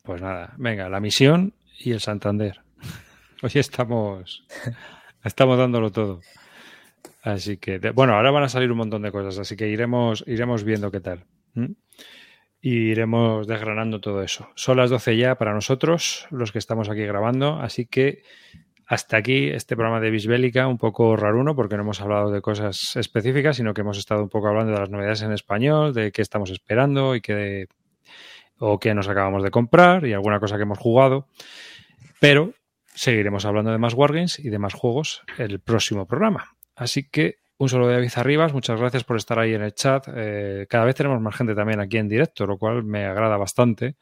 Pues nada, venga, la misión y el Santander. [LAUGHS] Hoy estamos, [LAUGHS] estamos dándolo todo. Así que, de- bueno, ahora van a salir un montón de cosas, así que iremos, iremos viendo qué tal. Y iremos desgranando todo eso. Son las 12 ya para nosotros, los que estamos aquí grabando, así que hasta aquí este programa de Bisbélica, un poco raruno, porque no hemos hablado de cosas específicas, sino que hemos estado un poco hablando de las novedades en español, de qué estamos esperando y qué, o qué nos acabamos de comprar y alguna cosa que hemos jugado. Pero seguiremos hablando de más Wargames y de más juegos el próximo programa. Así que un saludo de David Arribas, muchas gracias por estar ahí en el chat. Eh, cada vez tenemos más gente también aquí en directo, lo cual me agrada bastante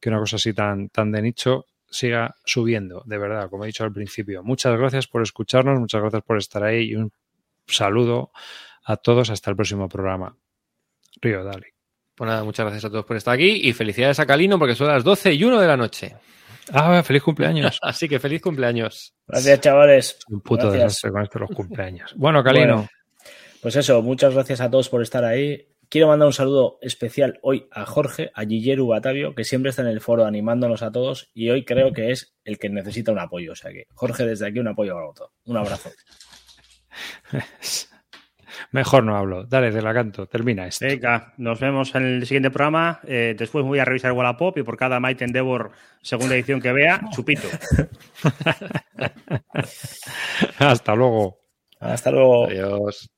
que una cosa así tan, tan de nicho siga subiendo, de verdad, como he dicho al principio. Muchas gracias por escucharnos, muchas gracias por estar ahí y un saludo a todos hasta el próximo programa. Río, dale. Pues nada, muchas gracias a todos por estar aquí y felicidades a Calino porque son las 12 y 1 de la noche. Ah, feliz cumpleaños. [LAUGHS] Así que feliz cumpleaños. Gracias, chavales. Un puto Gracias. desastre con esto los cumpleaños. Bueno, Calino. Bueno, pues eso, muchas gracias a todos por estar ahí. Quiero mandar un saludo especial hoy a Jorge, a Guilleru Batavio, que siempre está en el foro animándonos a todos y hoy creo que es el que necesita un apoyo. O sea que, Jorge, desde aquí un apoyo a todo. Un abrazo. [LAUGHS] Mejor no hablo. Dale, te la canto. Termina esto. Venga, nos vemos en el siguiente programa. Eh, después voy a revisar Wallapop y por cada Might Endeavor segunda edición que vea, chupito. [LAUGHS] Hasta luego. Hasta luego. Adiós.